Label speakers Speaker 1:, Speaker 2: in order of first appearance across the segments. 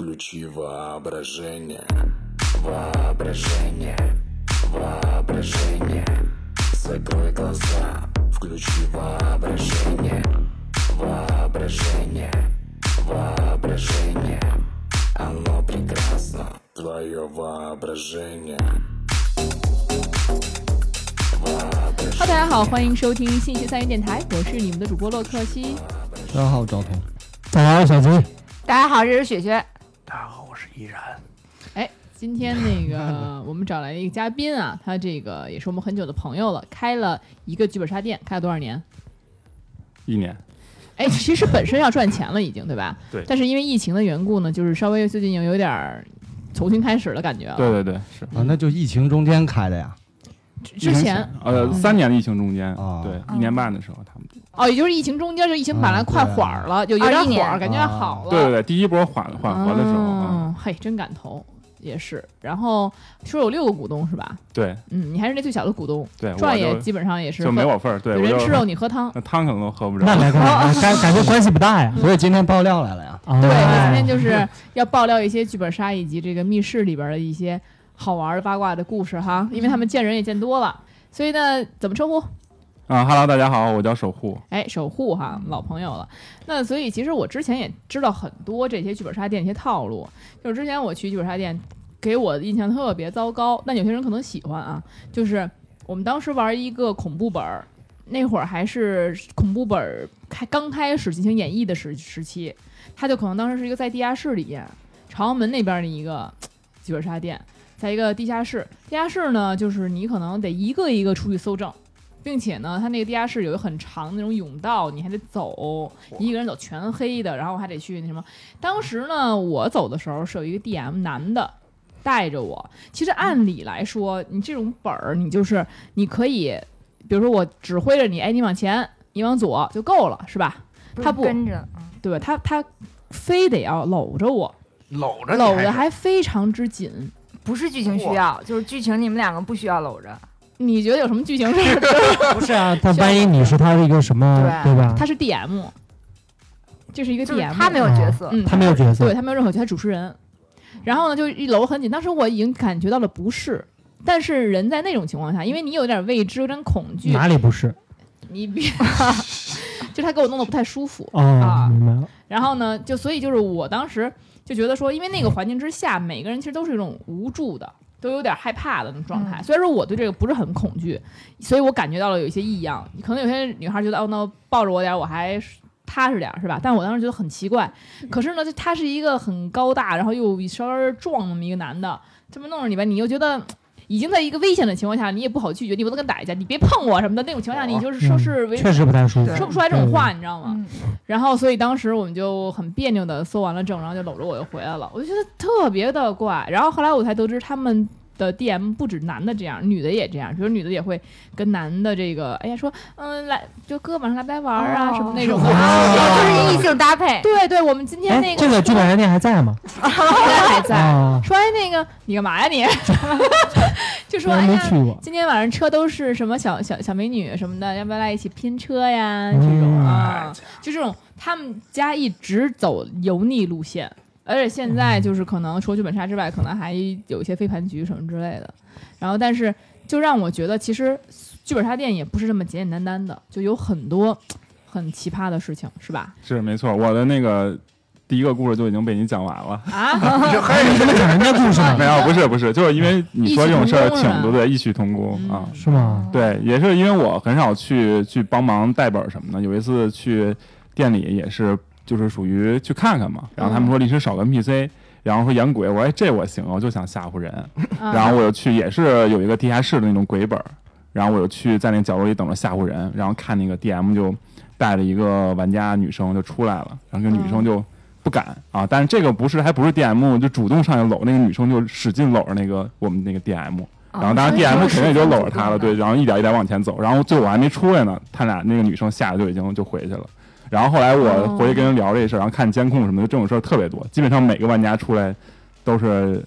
Speaker 1: Включи воображение, воображение, воображение. Закрой глаза, включи воображение, воображение, воображение. Оно прекрасно, твое воображение.
Speaker 2: 哈，大家好，欢迎收听信息三元电台，我是你们的主播洛克西。
Speaker 3: 大家好，赵彤。
Speaker 4: 大家好，小鸡。
Speaker 5: 大家好，这是雪雪。
Speaker 6: 依然。
Speaker 2: 哎，今天那个 我们找来了一个嘉宾啊，他这个也是我们很久的朋友了，开了一个剧本杀店，开了多少年？
Speaker 6: 一年。
Speaker 2: 哎，其实本身要赚钱了，已经对吧？
Speaker 6: 对。
Speaker 2: 但是因为疫情的缘故呢，就是稍微最近有有点儿重新开始的感觉了。
Speaker 6: 对对对，是
Speaker 3: 啊，那就疫情中间开的呀。
Speaker 2: 之前
Speaker 6: 呃，三年的疫情中间
Speaker 3: 啊，
Speaker 6: 对，一年半的时候他们。
Speaker 2: 哦，也就是疫情中间，就疫情本来快缓了，就有点缓，感觉好了。
Speaker 6: 对对对，第一波缓缓和的时候，
Speaker 2: 嗯，嘿，真敢投，也是。然后说有六个股东是吧？
Speaker 6: 对，
Speaker 2: 嗯，你还是那最小的股东，
Speaker 6: 对，
Speaker 2: 赚也基本上也是
Speaker 6: 就没我份儿，对，
Speaker 2: 人吃肉你喝汤，
Speaker 6: 那汤可能都喝不着。
Speaker 4: 那没关系，感感觉关系不大呀。
Speaker 3: 所以今天爆料来了呀。
Speaker 2: 对，今天就是 要爆料一些剧本杀以及这个密室里边的一些好玩的八卦的故事哈，因为他们见人也见多了。所以呢，怎么称呼？
Speaker 6: 啊哈喽，大家好，我叫守护。
Speaker 2: 哎，守护哈，老朋友了。那所以其实我之前也知道很多这些剧本杀店一些套路。就是之前我去剧本杀店，给我的印象特别糟糕。但有些人可能喜欢啊。就是我们当时玩一个恐怖本儿，那会儿还是恐怖本儿开刚开始进行演绎的时时期，他就可能当时是一个在地下室里面，朝阳门那边的一个剧本杀店。在一个地下室，地下室呢，就是你可能得一个一个出去搜证，并且呢，它那个地下室有一个很长那种甬道，你还得走，一个人走全黑的，然后还得去那什么。当时呢，我走的时候是有一个 DM 男的带着我。其实按理来说，你这种本儿，你就是你可以，比如说我指挥着你，哎，你往前，你往左就够了，是吧？他不
Speaker 5: 跟着，
Speaker 2: 对他他非得要搂着我，
Speaker 6: 搂着
Speaker 2: 搂着还非常之紧。
Speaker 5: 不是剧情需要，就是剧情你们两个不需要搂着。
Speaker 2: 你觉得有什么剧情是？
Speaker 4: 不是啊，他万一你是他的一个什么，对吧？
Speaker 2: 他是 DM，这是一个 DM，
Speaker 5: 他没有角色，
Speaker 2: 嗯，
Speaker 4: 他没有角色，
Speaker 2: 对他没有任何角色，主持人。然后呢，就一搂很紧，当时我已经感觉到了不适，但是人在那种情况下，因为你有点未知，有点恐惧，
Speaker 4: 哪里不适？
Speaker 2: 你别，就他给我弄得不太舒服
Speaker 4: 啊，明白了。
Speaker 2: 然后呢，就所以就是我当时。就觉得说，因为那个环境之下，每个人其实都是一种无助的，都有点害怕的那种状态。虽然说我对这个不是很恐惧，所以我感觉到了有一些异样。可能有些女孩觉得，哦，那抱着我点，我还踏实点，是吧？但我当时觉得很奇怪。可是呢，他是一个很高大，然后又稍微壮那么一个男的，这么弄着你吧，你又觉得。已经在一个危险的情况下，你也不好拒绝，你不能跟打一架，你别碰我什么的那种情况下，你就是说是
Speaker 4: 确实不太舒服，
Speaker 2: 说不出来这种话，你知道吗？然后，所以当时我们就很别扭的搜完了证，然后就搂着我就回来了，我就觉得特别的怪。然后后来我才得知他们。的 DM 不止男的这样，女的也这样。比如女的也会跟男的这个，哎呀说，嗯，来就哥晚上来不来玩啊，什么那种的，
Speaker 5: 就是异性搭配。
Speaker 2: 对对，我们今天那
Speaker 4: 个这个剧本杀店还在吗？
Speaker 2: 还在。说哎，那个你干嘛呀你？就说哎呀，今天晚上车都是什么小小小美女什么的，要不要来一起拼车呀？这种啊，就这种，他们家一直走油腻路线。而且现在就是可能除剧本杀之外，可能还有一些飞盘局什么之类的。然后，但是就让我觉得，其实剧本杀店也不是这么简简单单的，就有很多 很奇葩的事情，是吧？
Speaker 6: 是没错，我的那个第一个故事就已经被你讲完了
Speaker 2: 啊！
Speaker 4: 还有什么讲人家故事呢？
Speaker 6: 没有，不是不是，就是因为你说这种事儿挺多的，异曲同工啊，
Speaker 4: 是吗？
Speaker 6: 对，也是因为我很少去去帮忙带本什么的，有一次去店里也是。就是属于去看看嘛，然后他们说临时少个 NPC，然后说演鬼，我说哎这我行，我就想吓唬人，然后我就去也是有一个地下室的那种鬼本，然后我就去在那个角落里等着吓唬人，然后看那个 DM 就带着一个玩家女生就出来了，然后那个女生就不敢啊，但是这个不是还不是 DM 就主动上去搂那个女生就使劲搂着那个我们那个 DM，然后当然 DM 肯定也就搂着她了，对，然后一点一点往前走，然后最后我还没出来呢，他俩那个女生吓得就已经就回去了。然后后来我回去跟人聊这事儿，然后看监控什么的，这种事儿特别多。基本上每个玩家出来都是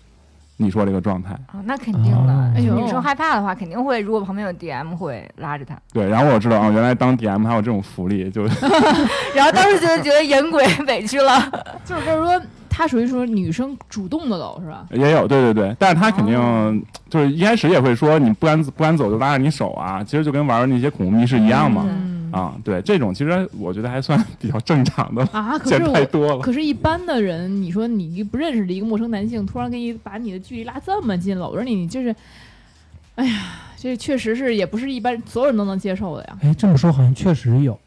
Speaker 6: 你说这个状态。
Speaker 5: 啊，那肯定的。女生害怕的话，肯定会。如果旁边有 DM，会拉着她。
Speaker 6: 对，然后我知道啊，原来当 DM 还有这种福利，就。
Speaker 5: 然后当时觉得觉得演鬼委屈了，
Speaker 2: 就 是就是说。他属于说女生主动的走是吧？
Speaker 6: 也有，对对对，但是他肯定
Speaker 2: 哦
Speaker 6: 就是一开始也会说你不敢不敢走就拉着你手啊，其实就跟玩那些恐怖密室一样嘛。
Speaker 2: 嗯
Speaker 6: 啊，对，这种其实我觉得还算比较正常的，
Speaker 2: 啊，可
Speaker 6: 见
Speaker 2: 是。
Speaker 6: 太多了。
Speaker 2: 可是，一般的人，你说你不认识的一个陌生男性，突然给你把你的距离拉这么近，搂着你，你就是，哎呀，这确实是也不是一般所有人都能接受的呀。
Speaker 4: 哎，这么说好像确实有，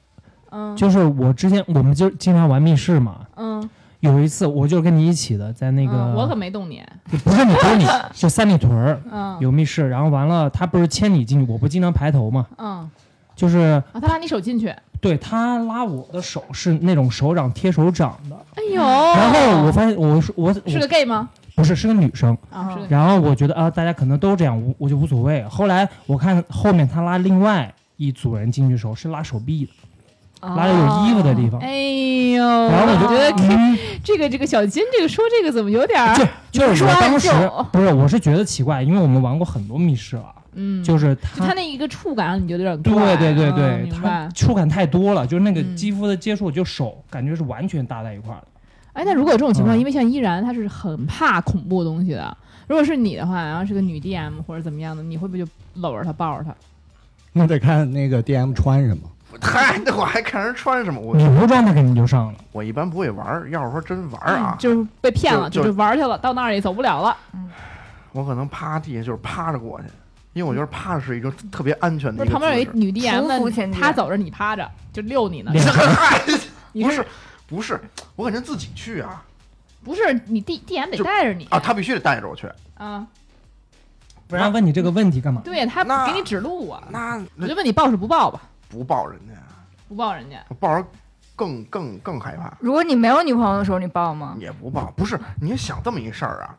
Speaker 2: 嗯，
Speaker 4: 就是我之前我们就经常玩密室嘛，
Speaker 2: 嗯，
Speaker 4: 有一次我就是跟你一起的，在那个、
Speaker 2: 嗯我可没动你。
Speaker 4: 不是你不是你，是三里屯儿
Speaker 2: 嗯，
Speaker 4: 有密室，然后完了他不是牵你进去，我不经常排头嘛，
Speaker 2: 嗯
Speaker 4: 就是
Speaker 2: 啊，他拉你手进去。
Speaker 4: 对他拉我的手是那种手掌贴手掌的，
Speaker 2: 哎呦，
Speaker 4: 然后我发现我是我
Speaker 2: 是个 gay 吗？
Speaker 4: 不是是个女生，
Speaker 2: 啊，
Speaker 4: 然后我觉得啊大家可能都这样，我我就无所谓。后来我看后面他拉另外一组人进去的时候是拉手臂的，拉着有衣服的地方，
Speaker 2: 哎呦，
Speaker 4: 然后我就
Speaker 2: 觉得
Speaker 4: 嗯，
Speaker 2: 这个这个小金这个说这个怎么有点儿
Speaker 4: 就就是
Speaker 2: 说
Speaker 4: 当时不是我是觉得奇怪，因为我们玩过很多密室了，
Speaker 2: 嗯，
Speaker 4: 就是
Speaker 2: 就
Speaker 4: 他
Speaker 2: 他那一个触感你觉得有点
Speaker 4: 对对对
Speaker 2: 嗯
Speaker 4: 对，
Speaker 2: 明。
Speaker 4: 触感太多了，就是那个
Speaker 2: 嗯
Speaker 4: 肌肤的接触，就手感觉是完全搭在一块儿的。
Speaker 2: 哎，那如果有这种情况，
Speaker 4: 嗯
Speaker 2: 因为像依然他是很怕恐怖东西的，如果是你的话，然后是个女 DM 或者怎么样的，你会不会就搂着他抱着他？
Speaker 3: 那得看那个 DM 穿什么。
Speaker 7: 嗨，那我还看人穿什么？我
Speaker 4: 女仆状态肯定就上了，
Speaker 7: 我一般不会玩儿，要是说真玩儿啊，
Speaker 2: 嗯就是被骗了，
Speaker 7: 就
Speaker 2: 就是玩去了，到那儿也走不了了。
Speaker 7: 我可能趴地下就是趴着过去，因为我觉得趴着是一种特别安全的一个
Speaker 2: 旁边有一
Speaker 7: 势
Speaker 2: 女 DM
Speaker 5: 匍匐前进
Speaker 2: 呢，她走着你趴着，就遛你呢。你
Speaker 7: 不是不是，我感觉自己去啊
Speaker 2: 不是你 D DM 得
Speaker 7: 就
Speaker 2: 带着你
Speaker 7: 啊，他必须得带着我去。
Speaker 2: 啊？
Speaker 4: 不然问你这个问题干嘛？
Speaker 2: 对他
Speaker 7: 那
Speaker 2: 给你指路啊。
Speaker 7: 那
Speaker 2: 我
Speaker 7: 那
Speaker 2: 就问你抱是不抱吧？
Speaker 7: 不抱人家，
Speaker 2: 不抱人家。
Speaker 7: 我抱着更更更害怕，
Speaker 5: 如果你没有女朋友的时候，你抱吗？
Speaker 7: 也不抱。不是，你想这么一事儿啊。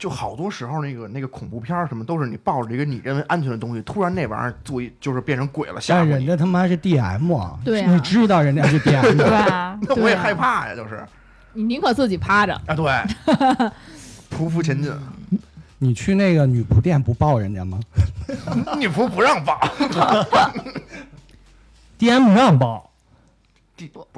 Speaker 7: 就好多时候，那个那个恐怖片儿什么，都是你抱着一个你认为安全的东西，突然那玩意儿做一就是变成鬼了，吓
Speaker 3: 但
Speaker 7: 唬你，
Speaker 3: 人家他妈是 DM 啊，
Speaker 2: 对啊。
Speaker 3: 你知道人家是 DM
Speaker 5: 对
Speaker 3: 吧。
Speaker 5: 啊，
Speaker 7: 那我也害怕呀，就是。
Speaker 2: 你宁可自己趴着。
Speaker 7: 啊，对，匍匐前进，
Speaker 3: 你去那个女仆店不抱人家吗？
Speaker 7: 女仆不让抱，
Speaker 4: DM 让报，
Speaker 7: 地不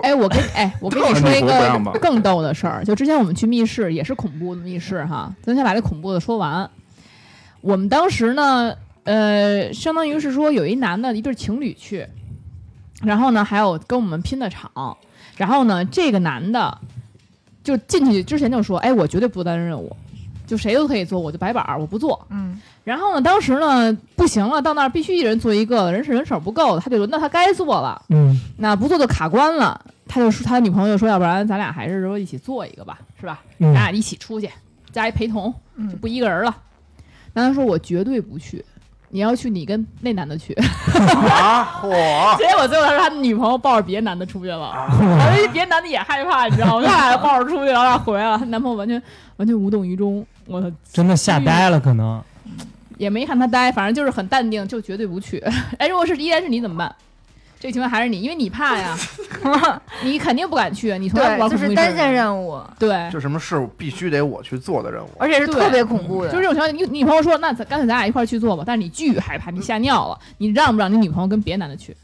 Speaker 2: 哎，我跟哎，我跟你 说一个更逗的事儿，就之前我们去密室，也是恐怖的密室哈。咱先把这恐怖的说完。我们当时呢，呃，相当于是说有一男的一对情侣去，然后呢还有跟我们拼的场，然后呢这个男的就进去之前就说，哎，我绝对不担任任务，就谁都可以做，我就白板儿我不做。
Speaker 5: 嗯，
Speaker 2: 然后呢，当时呢不行了，到那儿必须一人做一个，人是人手不够，他就轮到他该做了。
Speaker 4: 嗯，
Speaker 2: 那不做就卡关了。他就说他女朋友说，要不然咱俩还是说一起做一个吧，是吧？
Speaker 4: 嗯
Speaker 2: 咱俩一起出去，加一陪同，
Speaker 5: 嗯
Speaker 2: 就不一个人了。男的说，我绝对不去，你要去，你跟那男的去。
Speaker 7: 啊，嚯！
Speaker 2: 结果最后他说他女朋友抱着别的男的出去了，
Speaker 7: 啊
Speaker 2: 而且别的男的也害怕，你知道吗？他俩抱着出去，然后俩回来了，她男朋友完全完全无动于衷。我操，
Speaker 4: 真的吓呆了，可能。
Speaker 2: 也没看他呆，反正就是很淡定，就绝对不去。哎，如果是依然是你怎么办？这个情况还是你，因为你怕呀，你肯定不敢去，你从来不
Speaker 5: 就是单线任务，
Speaker 2: 对，
Speaker 7: 就什么事必须得我去做的任务，
Speaker 5: 而且是特别恐怖的。
Speaker 2: 就是这种情况，你你女朋友说，那咱干脆咱俩一块去做吧，但是你巨害怕，你吓尿了，你让不让你女朋友跟别的男的去？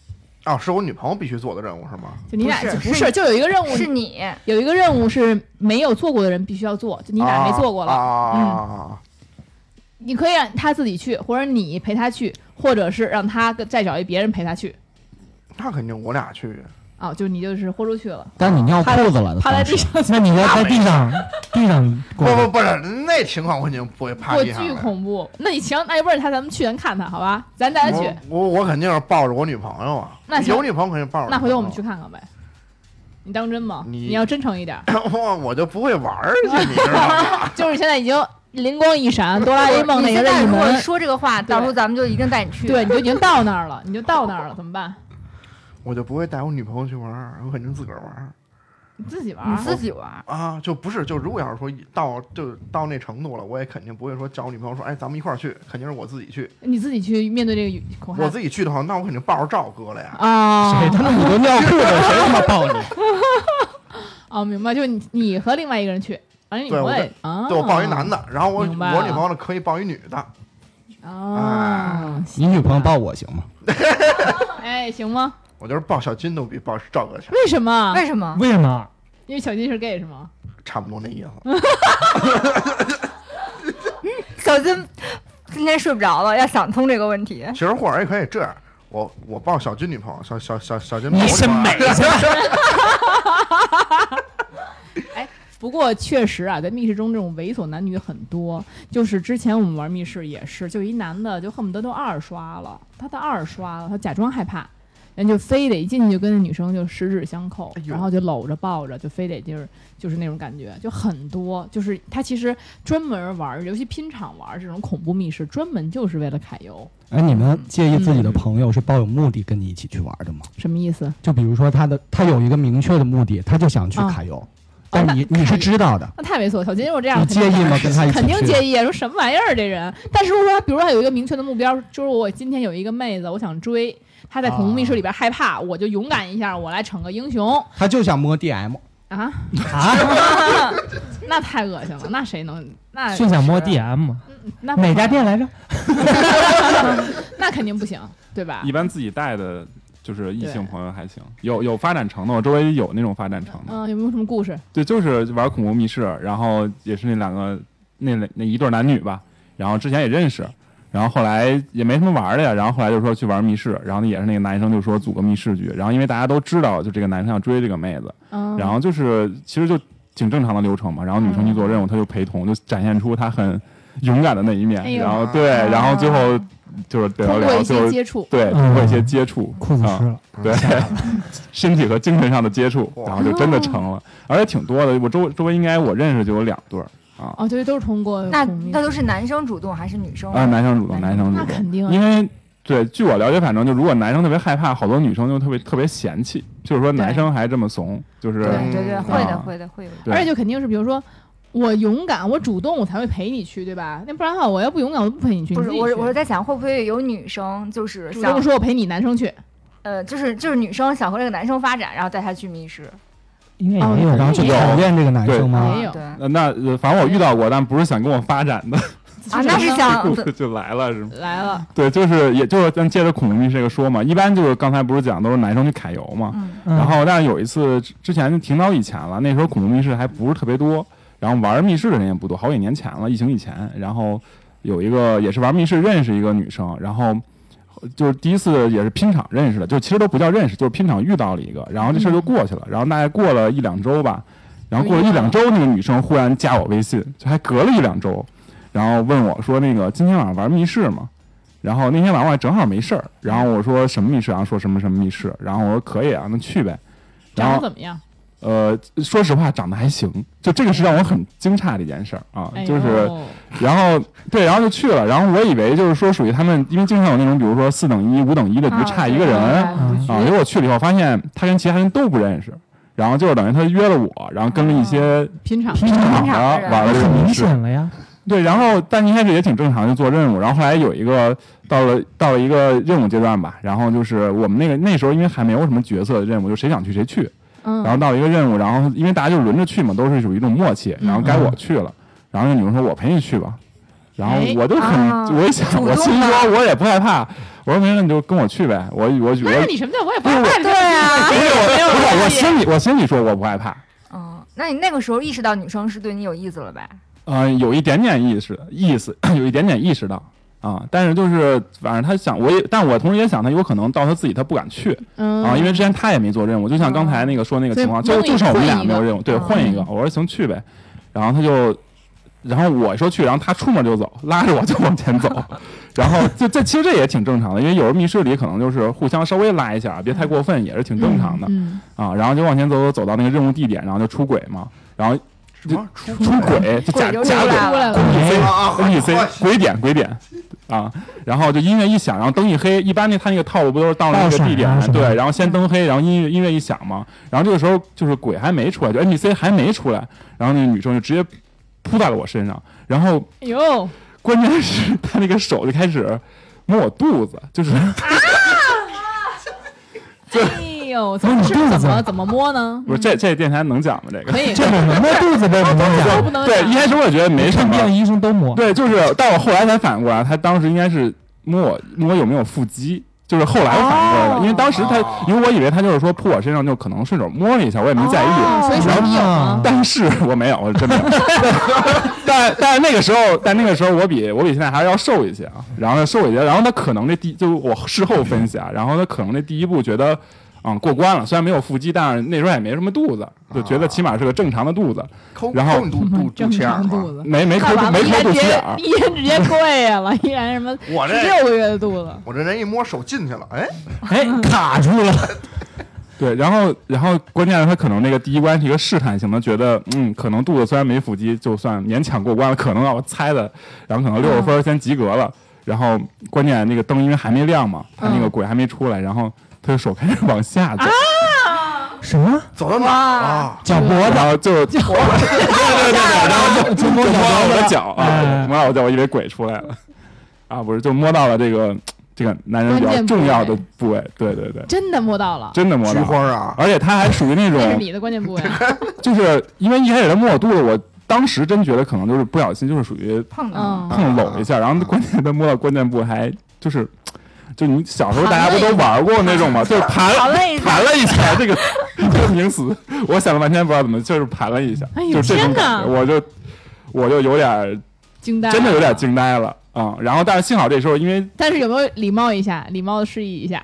Speaker 7: 哦，是我女朋友必须做的任务是吗？
Speaker 2: 就你俩
Speaker 5: 不是
Speaker 2: 就不是，就有一个任务
Speaker 5: 是你，
Speaker 2: 有一个任务是没有做过的人必须要做，就你俩没做过了，
Speaker 7: 啊，
Speaker 2: 你可以让他自己去，或者你陪他去，或者是让他再找一别人陪他去。
Speaker 7: 那肯定我俩去。
Speaker 2: 啊，就你就是豁出去了，
Speaker 3: 但你尿裤子了
Speaker 2: 趴在，地上
Speaker 4: 那你要在地上，地上
Speaker 7: 不不不是那情况，我肯定不会趴
Speaker 2: 我巨
Speaker 7: 地上的。
Speaker 2: 恐怖。那你行，那要不然他咱们去，咱看看好吧？咱带他去，
Speaker 7: 我我我肯定是抱着我女朋友啊，
Speaker 2: 那行
Speaker 7: 有女朋友肯定抱着。
Speaker 2: 那回头我们去，看看呗。你当真吗？
Speaker 7: 你
Speaker 2: 你要真诚一点。
Speaker 7: 我我就不会玩儿去，你知道吗？
Speaker 2: 就是现在已经灵光一闪，哆啦 A 梦那
Speaker 5: 你
Speaker 2: 个任意
Speaker 5: 现在如果
Speaker 2: 门，
Speaker 5: 说这个话，到时候咱们就一定带你去。
Speaker 2: 对，你就已经到那儿了，你就到那儿了，怎么办？
Speaker 7: 我就不会带我女朋友去玩儿，我肯定自个儿玩儿
Speaker 2: 你自己玩
Speaker 5: 你
Speaker 2: 儿。
Speaker 5: 自己玩。
Speaker 7: 啊，就不是就如果要是说到就到那程度了，我也肯定不会说叫我女朋友说，哎，咱们一块儿去，肯定是我自己去。
Speaker 2: 你自己去面对这个恐吓。
Speaker 7: 我自己去的话，那我肯定抱着赵哥了呀。
Speaker 2: 啊，
Speaker 3: 谁他妈你都尿裤子，谁他妈抱你？
Speaker 2: 哦，明白，就你你和另外一个人去，反正你
Speaker 7: 对我
Speaker 2: 回来啊，
Speaker 7: 对我抱一男的，然后我
Speaker 2: 明白了
Speaker 7: 我女朋友呢可以抱一女的。
Speaker 2: 啊，
Speaker 3: 你女朋友抱我行吗？
Speaker 2: 哎，行吗？
Speaker 7: 我觉得抱小金都比抱赵哥强。
Speaker 2: 为什么？
Speaker 5: 为什么？
Speaker 4: 为什么？
Speaker 2: 因为小金是 gay 是吗？
Speaker 7: 差不多那意思。
Speaker 5: 小金今天睡不着了，要想通这个问题。
Speaker 7: 其实或者也可以这样，我我抱小金女朋友，小小小小金
Speaker 4: 你
Speaker 7: 是
Speaker 4: 审美去了，
Speaker 2: 不过确实啊，在密室中这种猥琐男女很多。就是之前我们玩密室也是，就一男的就恨不得都二刷了，他的二刷了，他假装害怕，人就非得一进去就跟那女生就十指相扣，
Speaker 7: 哎
Speaker 2: 然后就搂着抱着，就非得就是就是那种感觉，就很多。就是他其实专门玩，尤其拼场玩这种恐怖密室，专门就是为了揩油。
Speaker 3: 哎，你们介意自己的朋友是抱有目的跟你一起去玩的吗？
Speaker 2: 什么意思？
Speaker 3: 就比如说他的他有一个明确的目的，他就想去揩油，但是你你是知道的，
Speaker 2: 那太猥琐。小金如果这样，
Speaker 3: 你介意吗？跟他一起
Speaker 2: 肯定介意啊！说什么玩意儿这人？但是如果说，比如说他有一个明确的目标，就是我今天有一个妹子，我想追，她在恐怖密室里边害怕，我就勇敢一下，我来逞个英雄
Speaker 3: 他就想摸 DM，
Speaker 2: 啊！
Speaker 4: 啊，
Speaker 2: 那太恶心了，那谁能？那
Speaker 4: 就想摸 DM，
Speaker 2: 那
Speaker 4: 哪家店来着？
Speaker 2: 能？那肯定不行，对吧
Speaker 6: 一？般自己带的就是异性朋友还行，有有发展成的，我周围有那种发展成的。
Speaker 2: 嗯，有没有什么故事？
Speaker 6: 对，就是玩恐怖密室，然后也是那两个那那一对男女吧，然后之前也认识，然后后来也没什么玩的呀，然后后来就说去玩密室，然后也是那个男生就说组个密室局，然后因为大家都知道就这个男生要追这个妹子，
Speaker 2: 嗯，
Speaker 6: 然后就是其实就挺正常的流程嘛，然后女生去做任务，他就陪同，就展现出他很勇敢的那一面，
Speaker 2: 哎呦。
Speaker 6: 然后对，然后最后就是聊聊，
Speaker 2: 通过一
Speaker 6: 就
Speaker 2: 些接触，
Speaker 6: 对通过一些接触，啊
Speaker 4: 裤子湿了，
Speaker 6: 对，身体和精神上的接触，
Speaker 7: 哇。
Speaker 6: 然后就真的成了，而且挺多的。我周周围应该我认识就有两对儿啊，
Speaker 2: 哦，对，都是通过
Speaker 5: 那那都是男生主动还是女生？
Speaker 6: 啊，男生主动，男生主动，
Speaker 2: 那肯定啊
Speaker 6: 因为对，据我了解，反正就如果男生特别害怕，好多女生就特别特别嫌弃，就是说男生还这么怂，就是
Speaker 5: 对对对，会的
Speaker 6: 啊
Speaker 5: 会的会有的。
Speaker 2: 而且就肯定是，比如说我勇敢，我主动，我才会陪你去，对吧？那不然的话，我要不勇敢，我就不陪你去。
Speaker 5: 不是我我是在想，会不会有女生就是
Speaker 2: 主
Speaker 5: 想
Speaker 2: 动说我陪你男生去，
Speaker 5: 呃，就是就是女生想和这个男生发展，然后带他去密室。
Speaker 4: 应该
Speaker 2: 哦
Speaker 4: 也有
Speaker 3: 然后去
Speaker 2: 有
Speaker 3: 考验这个男生吗？
Speaker 2: 没有。
Speaker 6: 那呃反正我遇到过，但不是想跟我发展的，
Speaker 5: 啊，那是想
Speaker 6: 就来了，是吗？
Speaker 2: 来了，
Speaker 6: 对，就是也就是咱接着恐龙密室这个说嘛，一般就是刚才不是讲都是男生去揩油嘛，
Speaker 5: 嗯。
Speaker 4: 嗯。
Speaker 6: 然后但是有一次之之前挺早以前了，那时候恐怖密室还不是特别多，然后玩密室的人也不多，好几年前了，疫情以前，然后有一个也是玩密室认识一个女生，然后就是第一次也是拼场认识的，就其实都不叫认识，就是拼场遇到了一个，然后这事儿就过去了，然后大概过了一两周吧，然后过了一两周，那个女生忽然加我微信，就还隔了一两周，然后问我说那个今天晚上玩密室吗？然后那天晚上我还正好没事儿，然后我说什么密室啊？说什么什么密室？然后我说可以啊，那去呗。然后
Speaker 2: 怎么样？
Speaker 6: 呃，说实话，长得还行，就这个是让我很惊诧的一件事儿啊，
Speaker 2: 哎
Speaker 6: 就是，然后对，然后就去了，然后我以为就是说属于他们，因为经常有那种，比如说四等一、五等一的局
Speaker 5: 啊
Speaker 6: 差一个人
Speaker 4: 嗯
Speaker 6: 啊，结果我去了以后发现他跟其他人都不认识，然后就是等于他约了我，然后跟了一些
Speaker 2: 拼场。
Speaker 6: 拼场
Speaker 5: 拼场的
Speaker 6: 玩了这个
Speaker 4: 很明，显了呀。
Speaker 6: 对，然后但一开始也挺正常，就做任务，然后后来有一个到了到了一个任务阶段吧，然后就是我们那个那时候因为还没有什么角色的任务，就谁想去谁去，
Speaker 2: 嗯，
Speaker 6: 然后到一个任务，然后因为大家就轮着去嘛，都是属于一种默契，然后该我去了，然后那女生说我陪你去吧，然后
Speaker 2: 哎
Speaker 6: 我就很，
Speaker 5: 啊。
Speaker 6: 我一想，我心说我也不害怕，我说没事你就跟我去呗，我我我
Speaker 2: 那你什么叫我也不害怕？
Speaker 5: 对啊，
Speaker 6: 不是我我心里我心里说我不害怕，
Speaker 5: 嗯，那你那个时候意识到女生是对你有意思了呗？
Speaker 6: 呃，有一点点意识意思，有一点点意识到啊，但是就是反正他想，我也，但我同时也想，他有可能到他自己他不敢去
Speaker 2: 嗯
Speaker 6: 啊，因为之前他也没做任务，就像刚才那个说那个情况，就就剩我们俩没有任务，对，
Speaker 5: 嗯
Speaker 6: 混一个，我说行去呗，然后他就，然后我说去，然后他出门就走，拉着我就往前走，然后这这其实这也挺正常的，因为有时候密室里可能就是互相稍微拉一下，别太过分，也是挺正常的
Speaker 2: 嗯，
Speaker 6: 啊，然后就往前走走走到那个任务地点，然后就出轨嘛，然后
Speaker 7: 什么？出
Speaker 6: 出轨？就假
Speaker 5: 鬼就
Speaker 6: 假轨
Speaker 5: 出来了。
Speaker 2: 出来了
Speaker 6: ，NPC
Speaker 7: 啊啊
Speaker 6: NPC 鬼点鬼点啊，然后就音乐一响，然后灯一黑，一般那他那个套路不都是到了那个地点对，然后先灯黑，然后音乐音乐一响嘛，然后这个时候就是鬼还没出来，就 NPC 还没出来，然后那个女生就直接扑在了我身上，然后
Speaker 2: 哎呦，
Speaker 6: 关键是她那个手就开始摸我肚子，就是
Speaker 2: 哎呦，怎么是
Speaker 4: 摸你肚子
Speaker 2: 怎么怎么摸呢？
Speaker 6: 不是这这电台能讲吗？这个
Speaker 2: 可以，
Speaker 4: 这摸肚子为什么能讲？
Speaker 2: 不能
Speaker 6: 对，一开始我也觉得没什么
Speaker 4: 看病，医生都摸。
Speaker 6: 对，就是但我后来才反应过来，他当时应该是摸我摸有没有腹肌，就是后来我反应过来的，
Speaker 2: 哦
Speaker 6: 因为当时他
Speaker 7: 哦，
Speaker 6: 因为我以为他就是说扑我身上就可能顺手摸了一下，我也没在意。
Speaker 2: 哦所以说你有吗？
Speaker 6: 但是我没有，我真没有。但但是那个时候，但那个时候我比我比现在还是要瘦一些啊。然后呢，瘦一些，然后他可能这第就是我事后分析啊，然后他可能那第一步觉得。嗯，过关了。虽然没有腹肌，但是那时候也没什么肚子，就觉得起码是个正常的肚子，
Speaker 7: 抠
Speaker 6: 然后
Speaker 7: 肚肚肚脐眼儿
Speaker 6: 没没抠
Speaker 2: 看完
Speaker 6: 没抠肚脐眼儿。
Speaker 2: 一人直接 跪下了，一人什么
Speaker 7: 我这
Speaker 2: 六个月的肚子，
Speaker 7: 我这人一摸手进去了，哎，
Speaker 4: 哎，卡住了。
Speaker 6: 对，然后然后关键是他可能那个第一关是一个试探性的，觉得嗯，可能肚子虽然没腹肌，就算勉强过关了，可能让我猜的，然后可能六十分先及格了。然后关键那个灯因为还没亮嘛，他那个鬼还没出来，然后他的手开始往下走，
Speaker 4: 什么？
Speaker 7: 走到哪？儿啊？
Speaker 4: 脚脖子？
Speaker 6: 然后就对对对对，然后就就摸到我的脚啊，
Speaker 4: 哎。
Speaker 6: 摸到我脚，我以为鬼出来了。啊，不是，就摸到了这个这个男人比较重要的部位，对对对，
Speaker 2: 真的摸到了，
Speaker 6: 真的摸到了。
Speaker 7: 花啊！
Speaker 6: 而且他还属于那种，
Speaker 2: 那是你的关键部位。
Speaker 6: 就是因为一开始他摸我肚子，我当时真觉得可能就是不小心，就是属于
Speaker 5: 碰
Speaker 6: 碰搂一下，然后关键他摸到关键部还就是，就你小时候大家不都玩过那种吗？就是盘盘了一下，这个 这个名词，我想了半天不知道怎么，就是盘了一下，
Speaker 2: 哎呦
Speaker 6: 就这种感觉，我就我就有点
Speaker 2: 惊呆，
Speaker 6: 真的有点。惊呆了啊、然后但是幸好这时候因为
Speaker 2: 但是有没有礼貌一下，礼貌的示意一下？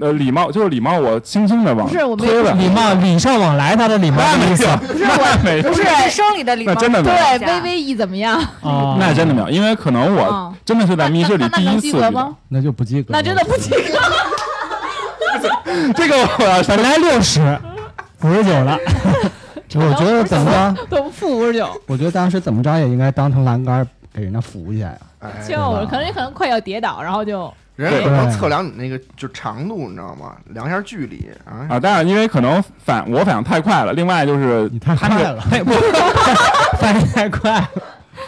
Speaker 6: 呃礼貌就是礼貌，我轻轻的往
Speaker 2: 不是我没
Speaker 6: 推了，
Speaker 4: 礼貌礼尚往来，他的礼貌
Speaker 6: 那没
Speaker 4: 的意思
Speaker 6: 有，
Speaker 2: 不是我，
Speaker 6: 没有
Speaker 5: 不是生理的礼貌，
Speaker 6: 那真的没有
Speaker 2: 对，微微一怎么样？
Speaker 4: 啊，
Speaker 6: 那真的没有，因为可能我
Speaker 2: 嗯
Speaker 6: 真的是在密室里
Speaker 2: 那那能
Speaker 6: 第一次遇到
Speaker 2: 及格吗？
Speaker 3: 那就不及格。
Speaker 2: 那真的不及格。
Speaker 6: 这个我要
Speaker 4: 本来六十，五十九了。
Speaker 3: 我觉得怎么着，
Speaker 2: 都负五十九，
Speaker 3: 我觉得当时怎么着也应该当成栏杆给人家扶一下呀。
Speaker 7: 哎，
Speaker 2: 就可能也可能快要跌倒，然后就
Speaker 7: 人家可能测量你那个就长度，你知道吗？量一下距离啊。
Speaker 6: 啊，当然因为可能反我反应太快了，另外就是
Speaker 3: 你太快了，
Speaker 4: 反应太快了，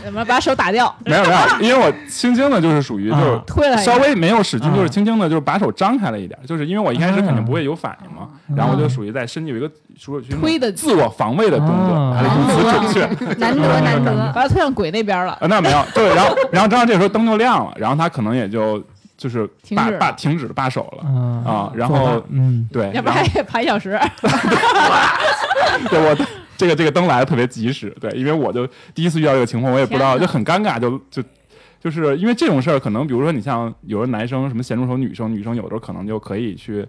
Speaker 2: 怎么把手打掉，
Speaker 6: 没有没有，因为我轻轻的，就是属于就是
Speaker 4: 啊
Speaker 2: 推了
Speaker 6: 稍微没有使劲，
Speaker 4: 啊
Speaker 6: 就是轻轻的，就是把手张开了一点，就是因为我一开始肯定不会有反应嘛，然后我就属于在身体有一个属于
Speaker 2: 推的
Speaker 6: 自我防卫的动作，
Speaker 4: 啊
Speaker 6: 还得用词准确。
Speaker 5: 难得难得。
Speaker 2: 把它推向鬼那边了。
Speaker 6: 啊，那没有，对，然后然后正好这时候灯就亮了，然后他可能也就就是罢
Speaker 2: 停止。了
Speaker 6: 罢停止罢手了
Speaker 4: 啊
Speaker 6: 啊，然后
Speaker 4: 嗯，
Speaker 6: 对，
Speaker 2: 要不
Speaker 6: 然后
Speaker 2: 然还爬一小时，
Speaker 6: 对我这个这个灯来的特别及时，对，因为我就第一次遇到这个情况，我也不知道，就很尴尬，就就就是因为这种事儿，可能比如说你像有的男生什么咸猪手，女生女生有的时候可能就可以去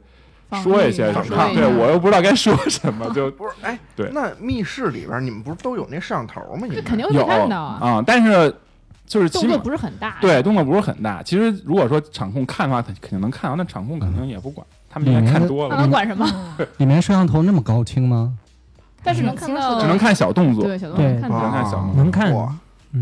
Speaker 6: 说一些什么，对我又不知道该说什么，就
Speaker 7: 不是，哎，
Speaker 6: 对。
Speaker 7: 那密室里边你们不是都有那摄像头吗？你们
Speaker 2: 这肯定会
Speaker 6: 有
Speaker 2: 被看到啊。
Speaker 6: 啊，但是就是
Speaker 2: 动作不是很大，
Speaker 6: 对动作不是很大。其实如果说场控看的话，他肯定能看到，那场控肯定也不管，他们应该看多了
Speaker 2: 他
Speaker 6: 了，
Speaker 2: 能管什么？
Speaker 3: 里面摄像头那么高清吗？
Speaker 2: 但是能看到，
Speaker 6: 只能看小动作。
Speaker 2: 对小动作只，
Speaker 6: 能看小
Speaker 7: 动作
Speaker 4: 能看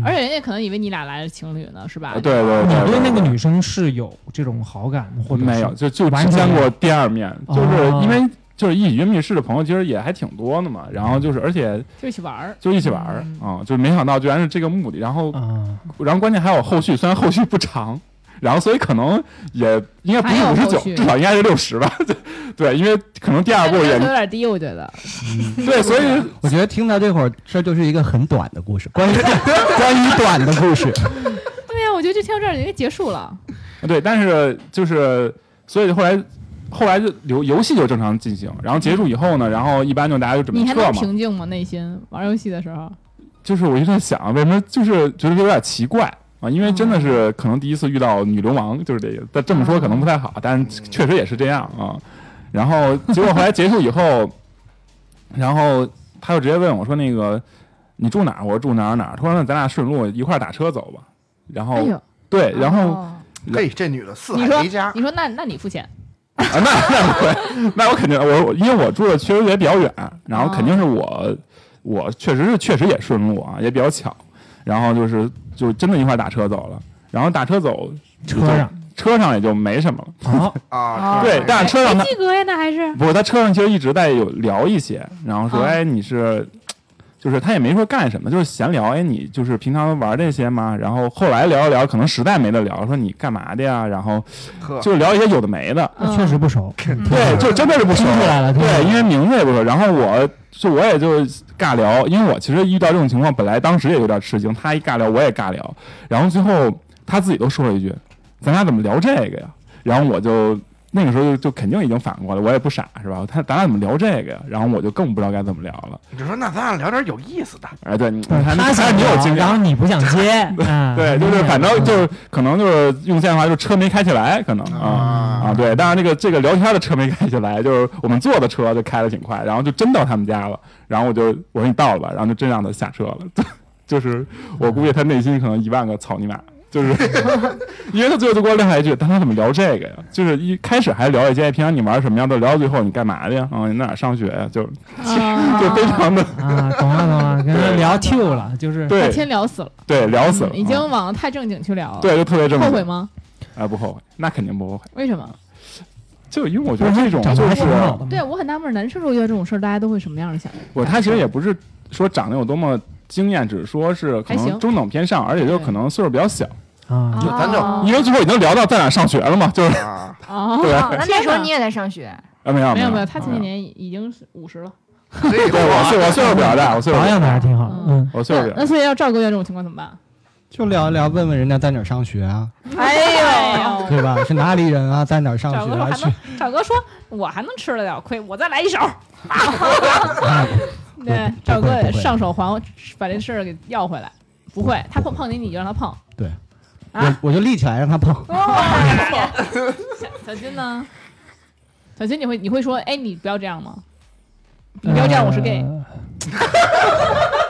Speaker 2: 而且人家可能以为你俩来了情侣呢，是吧？
Speaker 6: 对对对，
Speaker 4: 你对
Speaker 6: 对
Speaker 4: 那个女生是有这种好感的，或者
Speaker 6: 没有，就就
Speaker 4: 没有
Speaker 6: 只见过第二面，就是
Speaker 4: 哦
Speaker 6: 因为就是一起约密室的朋友其实也还挺多的嘛，然后就是而且
Speaker 2: 就一起玩儿。
Speaker 6: 就一起玩儿啊、就是没想到居然是这个目的，然后
Speaker 4: 啊，
Speaker 6: 然后关键还有后续，虽然后续不长。然后，所以可能也应该不是五十九，至少应该是六十吧。对，因为可能第二部也
Speaker 2: 有点低，我觉得。
Speaker 6: 对，所以
Speaker 3: 我觉得听到这会儿，这就是一个很短的故事，关于 关于短的故事。
Speaker 2: 对呀，我觉得就听到这儿应该结束了。
Speaker 6: 对，但是就是，所以后来后来就游游戏就正常进行，然后结束以后呢，然后一般就大家就准备
Speaker 2: 你还能
Speaker 6: 撤嘛。
Speaker 2: 平静吗？内心玩游戏的时候，
Speaker 6: 就是我一直在想，为什么就是觉得有点奇怪啊？因为真的是可能第一次遇到女流氓，就是这个。但这么说可能不太好，但是确实也是这样啊。然后结果后来结束以后，然后他就直接问我说：“那个你住哪儿？”我说住哪儿哪儿。他说：“那咱俩顺路一块儿打车走吧。”然后
Speaker 2: 哎呦，
Speaker 6: 对，然后
Speaker 5: 哦
Speaker 7: 嘿，这女的四
Speaker 2: 你说
Speaker 7: 海为家，
Speaker 2: 你说那那你付钱，
Speaker 6: 啊，那那不会，那我肯定我我因为我住的确实也比较远，然后肯定是我我确实是确实也顺路啊，也比较巧，然后就是就真的一块打车走了，然后打车走
Speaker 4: 车上
Speaker 6: 车上也就没什么了，
Speaker 4: 啊，
Speaker 7: 啊，
Speaker 6: 对，但是车上他
Speaker 2: 及格呀，那还是
Speaker 6: 不是他车上其实一直在有聊一些，然后说
Speaker 2: 啊
Speaker 6: 哎你是。就是他也没说干什么，就是闲聊。哎，你就是平常玩这些吗？然后后来聊一聊，可能实在没得聊，说你干嘛的呀？然后，就聊一些有的没的。
Speaker 2: 嗯
Speaker 4: 确实不熟，
Speaker 6: 对，就真的是不熟
Speaker 4: 听出来了听出来
Speaker 6: 对，因为名字也不熟。然后我就我也就尬聊，因为我其实遇到这种情况，本来当时也有点吃惊。他一尬聊，我也尬聊，然后最后他自己都说了一句：“咱俩怎么聊这个呀？”然后我就那个时候就就肯定已经反过来，我也不傻是吧？他咱俩怎么聊这个呀？然后我就更不知道该怎么聊了。
Speaker 7: 你就说那咱俩聊点有意思的，
Speaker 6: 哎，对，你
Speaker 4: 对
Speaker 6: 还还
Speaker 4: 他想
Speaker 6: 是你有经
Speaker 4: 验然后。你不想接，啊
Speaker 6: 对，就是反正就是可能就是用现在话，就是车没开起来，可能啊啊，对。但是那个这个聊天的车没开起来，就是我们坐的车就开的挺快，然后就真到他们家了。然后我就我说你到了吧，然后就真让他下车了。就是我估计他内心可能一万个草泥马，就是 因为他最后就给我撂下一句：“但他怎么聊这个呀？”就是一开始还聊一些平常你玩什么样的，聊到最后你干嘛的呀？啊，你在哪上学呀？就
Speaker 2: 啊
Speaker 6: 就非常的
Speaker 4: 啊，懂了懂了，跟他聊 Q 了，就是
Speaker 2: 把
Speaker 6: 对
Speaker 2: 天聊死了，
Speaker 6: 对聊死了，
Speaker 2: 嗯已经
Speaker 6: 啊
Speaker 2: 往太正经去聊了。，
Speaker 6: 对就特别正经
Speaker 2: 后悔吗？
Speaker 6: 啊，不后悔，那肯定不后悔。
Speaker 2: 为什么？
Speaker 6: 就因为我觉得这种就是。
Speaker 2: 对啊，我很纳闷，男生如果遇到这种事儿，大家都会什么样的想？
Speaker 6: 我他其实也不是说长得有多么惊艳，只是说是可能中等偏上，而且就是可能岁数比较小，
Speaker 4: 啊，
Speaker 7: 就咱就
Speaker 2: 哦。
Speaker 6: 因为最后已经聊到在哪上学了嘛，就是
Speaker 7: 啊，
Speaker 2: 哦，
Speaker 5: 那那时候你也在上学，
Speaker 6: 啊没有有。
Speaker 2: 没有没有，他前几年已经是五十了。
Speaker 7: 所以
Speaker 6: 对我岁我岁数比较大，我岁数
Speaker 4: 保养的还是挺好的，嗯，
Speaker 6: 我岁数比较
Speaker 2: 那那所以要赵哥这种情况怎么办？
Speaker 3: 就聊一聊，问问人家在哪儿上学啊，
Speaker 2: 哎呦，
Speaker 3: 对吧？是哪里人啊？在哪儿上
Speaker 2: 赵哥说
Speaker 3: 学
Speaker 2: 还能，赵哥说我还能吃得了亏，我再来一手。对，赵哥上手还把这事儿给要回来，不会，他碰碰你你就让他碰。
Speaker 3: 对，
Speaker 2: 啊
Speaker 3: 我我就立起来让他碰。
Speaker 2: 小小金呢？小金，你会你会说，哎，你不要这样吗？你不要这样，我是 gay。
Speaker 4: 呃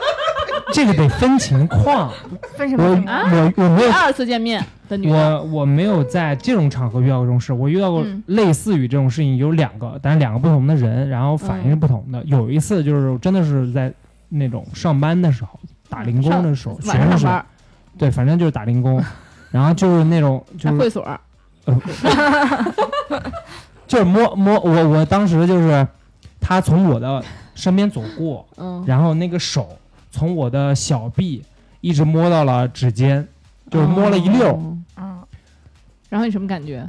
Speaker 4: 这个得分情况，
Speaker 5: 分什么情况？
Speaker 2: 啊
Speaker 4: 我我没有
Speaker 2: 二次见面的女的，
Speaker 4: 我我没有在这种场合遇到过这种事，我遇到过
Speaker 2: 嗯。
Speaker 4: 类似于这种事情有两个，但是两个不同的人，然后反应是不同的。有一次就是真的是在那种上班的时候，打零工的时候，
Speaker 2: 晚上上
Speaker 4: 学生时代
Speaker 2: 班，
Speaker 4: 对，反正就是打零工，然后就是那种就是
Speaker 2: 会所，
Speaker 4: 就是摸摸我我当时就是他从我的身边走过，
Speaker 2: 嗯，
Speaker 4: 然后那个手从我的小臂一直摸到了指尖，就是摸了一溜
Speaker 5: 嗯，
Speaker 2: 然后你什么感觉？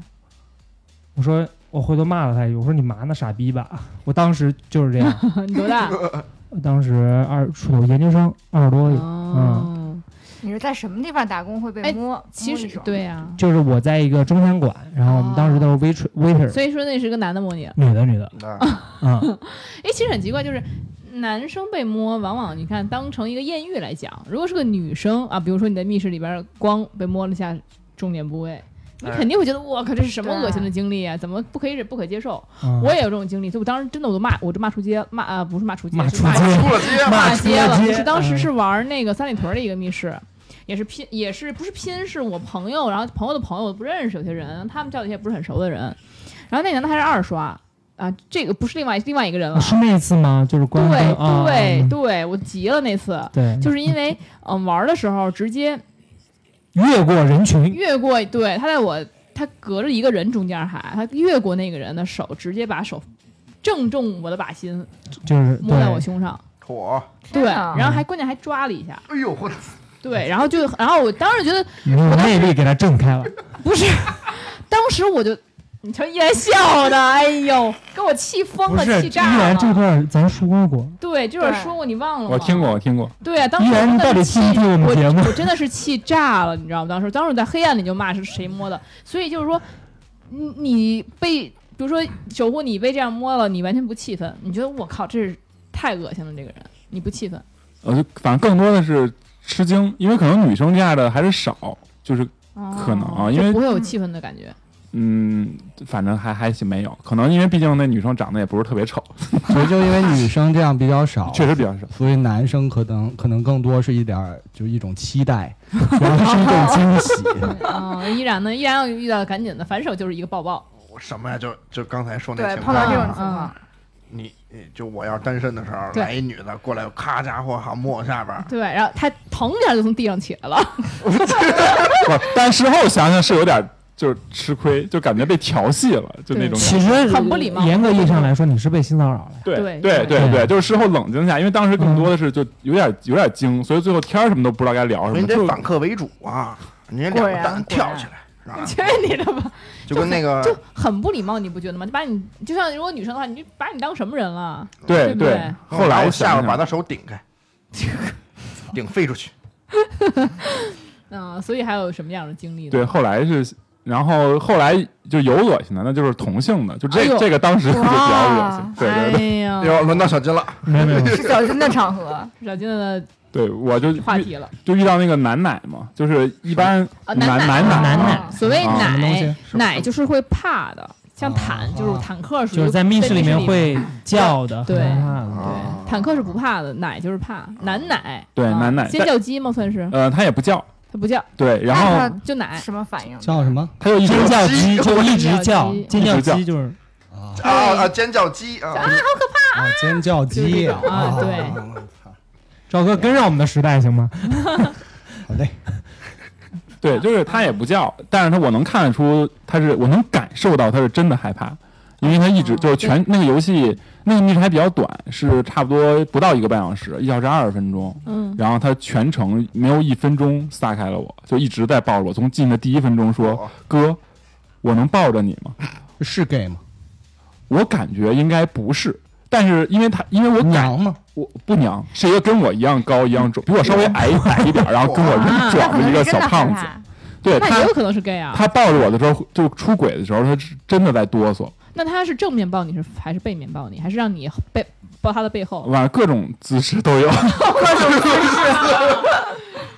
Speaker 4: 我说我回头骂了他一句，我说你麻呢傻逼吧！我当时就是这样，
Speaker 2: 你多大？
Speaker 4: 我当时二十出头，研究生二十多有，
Speaker 2: 哦，
Speaker 5: 你是在什么地方打工会被
Speaker 2: 哎
Speaker 5: 摸？
Speaker 2: 其实对呀，
Speaker 4: 就是我在一个中餐馆，然后我们当时都是 waiter waiter，
Speaker 2: 所以说那是个男的摸你。
Speaker 4: 女的女的，
Speaker 7: 啊
Speaker 4: 嗯，
Speaker 2: 哎，其实很奇怪，就是男生被摸，往往你看当成一个艳遇来讲，如果是个女生啊，比如说你在密室里边光被摸了下重点部位，你
Speaker 7: 哎
Speaker 2: 肯定会觉得我靠，这是什么恶心的经历啊？怎么不可以不可接受？
Speaker 4: 嗯
Speaker 2: 我也有这种经历，所以我当时真的我都骂，我就骂出街，骂啊不是骂出街，骂
Speaker 4: 骂出街
Speaker 7: 出了街
Speaker 2: 骂，街了。
Speaker 4: 出街
Speaker 2: 就是当时
Speaker 4: 嗯
Speaker 2: 是玩那个三里屯的一个密室。也是拼，也是不是拼？是我朋友，然后朋友的朋友不认识，有些人他们叫的一些不是很熟的人，然后那男的还是二刷啊，这个不是另外另外一个人了，
Speaker 4: 是那次吗？就是关
Speaker 2: 对对
Speaker 4: 嗯
Speaker 2: 对，我急了那次，
Speaker 4: 对，
Speaker 2: 就是因为嗯、呃玩的时候直接
Speaker 4: 越过人群，
Speaker 2: 越过，对他在我他隔着一个人中间还他越过那个人的手，直接把手正中我的靶心，
Speaker 4: 就是
Speaker 2: 摸在我，胸上，
Speaker 7: 妥，
Speaker 2: 对，然后还关键还抓了一下，
Speaker 7: 哎呦我
Speaker 2: 对，然后就然后我当时觉得
Speaker 4: 你用魅力给他震开了，
Speaker 2: 不是，当时我就。你瞧依然笑的，哎呦，给我气疯了，
Speaker 4: 不是依
Speaker 2: 气炸
Speaker 4: 然这
Speaker 2: 了。
Speaker 4: 段咱说过，
Speaker 2: 对，这会儿
Speaker 5: 对
Speaker 2: 说过，你忘了吗？
Speaker 6: 我听过，我听过。
Speaker 2: 对啊，当时
Speaker 4: 依然
Speaker 2: 我真的
Speaker 4: 你到底
Speaker 2: 是气
Speaker 4: 听不听我们节目
Speaker 2: 我真的是气炸了，你知道吗？当时，当时我在黑暗里就骂是谁摸的，所以就是说，你你被比如说守护你被这样摸了，你完全不气愤，你觉得我靠，这是太恶心了，这个人你不气愤，
Speaker 6: 呃，就反正更多的是吃惊，因为可能女生这样的还是少，就是可能啊
Speaker 2: 哦
Speaker 6: 因为
Speaker 2: 就不会有气愤的感觉。
Speaker 6: 嗯，反正还还行没有，可能因为毕竟那女生长得也不是特别丑，
Speaker 3: 所以就因为女生这样比较少，
Speaker 6: 确实比较少。
Speaker 3: 所以男生可能可能更多是一点儿就一种期待，然后是一种惊喜。
Speaker 2: 啊，依然呢，依然要遇到赶紧的，反手就是一个抱抱。
Speaker 7: 我什么呀？就就刚才说那
Speaker 5: 对，
Speaker 7: 情况，
Speaker 5: 碰到这种
Speaker 2: 嗯
Speaker 5: 情况，
Speaker 7: 你你就我要单身的时候，
Speaker 2: 对
Speaker 7: 来一女的过来，咔家伙好摸我下边儿，
Speaker 2: 对，然后他腾一下就从地上起来了。
Speaker 6: 不，但事后想想是有点就是吃亏，就感觉被调戏了，就那种感
Speaker 4: 其
Speaker 6: 觉。
Speaker 4: 实
Speaker 2: 很不礼貌
Speaker 4: 严格意义上来说，你是被性骚扰了。
Speaker 6: 对
Speaker 2: 对
Speaker 6: 对
Speaker 2: 对
Speaker 6: 就是事后冷静下，因为当时更多的是就有点有点惊，所以最后天儿什么都不知道该聊什么，
Speaker 7: 你得
Speaker 6: 就
Speaker 7: 反客为主啊！你两个蛋跳起来，是吧？
Speaker 2: 去你的吧！
Speaker 7: 就跟那个
Speaker 2: 就很不礼貌，你不觉得吗？就把你就像如果女生的话，你就把你当什么人了？
Speaker 6: 对
Speaker 2: 对
Speaker 6: 后来
Speaker 7: 我下
Speaker 6: 想想
Speaker 7: 边把他手顶开，顶飞出去。
Speaker 2: 嗯，所以还有什么样的经历呢？
Speaker 6: 对，后来是然后后来就有恶心的，那就是同性的，就这、
Speaker 2: 哎
Speaker 6: 这个当时就比较恶心。对对对，
Speaker 2: 哎呀，
Speaker 7: 又轮到小金了，
Speaker 4: 没有没。有，
Speaker 5: 是 小金的场合，
Speaker 2: 小金的
Speaker 6: 对我就
Speaker 2: 话题了。
Speaker 6: 就遇到那个奶奶嘛，就是一般
Speaker 2: 男
Speaker 6: 男
Speaker 2: 奶
Speaker 6: 奶
Speaker 4: 奶。奶
Speaker 5: 啊
Speaker 2: 所谓奶奶就是会怕的，像坦就是坦克属于
Speaker 4: 就是在密室里面。会叫的，
Speaker 2: 对对，坦克是不怕的，奶就是怕男奶。啊
Speaker 6: 对男奶。
Speaker 2: 尖叫鸡吗？算是？
Speaker 6: 呃，他也不叫，
Speaker 2: 它不叫，
Speaker 6: 对，然后
Speaker 5: 他
Speaker 2: 就奶。
Speaker 5: 什么反应？
Speaker 3: 叫什么
Speaker 6: 它就一直
Speaker 4: 尖叫鸡就一直
Speaker 2: 叫
Speaker 4: 叫
Speaker 2: 鸡，
Speaker 4: 尖叫
Speaker 6: 一直叫
Speaker 4: 鸡就是
Speaker 3: 啊？
Speaker 7: 啊啊！尖叫鸡啊！
Speaker 3: 啊，尖叫
Speaker 2: 就是
Speaker 3: 鸡
Speaker 2: 这种啊对
Speaker 4: 赵哥跟上我们的时代行吗？
Speaker 3: 好嘞，
Speaker 6: 对，就是他也不叫，但是他我能看得出他是，我能感受到他是真的害怕，因为他一直就是全那个游戏那个密室还比较短，是差不多不到一个半小时，一小时二十分钟，
Speaker 2: 嗯，
Speaker 6: 然后他全程没有一分钟撒开了我，就一直在抱着我，从进的第一分钟说
Speaker 7: 哦
Speaker 6: 哥，我能抱着你吗？
Speaker 3: 是 gay 吗？
Speaker 6: 我感觉应该不是，但是因为他因为我
Speaker 3: 娘吗？
Speaker 6: 我不娘，是一个跟我一样高一样壮，比我稍微矮矮一点，然后跟我
Speaker 2: 一
Speaker 6: 样壮的一个小胖子，对他
Speaker 2: 也有可能是 gay 啊。
Speaker 6: 他抱着我的时候，就出轨的时候，他是真的在哆嗦，
Speaker 2: 那他是正面抱你是还是背面抱你，还是让你背抱他的背后？
Speaker 6: 完了各种姿势都有。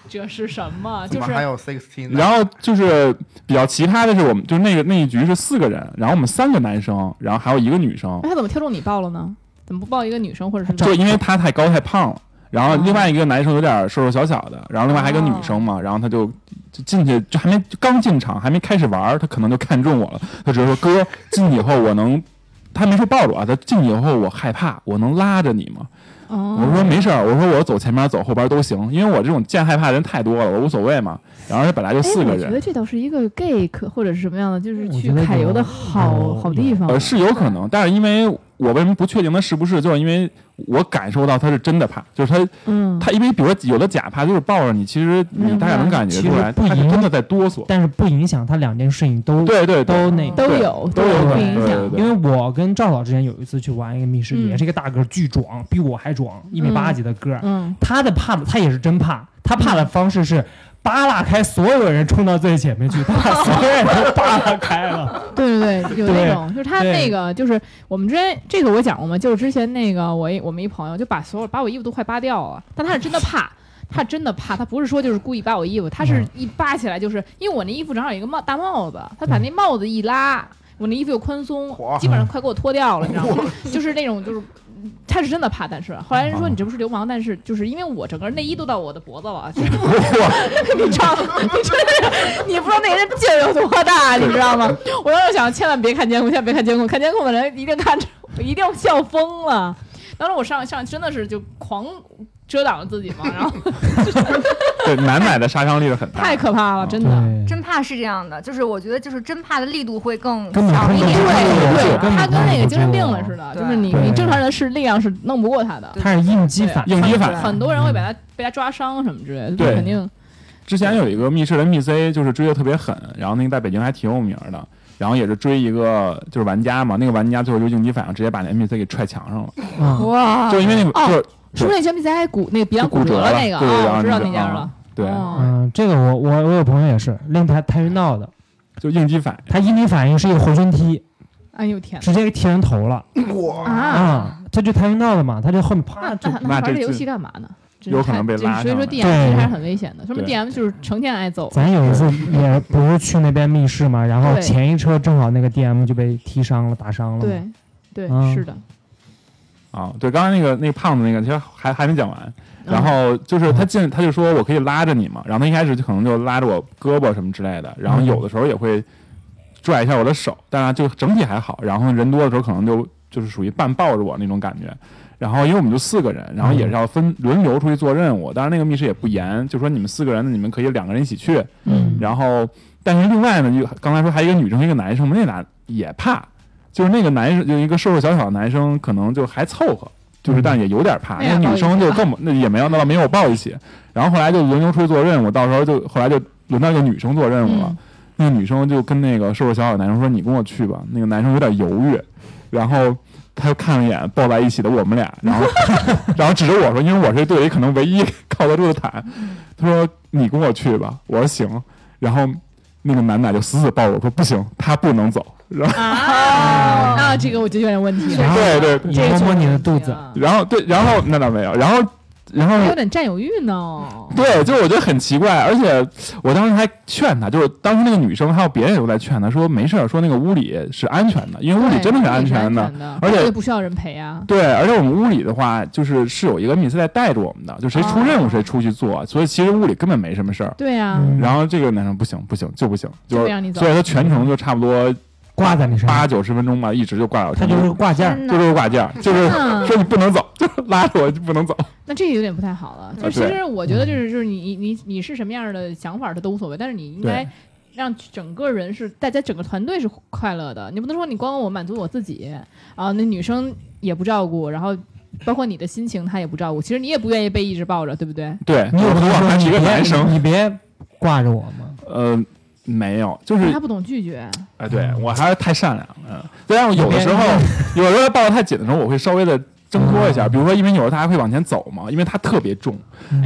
Speaker 2: 这是什么？就是
Speaker 7: 还有 sixteen？
Speaker 6: 然后就是比较奇葩的是，我们就是那个那一局是四个人，然后我们三个男生，然后还有一个女生
Speaker 2: 那，他怎么挑中你抱了呢？怎么不抱一个女生或者是？
Speaker 6: 就因为他太高太胖了。然后另外一个男生有点瘦瘦小小的，然后另外还有一个女生嘛，然后他就就进去就还没刚进场还没开始玩儿，他可能就看中我了，他只是说哥进去以后我能，他没说抱着我啊，他进去以后我害怕，我能拉着你吗？
Speaker 2: 哦，
Speaker 6: 我说没事儿，我说我走前面走后边都行，因为我这种见害怕的人太多了，我无所谓嘛。然后本来就四
Speaker 2: 哎，
Speaker 6: 个人
Speaker 2: 我觉得，这倒是一个 gay 可或者是什么样的，就是去揩油的好好地方。
Speaker 6: 呃是有可能，但是因为我为什么不确定他是不是，就是因为我感受到他是真的怕，就是他
Speaker 2: 嗯，
Speaker 6: 他因为比如说有的假怕就是抱着你，其实你大概能感觉出来，
Speaker 4: 不影
Speaker 6: 他是真的在哆嗦。
Speaker 4: 但是不影响他两件事情都
Speaker 6: 对对对
Speaker 4: 都那个。
Speaker 2: 都有
Speaker 6: 都有可能
Speaker 2: 不影响。
Speaker 4: 因为我跟赵老之前有一次去玩一个密室，
Speaker 2: 嗯
Speaker 4: 也是一个大个巨壮，比我还壮，一米八几的个儿。
Speaker 2: 嗯，
Speaker 4: 他的怕，他也是真怕，他怕的方式是扒拉开所有人冲到最前面去，他把所有人都扒拉开了。
Speaker 2: 对对对，有那种，就是他那个，就是我们之前这个我讲过嘛？就是之前那个我一我们一朋友就把所有把我衣服都快扒掉了，但他是真的怕。他真的怕，他不是说就是故意扒我衣服，他是
Speaker 4: 嗯
Speaker 2: 一扒起来就是因为我那衣服正好有一个帽大帽子，他把那帽子一拉，我那衣服又宽松，基本上快给我脱掉了，你知道吗？就是那种就是。他是真的怕，但是后来人说
Speaker 6: 啊
Speaker 2: 你这不是流氓，但是就是因为我整个内衣都到我的脖子了，你知道吗？你真的，你不知道那个人劲儿有多大，你知道吗？我当时想，千万别看监控，千万别看监控，看监控的人一定看着，一定笑疯了。当时我上上真的是就狂遮挡着自己嘛，然后
Speaker 6: 对，难买的杀伤力是很大
Speaker 2: 太。可怕了，真的。
Speaker 5: 真怕是这样的，就是我觉得就是真怕的力度会更强一点。
Speaker 2: 对
Speaker 4: 根本
Speaker 2: 他跟那个精神病了似的，就是你你正常人是力量是弄不过他的，
Speaker 4: 他是应激反
Speaker 6: 应。激反
Speaker 2: 很多人会把他被他抓伤什么之类的，
Speaker 6: 对。
Speaker 2: 肯定。
Speaker 6: 之前有一个密室的 NPC 就是追的特别狠，然后那个在北京还挺有名的，然后也是追一个就是玩家嘛，那个玩家最后就应激反应，直接把那 NPC 给踹墙上了，
Speaker 4: 啊，
Speaker 2: 哇。
Speaker 6: 就因为那个
Speaker 2: 哦。
Speaker 6: 就是
Speaker 2: 是不是那小比赛还骨那个鼻梁
Speaker 6: 骨折了
Speaker 2: 那个啊？我知道
Speaker 6: 那
Speaker 2: 家了。
Speaker 6: 对，
Speaker 2: 哦
Speaker 4: 嗯，这个我我我有朋友也是练跆跆拳道的，
Speaker 6: 就应激反应。
Speaker 4: 他应激反应是一个回旋踢，
Speaker 2: 哎呦天
Speaker 4: 直接给踢人头了
Speaker 7: 哇，
Speaker 2: 啊！
Speaker 4: 啊！他就跆拳道的嘛，他就后面啪就
Speaker 2: 那玩这游戏干嘛呢？
Speaker 6: 有可能被
Speaker 2: 太就是所以说 DM
Speaker 4: 对
Speaker 2: 其实还是很危险的，说明
Speaker 6: 对
Speaker 2: DM 就是成天挨揍。
Speaker 4: 咱有一次 也不是去那边密室嘛，然后前一车正好那个 DM 就被踢伤了，打伤了。
Speaker 2: 对对，
Speaker 4: 嗯
Speaker 2: 是的。
Speaker 6: 啊，对，刚才那个那个胖子那个，其实还还没讲完。
Speaker 2: 嗯
Speaker 6: 然后就是他进，他就说我可以拉着你嘛。然后他一开始就可能就拉着我胳膊什么之类的，然后有的时候也会拽一下我的手，当然就整体还好。然后人多的时候可能就就是属于半抱着我那种感觉。然后因为我们就四个人，然后也是要分轮流出去做任务。当然那个密室也不严，就说你们四个人，你们可以两个人一起去。
Speaker 2: 嗯
Speaker 6: 然后但是另外呢，就刚才说还有一个女生一个男生嘛，那俩也怕，就是那个男生就一个瘦瘦小小的男生，可能就还凑合，就是
Speaker 4: 嗯
Speaker 6: 但也有点怕。
Speaker 2: 那
Speaker 6: 女生就更那也没有那倒没有抱一起，然后后来就轮流出去做任务，到时候就后来就轮到一个女生做任务了。
Speaker 2: 嗯
Speaker 6: 那个女生就跟那个瘦瘦小小的男生说：“你跟我去吧。”那个男生有点犹豫，然后他就看了一眼抱在一起的我们俩，然后 然后指着我说：“因为我是队里可能唯一靠得住的坦。”他说：“你跟我去吧。”我说：“行。”然后那个男的就死死抱着我说不行，他不能走。然后
Speaker 2: 啊，那这个我就有点问题了。
Speaker 6: 对对
Speaker 4: 摸摸你的肚子，
Speaker 6: 然后对，然后那倒没有，然后然后
Speaker 2: 还有点占有欲呢。
Speaker 6: 对，就是我觉得很奇怪，而且我当时还劝他，就是当时那个女生还有别人也都在劝他说没事儿，说那个屋里是安全的，因为屋里真的是安全
Speaker 2: 的，
Speaker 6: 的，而且
Speaker 2: 不需要人陪啊。
Speaker 6: 对，而且我们屋里的话，就是是有一个密斯在带着我们的，就谁出任务谁出去做，所以其实屋里根本没什么事儿。
Speaker 2: 对呀。
Speaker 6: 然后这个男生不行不行就不行，就
Speaker 2: 是
Speaker 6: 所以他全程就差不多。
Speaker 4: 挂在你身上
Speaker 6: 八九十分钟吧，一直就挂我
Speaker 4: 身上。他就是个挂件，
Speaker 6: 就是个挂件，就是说你不能走，就拉着我就不能走。
Speaker 2: 那这个有点不太好了。就其实我觉得就是就是你你你是什么样的想法，他都无所谓。但是你应该让整个人是大家整个团队是快乐的。你不能说你光我满足我自己啊，那女生也不照顾，然后包括你的心情他也不照顾。其实你也不愿意被一直抱着，对不对？
Speaker 6: 对，
Speaker 4: 你有
Speaker 6: 说
Speaker 4: 还
Speaker 6: 是一个男生，
Speaker 4: 你别挂着我吗？
Speaker 6: 呃。没有，就是
Speaker 2: 他不懂拒绝。
Speaker 6: 哎，对我还是太善良。嗯，虽然有的时候，有时候抱得太紧的时候，我会稍微的挣脱一下。比如说，因为有时候他还会往前走嘛，因为他特别重，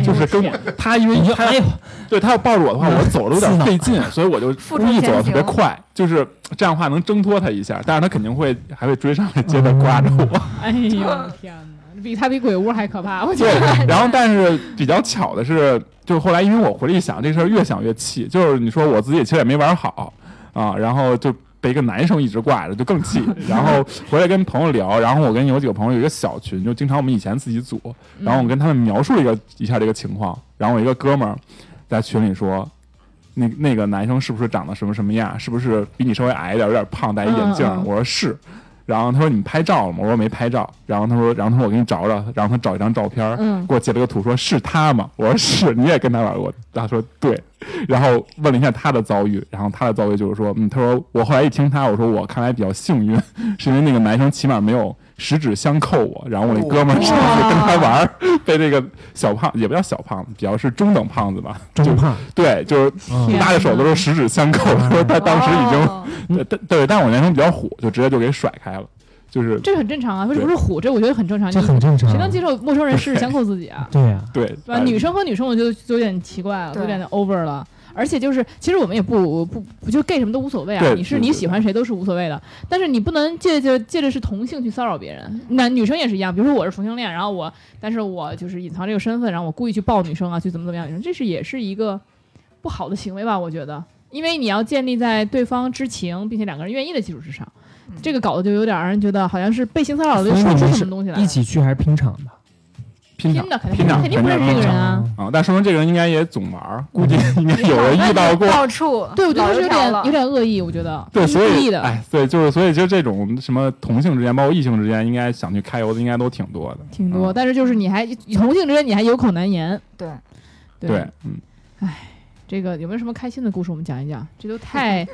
Speaker 6: 就是跟我他因为他对他要抱着我的话，我走的有点费劲，所以我就故意走的特别快，就是这样的话能挣脱他一下。但是他肯定会还会追上来，接着挂着我。
Speaker 2: 哎呦天哪！比他比鬼屋还可怕，我觉
Speaker 6: 得。对，然后但是比较巧的是，就是后来因为我回来一想，这事儿越想越气。就是你说我自己其实也没玩好啊，然后就被一个男生一直挂着，就更气。然后回来跟朋友聊，然后我跟有几个朋友有一个小群，就经常我们以前自己组，然后我跟他们描述了一个一下这个情况。然后我一个哥们儿在群里说，那那个男生是不是长得什么什么样？是不是比你稍微矮一点，有点胖，戴一眼镜？我说是。然后他说：“你们拍照了吗？”我说：“没拍照。”然后他说：“然后他说我给你找找。”然后他找一张照片，给我截了个图，说是他吗？我说：“是。”你也跟他玩过？他说：“对。”然后问了一下他的遭遇，然后他的遭遇就是说：“嗯，他说我后来一听他，我说我看来比较幸运，是因为那个男生起码没有。”十指相扣我，然后我那哥们儿上去跟他玩儿，被这个小胖也不叫小胖子，比较是中等胖子吧，
Speaker 4: 中胖，
Speaker 6: 对，就是拉着手的时候十指相扣，说他当时已经，对对，但我那天比较虎，就直接就给甩开了，就是
Speaker 2: 这很正常啊，为什么是虎？这我觉得很正常，
Speaker 4: 这很正常，
Speaker 2: 谁能接受陌生人十指相扣自己啊？
Speaker 4: 对呀，
Speaker 6: 对，
Speaker 2: 对吧？女生和女生我就就有点奇怪了，有点 over 了。而且就是，其实我们也不不不就 gay 什么都无所谓啊，你是你喜欢谁都是无所谓的。但是你不能借着借着是同性去骚扰别人，男女生也是一样。比如说我是同性恋，然后我，但是我就是隐藏这个身份，然后我故意去抱女生啊，去怎么怎么样女生，这是也是一个不好的行为吧？我觉得，因为你要建立在对方知情并且两个人愿意的基础之上，这个搞得就有点让人觉得好像是被性骚扰的说出什么东西来。
Speaker 4: 一起去还是拼场的？
Speaker 6: 拼
Speaker 2: 的
Speaker 6: 拼的
Speaker 2: 肯定不认识这个人啊！
Speaker 6: 啊，但说明这个人应该也总玩，估计应该有人遇到过。
Speaker 5: 到处
Speaker 2: 对，我觉得是有点有点恶意，我觉得
Speaker 6: 对，所以
Speaker 2: 的
Speaker 6: 哎，对，就是所以就这种什么同性之间，包括异性之间，应该想去揩油的应该都挺多的，
Speaker 2: 挺多。但是就是你还同性之间，你还有口难言。
Speaker 5: 对
Speaker 6: 对，嗯，
Speaker 2: 哎，这个有没有什么开心的故事？我们讲一讲，这都太。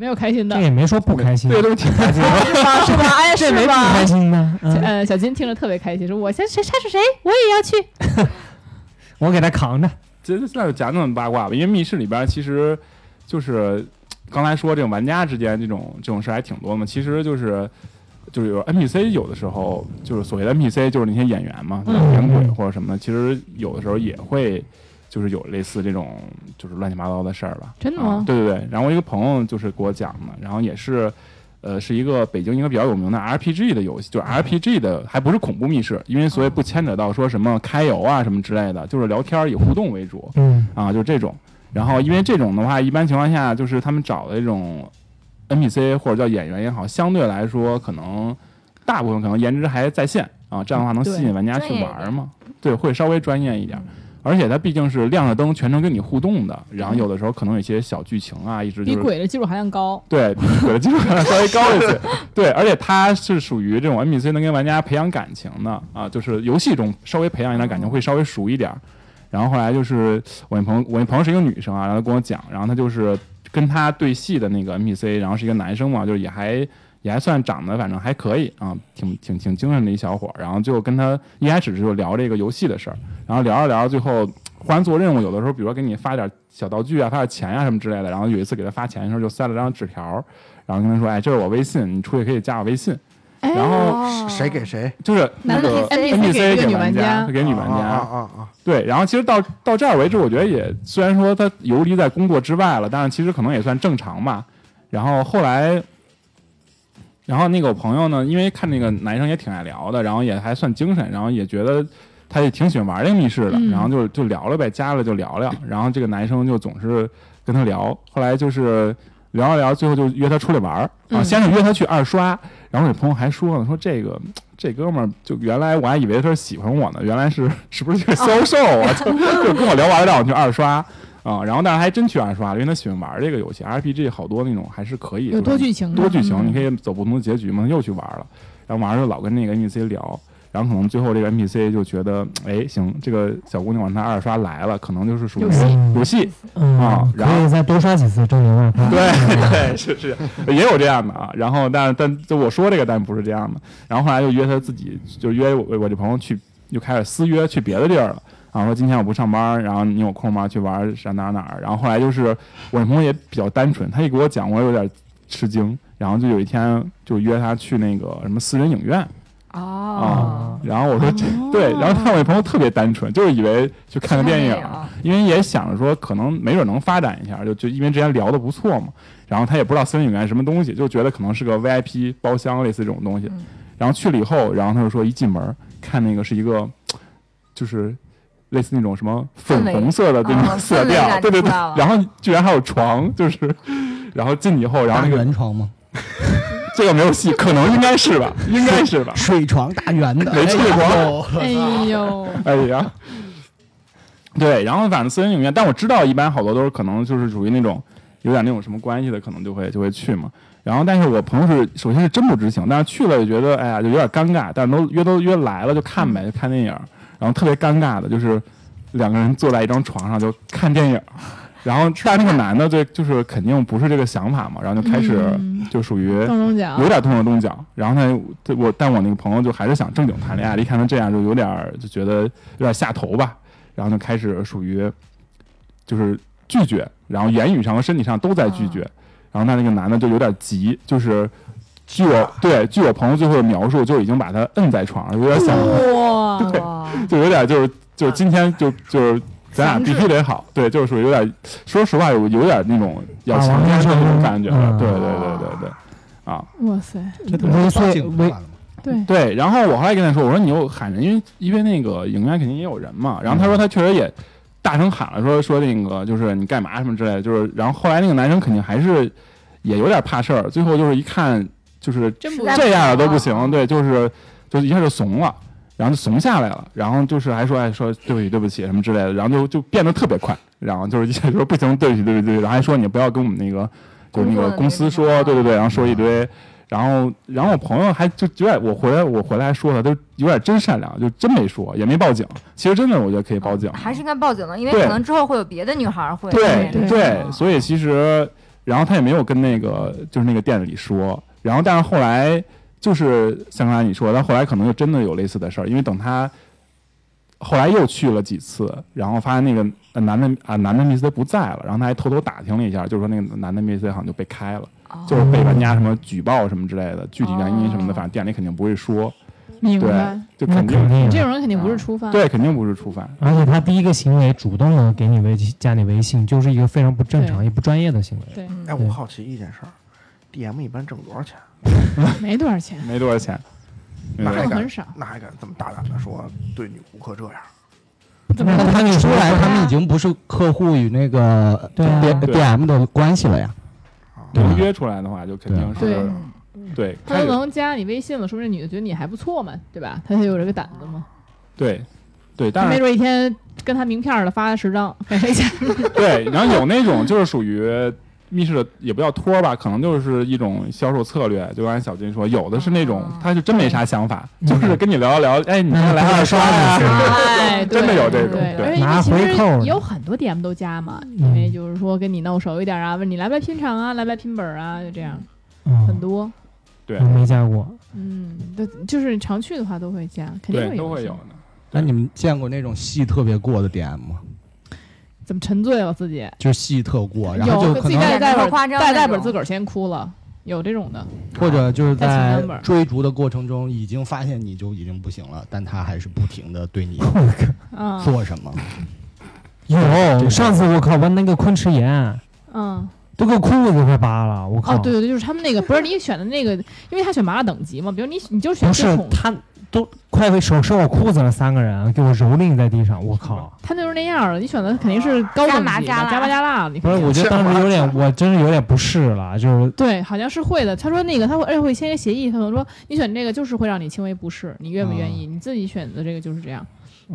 Speaker 2: 没有开心的，
Speaker 4: 这也没说不开心，
Speaker 6: 对，都挺开心，
Speaker 2: 是吧？是吧？哎，是
Speaker 4: 吧？不开心的。
Speaker 2: 呃，小金听着特别开心，说：“我先谁杀是谁，我也要去，
Speaker 4: 我给他扛着。”
Speaker 6: 这那就讲讲八卦吧，因为密室里边其实就是刚才说这种玩家之间这种这种事还挺多的嘛。其实就是就是有 NPC 有的时候就是所谓的 NPC 就是那些演员嘛，演鬼或者什么的，其实有的时候也会。就是有类似这种就是乱七八糟的事儿吧？
Speaker 2: 真的吗？
Speaker 6: 对对对。然后我一个朋友就是给我讲的，然后也是，呃，是一个北京一个比较有名的 RPG 的游戏，就是 RPG 的，还不是恐怖密室，因为所以不牵扯到说什么开游啊什么之类的，就是聊天以互动为主。
Speaker 4: 嗯。
Speaker 6: 啊，就是这种。然后因为这种的话，一般情况下就是他们找的这种 NPC 或者叫演员也好，相对来说可能大部分可能颜值还在线啊，这样的话能吸引玩家去玩嘛？对，会稍微专业一点。而且它毕竟是亮着灯，全程跟你互动的，然后有的时候可能有些小剧情啊，一直
Speaker 2: 比鬼的技术含量高。
Speaker 6: 对，比鬼的技术含量稍微高一些。对，而且它是属于这种 NPC 能跟玩家培养感情的啊，就是游戏中稍微培养一点感情会稍微熟一点。然后后来就是我那朋友，我那朋友是一个女生啊，然后跟我讲，然后她就是跟她对戏的那个 NPC，然后是一个男生嘛，就是也还。也还算长得反正还可以啊，挺挺挺精神的一小伙儿。然后就跟他一开始就聊这个游戏的事儿，然后聊着聊着，最后忽然做任务，有的时候比如说给你发点小道具啊，发点钱啊什么之类的。然后有一次给他发钱的时候，就塞了张纸条，然后跟他说：“哎，这是我微信，你出去可以加我微信。”
Speaker 2: 哎
Speaker 6: 然后
Speaker 5: 哦
Speaker 7: 谁给谁？
Speaker 6: 就是那
Speaker 2: 男的
Speaker 6: 个
Speaker 2: NPC 给
Speaker 6: 玩
Speaker 2: 玩家
Speaker 6: 给女玩
Speaker 7: 家啊
Speaker 6: 家。
Speaker 7: 啊啊！
Speaker 6: 对，然后其实到到这儿为止，我觉得也虽然说他游离在工作之外了，但是其实可能也算正常吧。然后后来，然后那个我朋友呢，因为看那个男生也挺爱聊的，然后也还算精神，然后也觉得他也挺喜欢玩这个密室的，
Speaker 2: 嗯
Speaker 6: 然后就就聊了呗，加了就聊聊。然后这个男生就总是跟他聊，后来就是聊着聊，最后就约他出来玩儿啊，
Speaker 2: 嗯
Speaker 6: 先是约他去二刷，然后我朋友还说呢，说这个这哥们儿就原来我还以为他是喜欢我呢，原来是是不是这个销售啊？就就跟我聊完让我去二刷啊，然后但是还真去二刷了，因为他喜欢玩这个游戏，RPG 好多那种还是可以
Speaker 2: 有多剧情的，
Speaker 6: 多剧情，
Speaker 2: 嗯
Speaker 6: 你可以走不同的结局嘛，又去玩了，然后玩就老跟那个 NPC 聊。然后可能最后这个 NPC 就觉得，哎，行，这个小姑娘往他二刷来了，可能就是属于
Speaker 2: 游戏
Speaker 6: 游戏，
Speaker 4: 嗯
Speaker 6: 啊然后
Speaker 4: 可以再多刷几次证明二刷。
Speaker 6: 对对是是，也有这样的啊。然后但但就我说这个，但不是这样的。然后后来就约他自己，就约我我这朋友去，就开始私约去别的地儿了。然后说今天我不上班，然后你有空吗？去玩上哪儿哪儿。然后后来就是我那朋友也比较单纯，他一给我讲，我有点吃惊。然后就有一天就约他去那个什么私人影院
Speaker 5: 哦
Speaker 6: 啊，，然后我说这对，然后他我这朋友特别单纯，就是以为去看个电影，因为也想着说可能没准能发展一下，就就因为之前聊的不错嘛，然后他也不知道私人影院什么东西，就觉得可能是个 VIP 包厢类似这种东西，
Speaker 5: 嗯
Speaker 6: 然后去了以后，然后他就说一进门看那个是一个就是类似那种什么粉红色的那种色调，对对对然后居然还有床，就是然后进去以后，然后那个
Speaker 3: 圆床吗？
Speaker 6: 这个没有戏，可能应该是吧，应该是吧，
Speaker 3: 水床大圆的，
Speaker 6: 没去过。
Speaker 2: 哎呦，
Speaker 6: 哎呀，对，然后反正私人影院，但我知道一般好多都是可能就是属于那种有点那种什么关系的，可能就会就会去嘛。然后，但是我朋友是首先是真不知情，但是去了就觉得哎呀就有点尴尬，但是都约都约来了就看呗，就看电影，然后特别尴尬的就是两个人坐在一张床上就看电影。然后，但那个男的就，就是肯定不是这个想法嘛，然后就开始
Speaker 2: 嗯。
Speaker 6: 就属于
Speaker 2: 动动脚。
Speaker 6: 有，点动手动脚，然后呢，对我但我那个朋友就还是想正经谈恋爱，一看他这样就有点就觉得有点下头吧，然后就开始属于就是拒绝，然后言语上和身体上都在拒绝，然后那那个男的就有点急，就是据我对据我朋友最后的描述，就已经把他摁在床上，有点想
Speaker 2: 哇，
Speaker 5: 对，
Speaker 6: 就有点就是就是今天就就是咱俩必须得好，对，就是属于有点说实话有有点那种要强奸的那种
Speaker 4: 嗯
Speaker 6: 感觉了，对对对对对，啊。
Speaker 2: 哇塞，
Speaker 3: 这都是
Speaker 4: 猥琐猥
Speaker 3: 镜头了？
Speaker 2: 对，
Speaker 6: 对，然后我后来跟他说，我说你又喊人，因为因为那个影院肯定也有人嘛。然后他说他确实也大声喊了，说说那个就是你干嘛什么之类的，就是然后后来那个男生肯定还是也有点怕事儿，最后就是一看就是这样了都不
Speaker 5: 不
Speaker 6: 行，对，就是就一下就怂了。然后就怂下来了，然后就是还说哎说对不起对不起什么之类的，然后就就变得特别快，然后就是一下就说不行对不起对不起对，然后还说你不要跟我们那个就是那个公司说对对对，然后说一堆，然后然后我朋友还就有点我回来我回来还说他都有点真善良，就真没说也没报警，其实真的我觉得可以报警，
Speaker 5: 还是应该报警的，因为可能之后会有别的女孩会
Speaker 6: 对
Speaker 2: 对
Speaker 6: 对，所以其实，然后他也没有跟那个就是那个店里说，然后但是后来就是像刚才你说，他后来可能就真的有类似的事儿，因为等他后来又去了几次，然后发现那个呃男的啊男的 Miss 不在了，然后他还偷偷打听了一下，就是说那个男的 Miss 好像就被开了，
Speaker 5: 哦。
Speaker 6: 就是被玩家什么举报什么之类的，具体原因什么的，
Speaker 5: 哦
Speaker 6: 反正店里肯定不会说，
Speaker 2: 明白。
Speaker 4: 那
Speaker 6: 就肯定
Speaker 4: 肯定
Speaker 2: 这种人肯定不是初犯，
Speaker 6: 对，肯定不是初犯。
Speaker 4: 而且他第一个行为主动的给你微加你微信，就是一个非常不正常也不专业的行为。
Speaker 2: 对，
Speaker 5: 嗯
Speaker 7: 哎，我好奇一件事儿，DM 一般挣 多少钱？
Speaker 2: 没多少钱，
Speaker 6: 没多少钱，
Speaker 7: 那还敢
Speaker 2: 挣很少。
Speaker 7: 那还敢这么大胆的说对女顾客这样？
Speaker 2: 怎么
Speaker 3: 那
Speaker 4: 那你
Speaker 3: 看得出来，他们已经不是客户与那个
Speaker 4: 对啊
Speaker 3: D D M 的关系了呀。对
Speaker 6: 能约出来的话，就肯定
Speaker 2: 对
Speaker 6: 是对，
Speaker 2: 他
Speaker 6: 开始
Speaker 2: 能加你微信了，说明这女的觉得你还不错嘛，对吧？他才有这个胆子嘛。
Speaker 6: 对对，
Speaker 2: 他没
Speaker 6: 但是
Speaker 2: 准一天跟他名片儿的发十张，给谁钱？
Speaker 6: 对，然后有那种就是属于密室的，也不叫托儿吧，可能就是一种销售策略。就刚才小金说，有的是那种
Speaker 5: 哦
Speaker 6: 他是真没啥想法，
Speaker 4: 嗯
Speaker 6: 就是跟你聊一聊，哎，你
Speaker 4: 那
Speaker 6: 来二刷呀真的有这种
Speaker 2: 对，
Speaker 6: 对
Speaker 4: 拿
Speaker 2: 为其实
Speaker 4: 回扣
Speaker 2: 也有很多 DM 都加嘛，
Speaker 4: 嗯
Speaker 2: 因为就是说跟你弄熟一点啊，问你来不来拼场啊，来不来拼本啊，就这样
Speaker 4: 嗯，
Speaker 2: 很多。
Speaker 6: 对
Speaker 4: 我没加过。
Speaker 2: 嗯，对，就是常去的话都会加，肯定
Speaker 6: 对，都会有
Speaker 2: 有。
Speaker 6: 的。
Speaker 3: 那你们见过那种戏特别过的 D M 吗？
Speaker 2: 怎么沉醉了自己？
Speaker 3: 就是戏特过，然后
Speaker 2: 有自己
Speaker 3: 就可能
Speaker 2: 带带本带带本自个儿先哭了，有这种的，
Speaker 3: 或者就是在追逐的过程中，已经发现你就已经不行了，但他还是不停的对你
Speaker 2: 嗯
Speaker 3: 做什么。
Speaker 4: 有上次我靠玩那个昆池岩，
Speaker 2: 嗯。
Speaker 4: 都给我裤子快扒了，我靠！
Speaker 2: 哦，对对对，就是他们那个不是你选的那个，因为他选麻辣等级嘛，比如你你就选
Speaker 4: 不是他都快被手伸我裤子了，三个人给我蹂躏在地上，我靠！
Speaker 2: 他就是那样的，你选的肯定是高等级的
Speaker 5: 加麻加辣
Speaker 2: 加麻加辣，你
Speaker 4: 不是，我觉得当时有点，我真是有点不适了，就是
Speaker 2: 对，好像是会的。他说那个他会，而且会签一个协议，他可能说你选这个就是会让你轻微不适，你愿不愿意？你自己选择这个就是这样。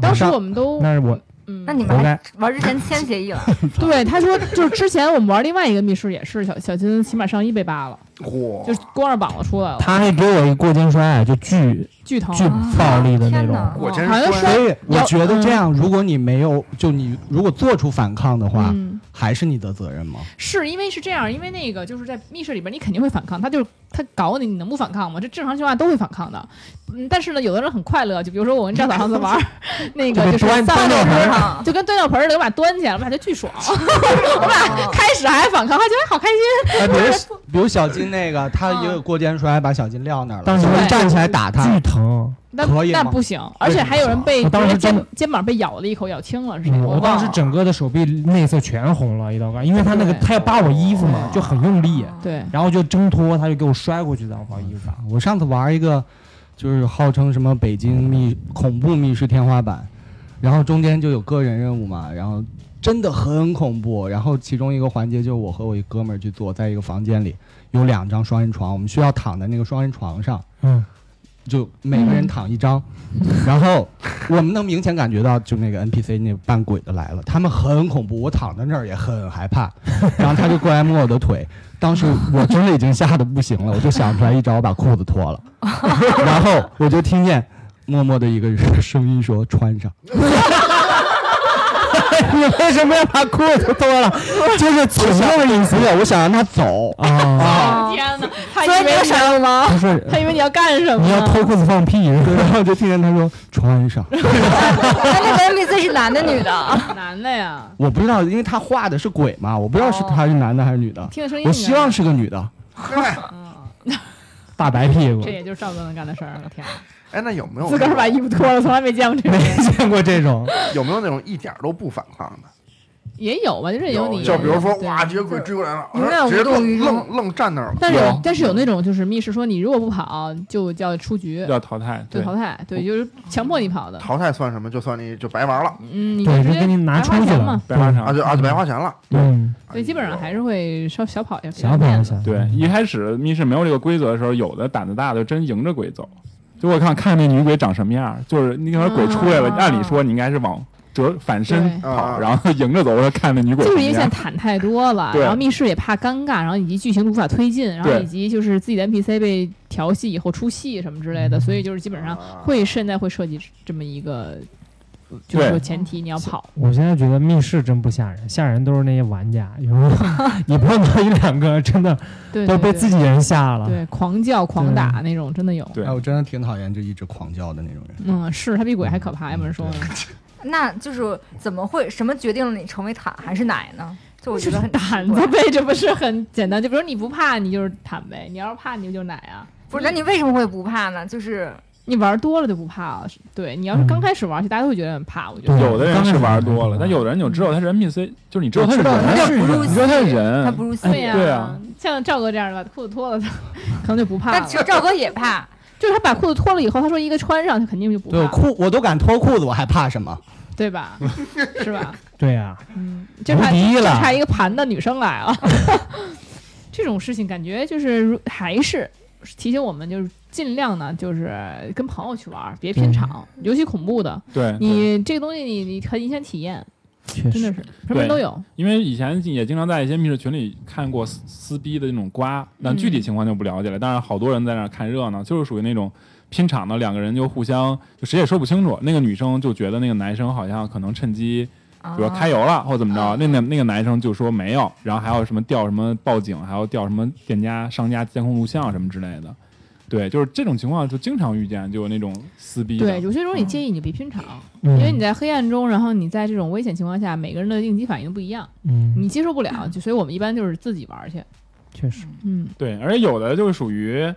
Speaker 2: 当时我们都
Speaker 4: 那是我
Speaker 2: 嗯，
Speaker 5: 那你们还。玩之前签协议了？
Speaker 2: 对他说就是之前我们玩另外一个密室也是小小金起码上衣被扒了，
Speaker 7: 嚯，
Speaker 2: 就是光着膀子出来了，
Speaker 4: 他还给我一过肩摔，就巨
Speaker 2: 巨疼。
Speaker 4: 巨暴力的那种。
Speaker 7: 我真
Speaker 2: 好像
Speaker 7: 摔
Speaker 2: 摔
Speaker 3: 所以我觉得这样，如果你没有，就你如果做出反抗的话，
Speaker 2: 嗯，
Speaker 3: 还是你的责任吗？
Speaker 2: 是因为是这样，因为那个就是在密室里边，你肯定会反抗，他就是他搞你，你能不反抗吗？这正常情况下都会反抗的。嗯，但是呢，有的人很快乐，就比如说我跟赵嫂上次玩 那个就是
Speaker 4: 端尿盆
Speaker 5: 上
Speaker 2: 就跟端尿盆似的，我把它端起来，我们俩就巨爽。我们俩开始还反抗，还觉得好开心。
Speaker 3: 哎，比如比如小金那个，他也有过肩摔，把小金撂那儿了，
Speaker 4: 当时
Speaker 3: 站起来打他。
Speaker 4: 巨，疼。
Speaker 2: 那
Speaker 3: 可以吗？
Speaker 2: 那不行，而且还有人被
Speaker 4: 我当时
Speaker 2: 肩
Speaker 4: 真
Speaker 2: 肩膀被咬了一口，咬青了是谁？
Speaker 4: 嗯，我当时整个的手臂内侧全红了，一道杠，因为他那个他要扒我衣服嘛，就很用力，
Speaker 2: 对，
Speaker 4: 然后就挣脱，他就给我摔过去的，不好意思啊。
Speaker 3: 我上次玩一个，就是号称什么北京密恐怖密室天花板，然后中间就有个人任务嘛，然后真的很恐怖。然后其中一个环节就是我和我一哥们儿去坐，在一个房间里有两张双人床，我们需要躺在那个双人床上，
Speaker 4: 嗯，
Speaker 3: 就每个人躺一张，然后我们能明显感觉到，就那个 NPC 那扮鬼的来了，他们很恐怖，我躺在那儿也很害怕，然后他就过来摸我的腿，当时我真的已经吓得不行了，我就想出来一招把裤子脱了，然后我就听见默默的一个声音说穿上，
Speaker 4: 你为什么要把裤子脱了？就是从的意思
Speaker 3: 不是，我想让他走，
Speaker 4: 啊，
Speaker 2: 天哪，他以为
Speaker 5: 有闪了吗？
Speaker 4: 不是
Speaker 2: 他以为你要干什么？
Speaker 4: 你要脱裤子放屁？
Speaker 3: 然后就听见他说穿上，
Speaker 5: 那那个 NPC 是男的女的？
Speaker 2: 男的呀，
Speaker 3: 我不知道，因为他画的是鬼嘛，我不知道是他是男的还是女的，
Speaker 2: 听声音
Speaker 3: 我希望是个女的。
Speaker 7: 嗨，
Speaker 4: 大白屁股
Speaker 2: 这，也就是赵哥能干的事儿。了天，
Speaker 7: 哎，那有没有
Speaker 2: 自个儿把衣服脱了，从来没见过这种没。
Speaker 4: 见过这种。
Speaker 7: 有没有那种一点儿都不反抗的？
Speaker 2: 也有吧，就是有你，
Speaker 7: 就比如说，
Speaker 2: 对
Speaker 7: 哇，这个鬼追过来了，
Speaker 5: 永远
Speaker 7: 直接
Speaker 5: 无动于衷
Speaker 7: 愣愣愣站那儿了。
Speaker 2: 但是有
Speaker 6: 有，
Speaker 2: 但是有那种就是密室说你如果不跑就叫出局，
Speaker 6: 要淘汰，对，
Speaker 2: 就淘汰，对，就是强迫你跑的。
Speaker 7: 淘汰算什么？就算你就白玩了
Speaker 2: 嗯，你
Speaker 4: 对，
Speaker 2: 直接
Speaker 4: 就给你拿
Speaker 2: 白
Speaker 4: 出去了
Speaker 2: 花钱嘛。。
Speaker 7: 啊，
Speaker 6: 白花场
Speaker 7: 就啊就白花钱了。
Speaker 4: 嗯，
Speaker 2: 所以基本上还是会稍小跑一下，
Speaker 4: 小跑一下。
Speaker 6: 对，一开始密室没有这个规则的时候，有的胆子大的真迎着鬼走。就我看看那女鬼长什么样，就是你看鬼出来了，
Speaker 2: 啊。
Speaker 6: 按理说你应该是往折反身跑，
Speaker 7: 啊。
Speaker 6: 然后迎着走，说看那女鬼。
Speaker 2: 就是因为现在坦太多了，然后密室也怕尴尬，然后以及剧情无法推进，然后以及就是自己的 NPC 被调戏以后出戏什么之类的，所以就是基本上会现在会设计这么一个，就是说前提你要跑。
Speaker 4: 我现在觉得密室真不吓人，吓人都是那些玩家。有时候 你碰到一两个，真的
Speaker 2: 对，
Speaker 4: 都被自己人吓了。
Speaker 2: 对狂叫狂打那种真的有。
Speaker 6: 对
Speaker 3: 哎，我真的挺讨厌就一直狂叫的那种人。
Speaker 2: 嗯，是他比鬼还可怕，要不然说呢？
Speaker 5: 那就是怎么会什么决定了你成为坦还是奶呢？就我觉得很奇
Speaker 2: 胆子呗，这不是很简单？就比如你不怕，你就是坦呗；你要是怕，你就是奶啊。
Speaker 5: 不是，那你为什么会不怕呢？就是
Speaker 2: 你玩多了就不怕了。对你要是刚开始玩，其实大家都会觉得很怕。我觉得
Speaker 6: 有的人是玩多了，但有的人你就知道他是 NPC，就是你知道他是
Speaker 3: 知道他
Speaker 6: 人，
Speaker 5: 是人
Speaker 6: 你知道他是人，
Speaker 5: 他不入戏。
Speaker 2: 对呀、
Speaker 6: 对啊
Speaker 2: 像赵哥这样的把裤子脱了，他可能就不怕了
Speaker 5: 但。其实赵哥也怕，
Speaker 2: 就是他把裤子脱了以后，他说一个穿上，他肯定就不怕
Speaker 3: 对，裤我都敢脱裤子，我还怕什么？
Speaker 2: 对吧？是吧？
Speaker 4: 对呀，
Speaker 2: 嗯，就就差一个盘的女生来了。这种事情感觉就是如还是提醒我们，就是尽量呢，就是跟朋友去玩，别拼场，尤其恐怖的，
Speaker 6: 对，
Speaker 2: 你这个东西你你很影响体验，
Speaker 4: 确实
Speaker 2: 真的是什么人都有。
Speaker 6: 因为以前也经常在一些密室群里看过撕撕逼的那种瓜，但具体情况就不了解了。但是，好多人在那儿看热闹，就是属于那种拼场的，两个人就互相就谁也说不清楚。那个女生就觉得那个男生好像可能趁机，比如说开油了或怎么着，那那那个男生就说没有，然后还有什么调什么报警，还有调什么店家商家监控录像什么之类的。对，就是这种情况就经常遇见，就有那种撕逼。
Speaker 2: 对，有些时候你介意你别拼场，
Speaker 4: 嗯
Speaker 2: 因为你在黑暗中，然后你在这种危险情况下，每个人的应激反应不一样，
Speaker 4: 嗯，
Speaker 2: 你接受不了，就所以我们一般就是自己玩去。
Speaker 4: 确实，
Speaker 2: 嗯，
Speaker 6: 对，而且有的就是属于，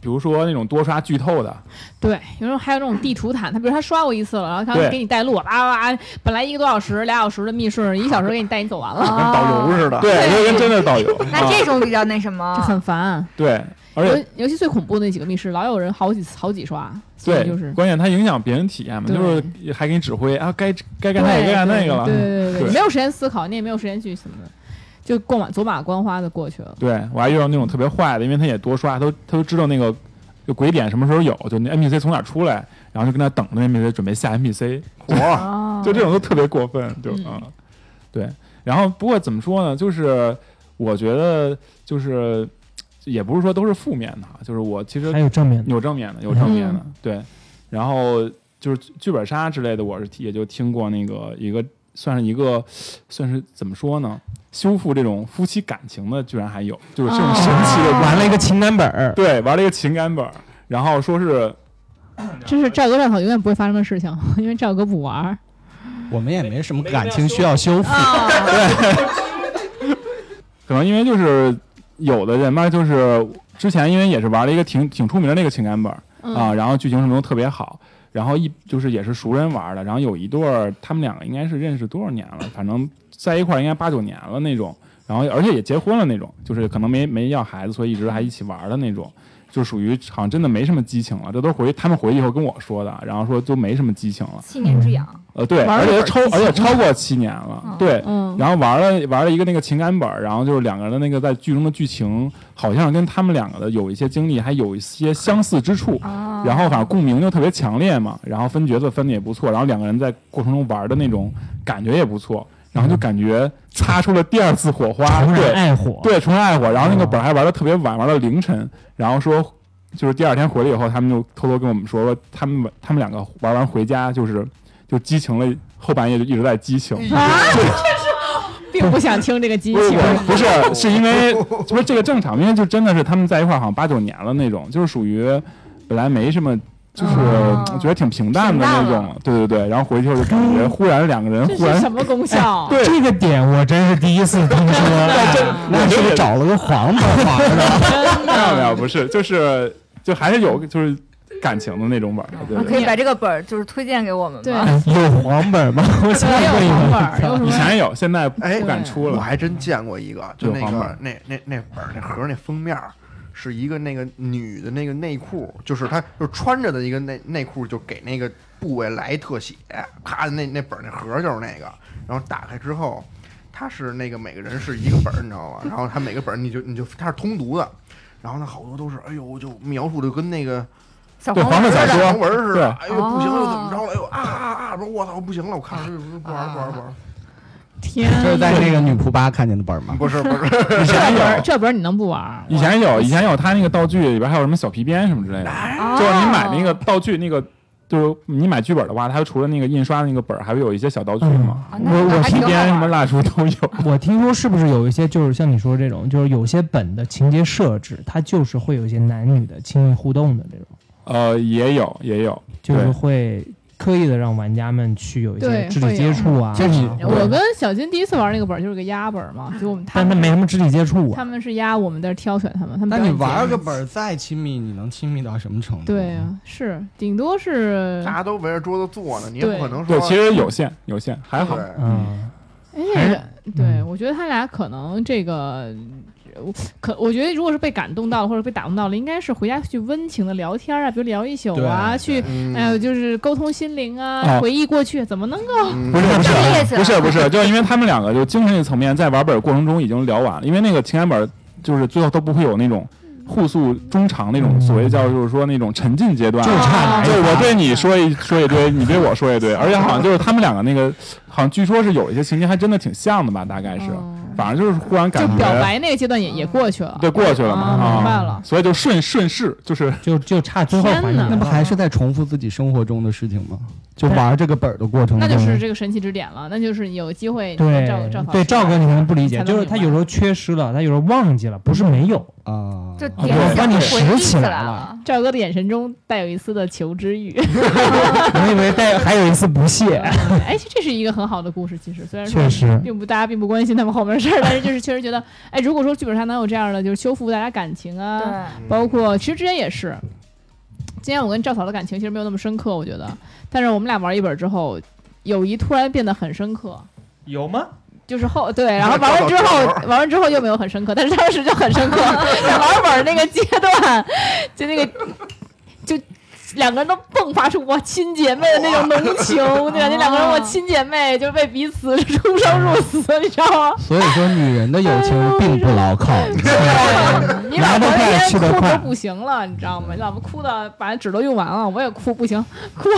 Speaker 6: 比如说那种多刷剧透的，
Speaker 2: 对，有时候还有那种地图毯，他比如他刷过一次了，然后他
Speaker 6: 对
Speaker 2: 给你带路，哇哇哇，本来一个多小时、俩小时的密室，一小时给你带你走完了，
Speaker 7: 跟导游似的。
Speaker 6: 对，就跟真的导游。
Speaker 5: 那
Speaker 6: 啊
Speaker 5: 这种比较那什么
Speaker 2: 就，很烦。
Speaker 6: 对，而且
Speaker 2: 尤尤其最恐怖的那几个密室，老有人好几次好几刷，
Speaker 6: 对，
Speaker 2: 就是
Speaker 6: 关键它影响别人体验嘛，就是还给你指挥啊，该该干那个，该干那个了。
Speaker 2: 对对对 没有时间思考，你也没有时间去什么的，就过马走马观花的过去了。
Speaker 6: 对我还遇到那种特别坏的，因为他也多刷，他都他都知道那个就鬼点什么时候有，就那 NPC 从哪儿出来，然后就跟那等着那 NPC 准备下 NPC，
Speaker 7: 哇，
Speaker 2: 哦
Speaker 6: 就这种都特别过分，就
Speaker 2: 嗯
Speaker 6: 啊，对。然后不过怎么说呢，就是我觉得就是也不是说都是负面的啊，就是我其实
Speaker 4: 还有正面的，
Speaker 6: 有正面的，有正面的，
Speaker 2: 嗯。
Speaker 6: 对。然后就是剧本杀之类的，我是也就听过那个一个算是一个算是怎么说呢，修复这种夫妻感情的，居然还有，就是这种
Speaker 2: 哦
Speaker 6: 神奇的
Speaker 4: 玩了一个情感本儿，
Speaker 6: 对，玩了一个情感本儿，然后说是
Speaker 2: 这是赵哥赵嫂永远不会发生的事情，因为赵哥不玩儿。
Speaker 3: 我们也没什么感情需要修复。
Speaker 2: 对，
Speaker 6: 可能因为就是有的人嘛，就是之前因为也是玩了一个挺挺出名的那个情感本儿啊，
Speaker 2: 嗯
Speaker 6: 然后剧情什么都特别好，然后一就是也是熟人玩的，然后有一对儿他们两个应该是认识多少年了，反正在一块儿应该八九年了那种，然后而且也结婚了那种，就是可能没没要孩子，所以一直还一起玩的那种。就属于好像真的没什么激情了，这都回他们回去以后跟我说的，然后说都没什么激情了。
Speaker 5: 七年之痒，
Speaker 6: 呃，对，而且超而且超过七年了，
Speaker 5: 嗯。
Speaker 6: 对，
Speaker 2: 嗯，
Speaker 6: 然后玩了玩了一个那个情感本，然后就是两个人的那个在剧中的剧情，好像跟他们两个的有一些经历还有一些相似之处，
Speaker 5: 哦
Speaker 6: 然后反正共鸣就特别强烈嘛，然后分角色分的也不错，然后两个人在过程中玩的那种感觉也不错，然后就感觉擦出了第二次火花，
Speaker 4: 重燃
Speaker 6: 对
Speaker 4: 爱火，
Speaker 6: 对，重燃爱火，然后那个本儿还玩的特别晚，玩到凌晨，然后说。就是第二天回来以后，他们就偷偷跟我们说，说他们他们两个玩完回家，就是就激情了，后半夜就一直在激情。
Speaker 2: 啊，并不想听这个激情。
Speaker 6: 不是，是因为不是这个正常，因为就真的是他们在一块儿好像八九年了那种，就是属于本来没什么，就是
Speaker 5: 哦
Speaker 6: 觉得挺平淡的那种，对对对，然后回去后就感觉忽然两个人
Speaker 2: 这
Speaker 6: 忽然
Speaker 2: 是什么功效？
Speaker 6: 对
Speaker 4: 这个点我真是第一次听说。
Speaker 3: 那就是找了个黄本玩 的？
Speaker 6: 没有没有不是，就是就还是有就是感情的那种本儿，对对
Speaker 5: 可以把这个本儿就是推荐给我们
Speaker 2: 对
Speaker 5: 吗？
Speaker 4: 有黄本吗？我想
Speaker 2: 没有
Speaker 4: 问一
Speaker 2: 本儿，
Speaker 6: 以？前有，现在
Speaker 7: 哎
Speaker 6: 不敢出了。
Speaker 7: 我还真见过一个，就那个
Speaker 6: 有黄本儿
Speaker 7: 那那那本儿那盒儿那封面儿是一个那个女的那个内裤，就是她就穿着的一个内内裤，就给那个部位来特写，咔那那本儿那盒儿就是那个，然后打开之后，它是那个每个人是一个本儿，你知道吗？然后它每个本儿你就你就它是通读的，然后呢好多都是哎呦就描述的跟那个
Speaker 6: 对
Speaker 5: 小黄
Speaker 6: 色小说
Speaker 7: 黄文儿似的，哎呦不行了又怎么
Speaker 5: 哦
Speaker 7: 着了？哎呦啊啊啊！不是我操不行了，我看着不玩儿不玩儿不玩儿，
Speaker 2: 天
Speaker 3: 这是在那个女仆吧看见的本吗？
Speaker 7: 不是不是。
Speaker 6: 以前
Speaker 2: 这本儿
Speaker 6: 有，
Speaker 2: 这本你能不玩？
Speaker 6: 以前有，以前有他那个道具里边还有什么小皮鞭什么之类的，
Speaker 5: 哦
Speaker 6: 就是你买那个道具那个。就是你买剧本的话，它除了那个印刷的那个本儿，还会有一些小道具嘛，
Speaker 5: 啊那
Speaker 4: 我我
Speaker 6: 皮鞭什么蜡烛都有。
Speaker 4: 我听说是不是有一些就是像你说这种，就是有些本的情节设置，它就是会有一些男女的亲密互动的这种，
Speaker 6: 呃，也有也有，
Speaker 4: 就是会刻意的让玩家们去有一些肢体接触啊，
Speaker 3: 就是
Speaker 4: 啊
Speaker 2: 我跟小金第一次玩那个本儿就是个压本儿嘛，就我们他
Speaker 4: 但它
Speaker 2: 们
Speaker 4: 没什么肢体接触啊
Speaker 2: 他。们是压，我们在这儿挑选他们。他们
Speaker 3: 但你玩个本儿再亲密，你能亲密到什么程度？
Speaker 2: 对啊，是顶多是
Speaker 7: 大家都围着桌子坐呢，你也
Speaker 2: 对
Speaker 7: 不可能说
Speaker 6: 对，其实有限有限，还好。
Speaker 4: 嗯，
Speaker 2: 对，
Speaker 4: 嗯
Speaker 2: 我觉得他俩可能这个，我可我觉得如果是被感动到了或者被打动到了，应该是回家去温情的聊天啊，比如聊一宿啊，去
Speaker 7: 嗯。
Speaker 2: 哎呦就是沟通心灵啊，
Speaker 6: 哦
Speaker 2: 回忆过去，怎么能够？
Speaker 7: 嗯。
Speaker 6: 不是不是不是不是，就是因为他们两个就精神层面在玩本儿过程中已经聊完了，因为那个情感本儿就是最后都不会有那种互诉衷肠那种所谓叫就是说那种沉浸阶段，
Speaker 4: 就差
Speaker 6: 就我对你说一说一堆，你对我说一堆，而且好像就是他们两个那个好像据说是有一些情节还真的挺像的吧，大概是，
Speaker 2: 嗯
Speaker 6: 反正就是忽然感觉
Speaker 2: 就表白那个阶段也也过去了。
Speaker 6: 对过去了嘛，
Speaker 2: 啊明白了
Speaker 6: 啊，所以就顺顺势就是
Speaker 4: 就就差最后
Speaker 3: 那不还是在重复自己生活中的事情吗？就玩这个本儿的过程，
Speaker 2: 那就是这个神奇之点了，那就是有机会
Speaker 4: 对
Speaker 2: 赵赵
Speaker 4: 对赵哥，你可能不理解，就是他有时候缺失了，他有时候忘记了，不是没有，
Speaker 3: 啊，
Speaker 5: 就
Speaker 6: 对
Speaker 5: 点
Speaker 4: 把你拾起来
Speaker 5: 来
Speaker 4: 了。
Speaker 2: 赵哥的眼神中带有一丝的求知欲。
Speaker 4: 我以为带还有一丝不屑。
Speaker 2: 哎，这是一个很好的故事，其实虽然说
Speaker 4: 确实，
Speaker 2: 并不大家并不关心他们后面的事儿，但是就是确实觉得，哎，如果说剧本杀能有这样的，就是修复大家感情啊，
Speaker 5: 对，
Speaker 2: 包括其实之前也是，今天我跟赵嫂的感情其实没有那么深刻，我觉得，但是我们俩玩一本之后，友谊突然变得很深刻。
Speaker 4: 有吗？
Speaker 2: 就是后对，然后玩完之后，玩完之后又没有很深刻，但是当时就很深刻，在玩本那个阶段，就那个 就两个人都迸发出我亲姐妹的那种浓情，就感觉两个人我亲姐妹就为彼此出生入死，你知道吗？
Speaker 3: 所以说女人的友情并不牢靠。你知道吗
Speaker 2: 对，你老婆那
Speaker 4: 来得快
Speaker 2: 天哭都
Speaker 4: 去得快
Speaker 2: 不行了，你知道吗？你老婆哭的把纸都用完了，我也哭不行，哭。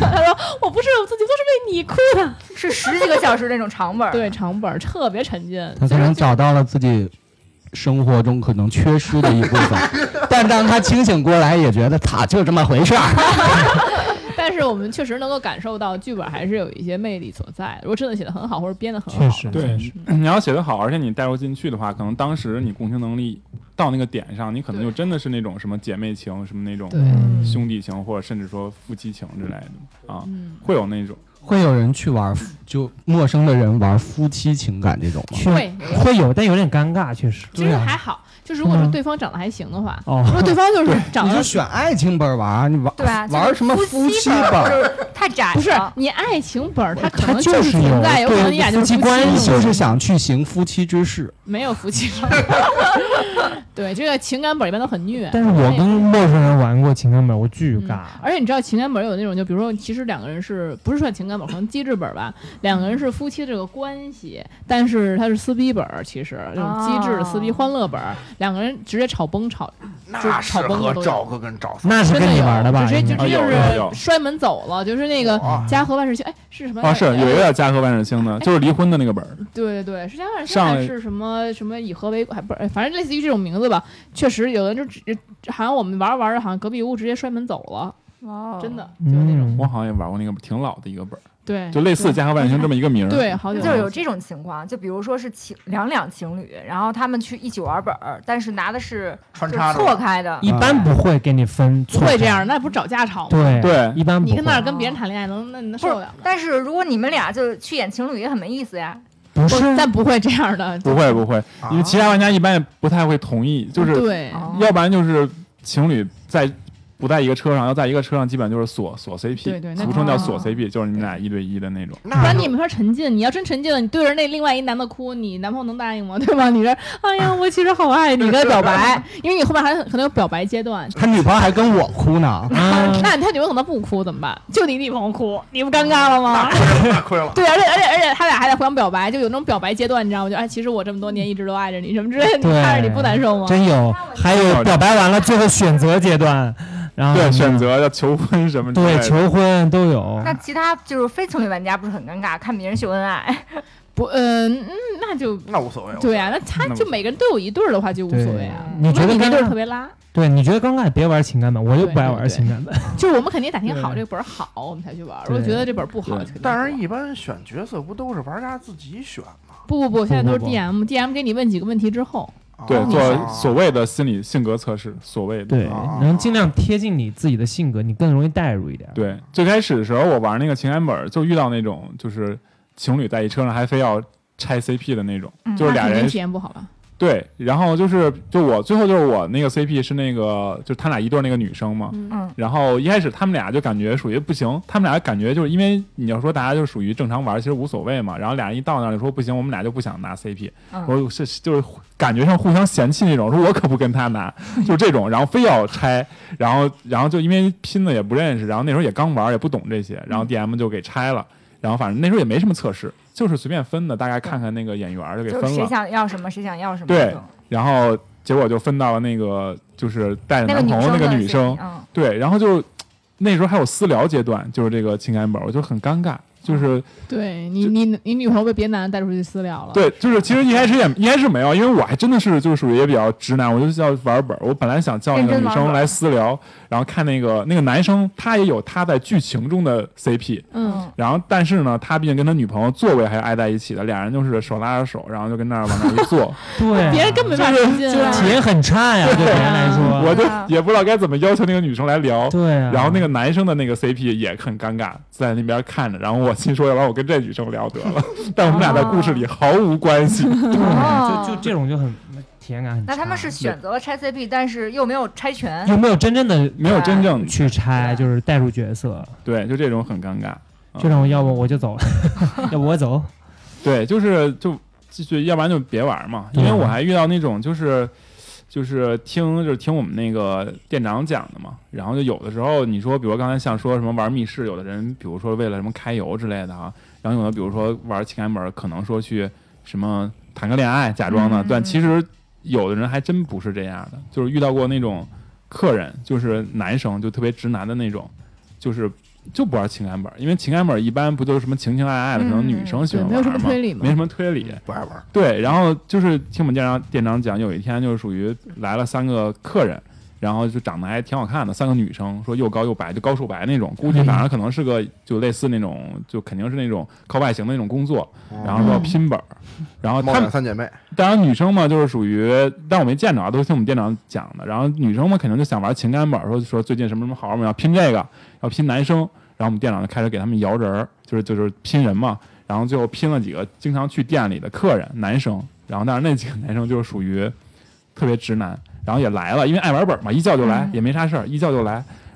Speaker 2: 他说我不是我自己，都是为你哭的。
Speaker 5: 是十几个小时那种长本儿。
Speaker 2: 对，长本儿特别沉浸。
Speaker 3: 她可能找到了自己生活中可能缺失的一部分，但当他清醒过来，也觉得他就这么回事儿。
Speaker 2: 但是我们确实能够感受到剧本还是有一些魅力所在。如果真的写的很好，或者编的很好，
Speaker 4: 确实，
Speaker 6: 对你要写得好，而且你带入进去的话，可能当时你共情能力到那个点上，你可能就真的是那种什么姐妹情，什么那种兄弟情，或者甚至说夫妻情之类的啊，
Speaker 2: 嗯，
Speaker 6: 会有那种。
Speaker 3: 会有人去玩，就陌生的人玩夫妻情感这种吗？
Speaker 2: 会
Speaker 4: 会有，但有点尴尬，确实。
Speaker 2: 其实还好。就如果说
Speaker 4: 是
Speaker 2: 对方长得还行的话，
Speaker 4: 哦
Speaker 2: 如果对方就是长得
Speaker 3: 你就选爱情本玩啊，你玩
Speaker 5: 对吧，
Speaker 3: 玩什么
Speaker 5: 夫
Speaker 3: 妻
Speaker 5: 本太窄了。
Speaker 2: 不是你爱情本儿，它可能
Speaker 4: 就是
Speaker 2: 存在，有可能你俩就
Speaker 4: 夫妻关系
Speaker 3: 就是想去行夫妻之事。
Speaker 2: 没有夫妻。对，这个情感本一般都很虐。
Speaker 4: 但是我跟陌生人玩过情感本，我巨
Speaker 2: 嗯
Speaker 4: 尬。
Speaker 2: 而且你知道情感本有那种，就比如说，其实两个人是不是算情感本儿，可能机制本儿吧？两个人是夫妻这个关系，但是它是撕逼本儿，其实就是机制的撕逼
Speaker 5: 哦
Speaker 2: 欢乐本儿，两个人直接吵崩吵，
Speaker 7: 那
Speaker 2: 就
Speaker 7: 适
Speaker 2: 吵崩的都有
Speaker 7: 合赵哥跟赵嫂。
Speaker 4: 那是跟你玩的吧？
Speaker 2: 就直接就直接就是摔门走了，就是那个家和万事兴，哎是什么？
Speaker 6: 哦，是有一个叫家和万事兴的，就是离婚的那个本儿。
Speaker 2: 对对对，是家和万事兴还是什么什么以和为还不是，哎反正类似于这种名字吧。确实有的就直好像我们玩着玩着，好像隔壁屋直接摔门走了，
Speaker 5: 哦
Speaker 2: 真的就是那种。
Speaker 4: 嗯。
Speaker 6: 我好像也玩过那个挺老的一个本儿，
Speaker 2: 对，
Speaker 6: 就类似家和万事兴这么一个名儿。
Speaker 2: 对，好久
Speaker 5: 就是有这种情况，就比如说是情两两情侣，然后他们去一起玩本儿，但是拿的是
Speaker 7: 穿插
Speaker 5: 错开的，
Speaker 4: 一般不会给你分错开，
Speaker 2: 不会这样，那不是找架吵吗？
Speaker 4: 对
Speaker 6: 对。
Speaker 4: 一般不
Speaker 2: 你跟那儿跟别人谈恋爱能那能受得了吗？
Speaker 5: 但是如果你们俩就去演情侣，也很没意思呀。
Speaker 4: 不是。
Speaker 2: 不 但不会这样的，
Speaker 6: 不会不会，
Speaker 7: 啊
Speaker 6: 因为其他玩家一般也不太会同意，就是
Speaker 2: 对，
Speaker 5: 哦。
Speaker 6: 要不然就是情侣在不在一个车上，要在一个车上，基本就是锁锁 CP，
Speaker 2: 对对
Speaker 6: 俗称叫锁
Speaker 5: 哦
Speaker 6: CP，就是你们俩一对一的那种。
Speaker 7: 那就
Speaker 2: 不然你没法沉浸。你要真沉浸了，你对着那另外一男的哭，你男朋友能答应吗？对吧？你这，哎呀，我其实好爱你，跟他表白，因为你后面还可能有表白阶段。
Speaker 3: 他女朋友还跟我哭呢，
Speaker 4: 啊，
Speaker 2: 那他女朋友可能不哭怎么办？就你女朋友哭，你不尴尬了吗？
Speaker 7: 那亏了。
Speaker 2: 对，而且而且而且他俩还在互相表白，就有那种表白阶段，你知道吗？就哎，其实我这么多年一直都爱着你，什么之类的，你
Speaker 4: 对
Speaker 2: 看着你不难受吗？
Speaker 4: 真有，还有表白完了最后选择阶段，然后
Speaker 6: 对，选择要求婚什么之类的。
Speaker 4: 对求婚都有。
Speaker 5: 那其他就是非情侣玩家不是很尴尬，看别人秀恩爱，
Speaker 2: 不，嗯、嗯，那就
Speaker 7: 那无所谓。
Speaker 2: 对啊，那他就每个人都有一对儿的话就无所谓啊。
Speaker 4: 你觉得
Speaker 2: 那你那对儿
Speaker 4: 尴尬
Speaker 2: 特别拉，
Speaker 4: 对，你觉得尴尬别玩情感本，我就不爱玩情感本。
Speaker 2: 就是我们肯定打听好这个本儿好，我们才去玩儿。如果觉得这本儿不好，
Speaker 7: 但是，一般选角色不都是玩家自己选吗？
Speaker 2: 不不不，现在都是 DM，DM 给你问几个问题之后，
Speaker 6: 对
Speaker 7: 啊
Speaker 6: 做所谓的心理性格测试，所谓的
Speaker 4: 对
Speaker 7: 啊，
Speaker 4: 能尽量贴近你自己的性格，你更容易代入一点。
Speaker 6: 对，最开始的时候我玩那个情感本，就遇到那种就是情侣在一车上还非要拆 CP 的那种，
Speaker 5: 嗯
Speaker 6: 就是俩人
Speaker 2: 体验不好吧？
Speaker 6: 对，然后就是就我最后就是我那个 CP 是那个就他俩一对儿那个女生嘛，
Speaker 5: 嗯，
Speaker 6: 然后一开始他们俩就感觉属于不行，他们俩感觉就是因为你要说大家就属于正常玩，其实无所谓嘛。然后俩人一到那儿就说不行，我们俩就不想拿 CP，
Speaker 5: 嗯。
Speaker 6: 我说是就是感觉上互相嫌弃那种，说我可不跟他拿，就这种，然后非要拆，然后然后就因为拼的也不认识，然后那时候也刚玩也不懂这些，然后 DM 就给拆了，然后反正那时候也没什么测试，就是随便分的，大概看看那个演员就给分了谁，
Speaker 5: 想要什么谁想要什么。
Speaker 6: 对然后结果就分到了那个就是带着男朋友那个女生。
Speaker 5: 嗯，
Speaker 6: 对，然后就那时候还有私聊阶段，就是这个情感本，我就很尴尬，就是
Speaker 2: 对你你你女朋友被别男的带出去私聊了，
Speaker 6: 对，就是其实一开始也一开始没有，因为我还真的是就是属于也比较直男，我就叫玩本儿。我本来想叫那个女生来私聊，然后看那个那个男生他也有他在剧情中的 CP，
Speaker 2: 嗯，
Speaker 6: 然后但是呢，他毕竟跟他女朋友座位还是挨在一起的，俩人就是手拉着手，然后就跟那儿往那儿一坐，
Speaker 4: 对啊，
Speaker 2: 别人根本没法接近啊，
Speaker 4: 体验很差呀，对别人来说。
Speaker 6: 我就
Speaker 5: 啊
Speaker 6: 也不知道该怎么要求那个女生来聊。
Speaker 4: 对啊，
Speaker 6: 然后那个男生的那个 CP 也很尴尬，在那边看着，然后我心说，要不然我跟这女生聊得了，但我们俩在故事里毫无关系。
Speaker 5: 哦
Speaker 4: 就就这种就很体验感很差。
Speaker 5: 那他们是选择了拆 CP，但是又没有拆全。
Speaker 4: 又没有真正的
Speaker 6: 没有真正
Speaker 4: 去拆，就是带入角色？
Speaker 6: 对，就这种很尴尬。
Speaker 4: 这种要不我就走了，要不我走。
Speaker 6: 对，就是就就要不然就别玩嘛，因为我还遇到那种就是就是听就是听我们那个店长讲的嘛，然后就有的时候你说，比如刚才像说什么玩密室，有的人比如说为了什么开油之类的啊，然后有的比如说玩情感本，可能说去什么谈个恋爱，假装的，
Speaker 5: 嗯
Speaker 6: 但其实有的人还真不是这样的，就是遇到过那种客人，就是男生就特别直男的那种，就是。就不玩情感本，因为情感本一般不就是什么情情爱爱的，可能女生喜，欢玩
Speaker 2: 没有什么
Speaker 6: 嘛
Speaker 2: 推理
Speaker 6: 没，什么推理，
Speaker 7: 不爱玩。
Speaker 6: 对，然后就是听我们店长店长讲，有一天就是属于来了三个客人，然后就长得还挺好看的，三个女生，说又高又白，就高瘦白那种，估计反正可能是个就类似那种，就肯定是那种靠外形的那种工作，然后说要拼本儿，然后
Speaker 7: 猫
Speaker 6: 他们
Speaker 7: 三姐妹，
Speaker 6: 当然女生嘛就是属于，但我没见着啊，都是听我们店长讲的，然后女生嘛肯定就想玩情感本儿，说说最近什么什么好玩嘛，要拼这个，要拼男生，然后我们店长就开始给他们摇人儿，就是就是拼人嘛，然后最后拼了几个经常去店里的客人，男生，然后但是那几个男生就是属于特别直男，然后也来了，因为爱玩本嘛，一叫就来，也没啥事儿，一叫就来，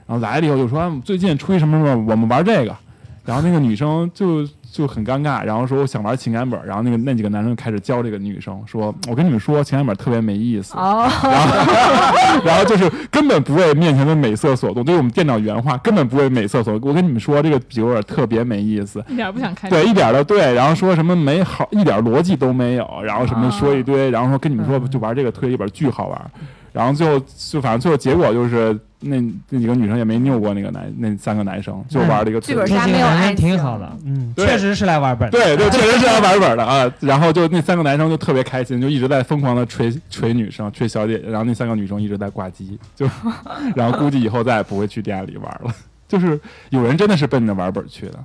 Speaker 6: 然后来了以后就说、啊最近出一什么什么，我们玩这个，然后那个女生就就很尴尬，然后说我想玩情感本，然后那个那几个男生就开始教这个女生说，我跟你们说情感本特别没意思，
Speaker 5: 哦，
Speaker 6: 然后然后就是根本不为面前的美色所动，这是我们店长原话，根本不为美色所动。我跟你们说，这个笔记本特别没意思。
Speaker 2: 一点不想开。
Speaker 6: 对，一点儿都对，然后说什么没好，一点逻辑都没有，然后什么说一堆，然后说跟你们说就玩这个推理本巨好玩，然后最后就反正最后结果就是那那几个女生也没拗过那个男那三个男生，就玩了一个
Speaker 5: 剧本杀没有爱情
Speaker 4: 挺好的，嗯，确实是来玩本的。
Speaker 6: 对对，确实是来玩本的啊。然后就那三个男生就特别开心，就一直在疯狂的锤锤女生、锤小姐姐，然后那三个女生一直在挂机，就 然后估计以后再也不会去店里玩了。就是有人真的是奔着玩本去的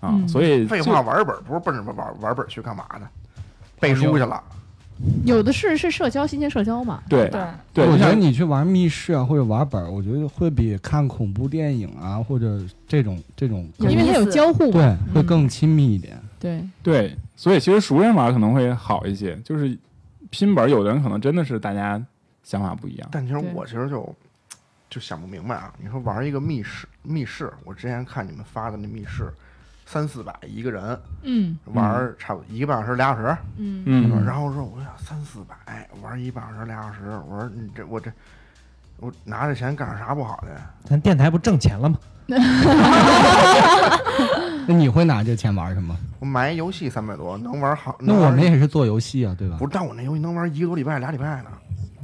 Speaker 6: 啊，
Speaker 2: 嗯
Speaker 6: 所以
Speaker 7: 废话，玩本不是奔着玩玩本去干嘛的？背书去了。
Speaker 2: 有的是是社交，新鲜社交嘛。
Speaker 6: 对
Speaker 5: 对，
Speaker 6: 对，
Speaker 3: 我觉得你去玩密室啊，或者玩本儿，我觉得会比看恐怖电影啊，或者这种这种
Speaker 2: 因为它有交互嘛。
Speaker 3: 对会
Speaker 2: 嗯
Speaker 3: 更亲密一点。
Speaker 2: 对，
Speaker 6: 对，所以其实熟人玩可能会好一些，就是拼本，有的人可能真的是大家想法不一样。
Speaker 7: 但其实我其实就就想不明白啊！你说玩一个密室，密室，我之前看你们发的那密室，三四百一个人
Speaker 2: 嗯
Speaker 7: 玩儿差不多一个半小时俩小时，
Speaker 2: 嗯
Speaker 6: 嗯，
Speaker 7: 然后说我想三四百玩一半小时俩小时，我说你这我这我拿着钱干啥不好的呀？
Speaker 4: 咱电台不挣钱了吗？
Speaker 3: 那你会拿这钱玩什么？
Speaker 7: 我买一游戏三百多，能玩好。玩
Speaker 3: 那我们也是做游戏啊，对吧
Speaker 7: 不？是，但我那游戏能玩一个多礼拜俩礼拜呢，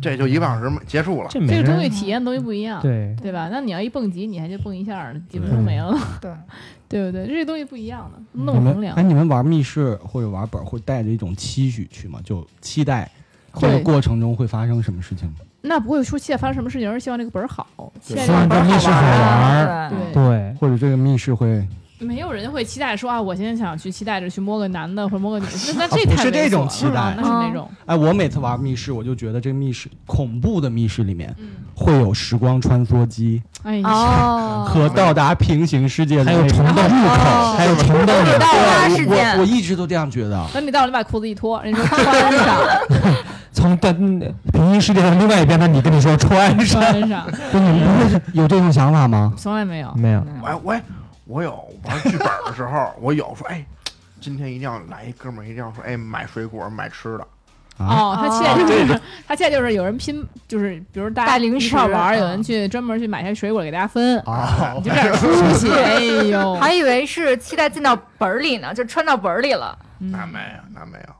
Speaker 7: 这就一个半小时结束了。
Speaker 4: 这
Speaker 2: 这个东西体验东西不一样。
Speaker 4: 对，
Speaker 2: 对吧？那你要一蹦极，你还就蹦一下儿，基本上没了，
Speaker 5: 对，
Speaker 2: 对不对？这些东西不一样的，那衡量
Speaker 3: 们哎，。你们玩密室或者玩本儿会带着一种期许去吗？就期待这个过程中会发生什么事情吗？
Speaker 2: 那不会说期待发生什么事情，而是希望这个本儿好，期待
Speaker 4: 希望
Speaker 2: 这个
Speaker 4: 密室好玩
Speaker 5: 儿
Speaker 2: 对
Speaker 4: 对，
Speaker 3: 或者这个密室会
Speaker 2: 没有人会期待说啊，我现在想去期待着去摸个男的或者摸个女的，那那
Speaker 3: 啊
Speaker 2: 这太
Speaker 3: 不是这种期待。
Speaker 2: 啊那是那种，
Speaker 3: 哎，我每次玩密室，我就觉得这密室恐怖的密室里面
Speaker 2: 嗯，
Speaker 3: 会有时光穿梭机
Speaker 2: 哎呀，
Speaker 5: 哦，
Speaker 3: 和到达平行世界的
Speaker 4: 还有虫洞
Speaker 3: 入口，
Speaker 5: 哦
Speaker 4: 还有虫洞
Speaker 5: 有
Speaker 4: 里
Speaker 5: 道拉
Speaker 3: 对我我我一直都这样觉得。
Speaker 2: 等你到了，你把裤子一脱，人家说 穿上，
Speaker 4: 从的平行世界的另外一边，那你跟你说穿上，
Speaker 2: 穿上，
Speaker 3: 就你们不会有这种想法吗？
Speaker 2: 从来没有。
Speaker 4: 没有？
Speaker 7: 我我我有玩剧本的时候，我有说哎，今天一定要来一哥们儿，一定要说哎买水果买吃的。
Speaker 3: 啊，
Speaker 2: 哦，他期待就
Speaker 6: 这
Speaker 2: 是他期待就是有人拼，就是比如大家一
Speaker 5: 带零食
Speaker 2: 块儿玩儿，有
Speaker 5: 啊
Speaker 2: 人去专门去买些水果给大家分，
Speaker 3: 啊
Speaker 2: 你就这样出息。哎呦，
Speaker 5: 还以为是期待进到本儿里呢，就穿到本儿里了。
Speaker 2: 嗯
Speaker 7: 那没有，那没有。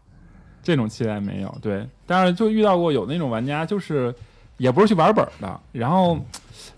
Speaker 6: 这种期待没有，对，但是就遇到过有那种玩家，就是也不是去玩本儿的，然后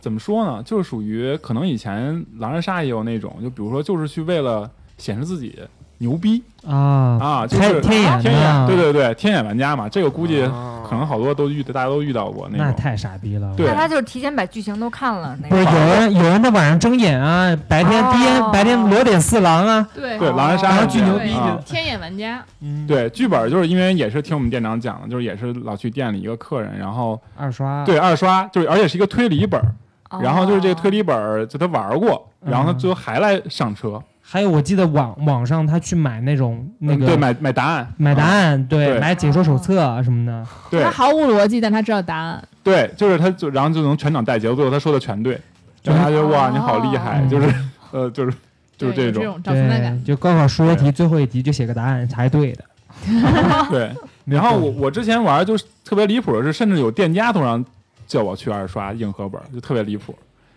Speaker 6: 怎么说呢，就是属于可能以前狼人杀也有那种，就比如说就是去为了显示自己牛逼
Speaker 4: 啊，
Speaker 6: 啊，就是
Speaker 4: 天天眼
Speaker 6: 天眼，对对对，天眼玩家嘛，这个估计
Speaker 7: 啊
Speaker 6: 可能好多都遇，大家都遇到过那种。
Speaker 4: 那太傻逼了。
Speaker 6: 对
Speaker 5: 那他就是提前把剧情都看了，那
Speaker 4: 不是有人有人在晚上睁眼啊，白天
Speaker 5: 哦
Speaker 4: 白天裸点四郎啊，
Speaker 2: 对
Speaker 6: 对，狼人杀
Speaker 4: 巨牛逼
Speaker 6: 啊
Speaker 4: 就
Speaker 2: 天眼玩家，
Speaker 4: 嗯，
Speaker 6: 对，剧本就是因为也是听我们店长讲的，就是也是老去店里一个客人，然后
Speaker 4: 二刷
Speaker 6: 对二刷，就是而且是一个推理本儿，
Speaker 5: 哦
Speaker 6: 然后就是这个推理本儿就他玩过，然后他
Speaker 4: 嗯
Speaker 6: 最后还来上车，
Speaker 4: 还有我记得网网上他去买那种那个
Speaker 6: 嗯对买买答案，
Speaker 4: 买答
Speaker 6: 啊
Speaker 4: 案，对，
Speaker 6: 对
Speaker 4: 买解说手册啊什么的，
Speaker 6: 对
Speaker 2: 他毫无逻辑，但他知道答案。
Speaker 6: 对，就是他就然后就能全场带节奏，最后他说的全对，就大家觉哇你好厉害，
Speaker 4: 哦
Speaker 6: 就是呃就是就是
Speaker 2: 这
Speaker 6: 种
Speaker 2: 种找存在感
Speaker 4: 对，。就高考数学题最后一题就写个答案才对的。
Speaker 6: 对。然后我我之前玩就是特别离谱的是，甚至有店家都让叫我去二刷硬核本儿，就特别离谱。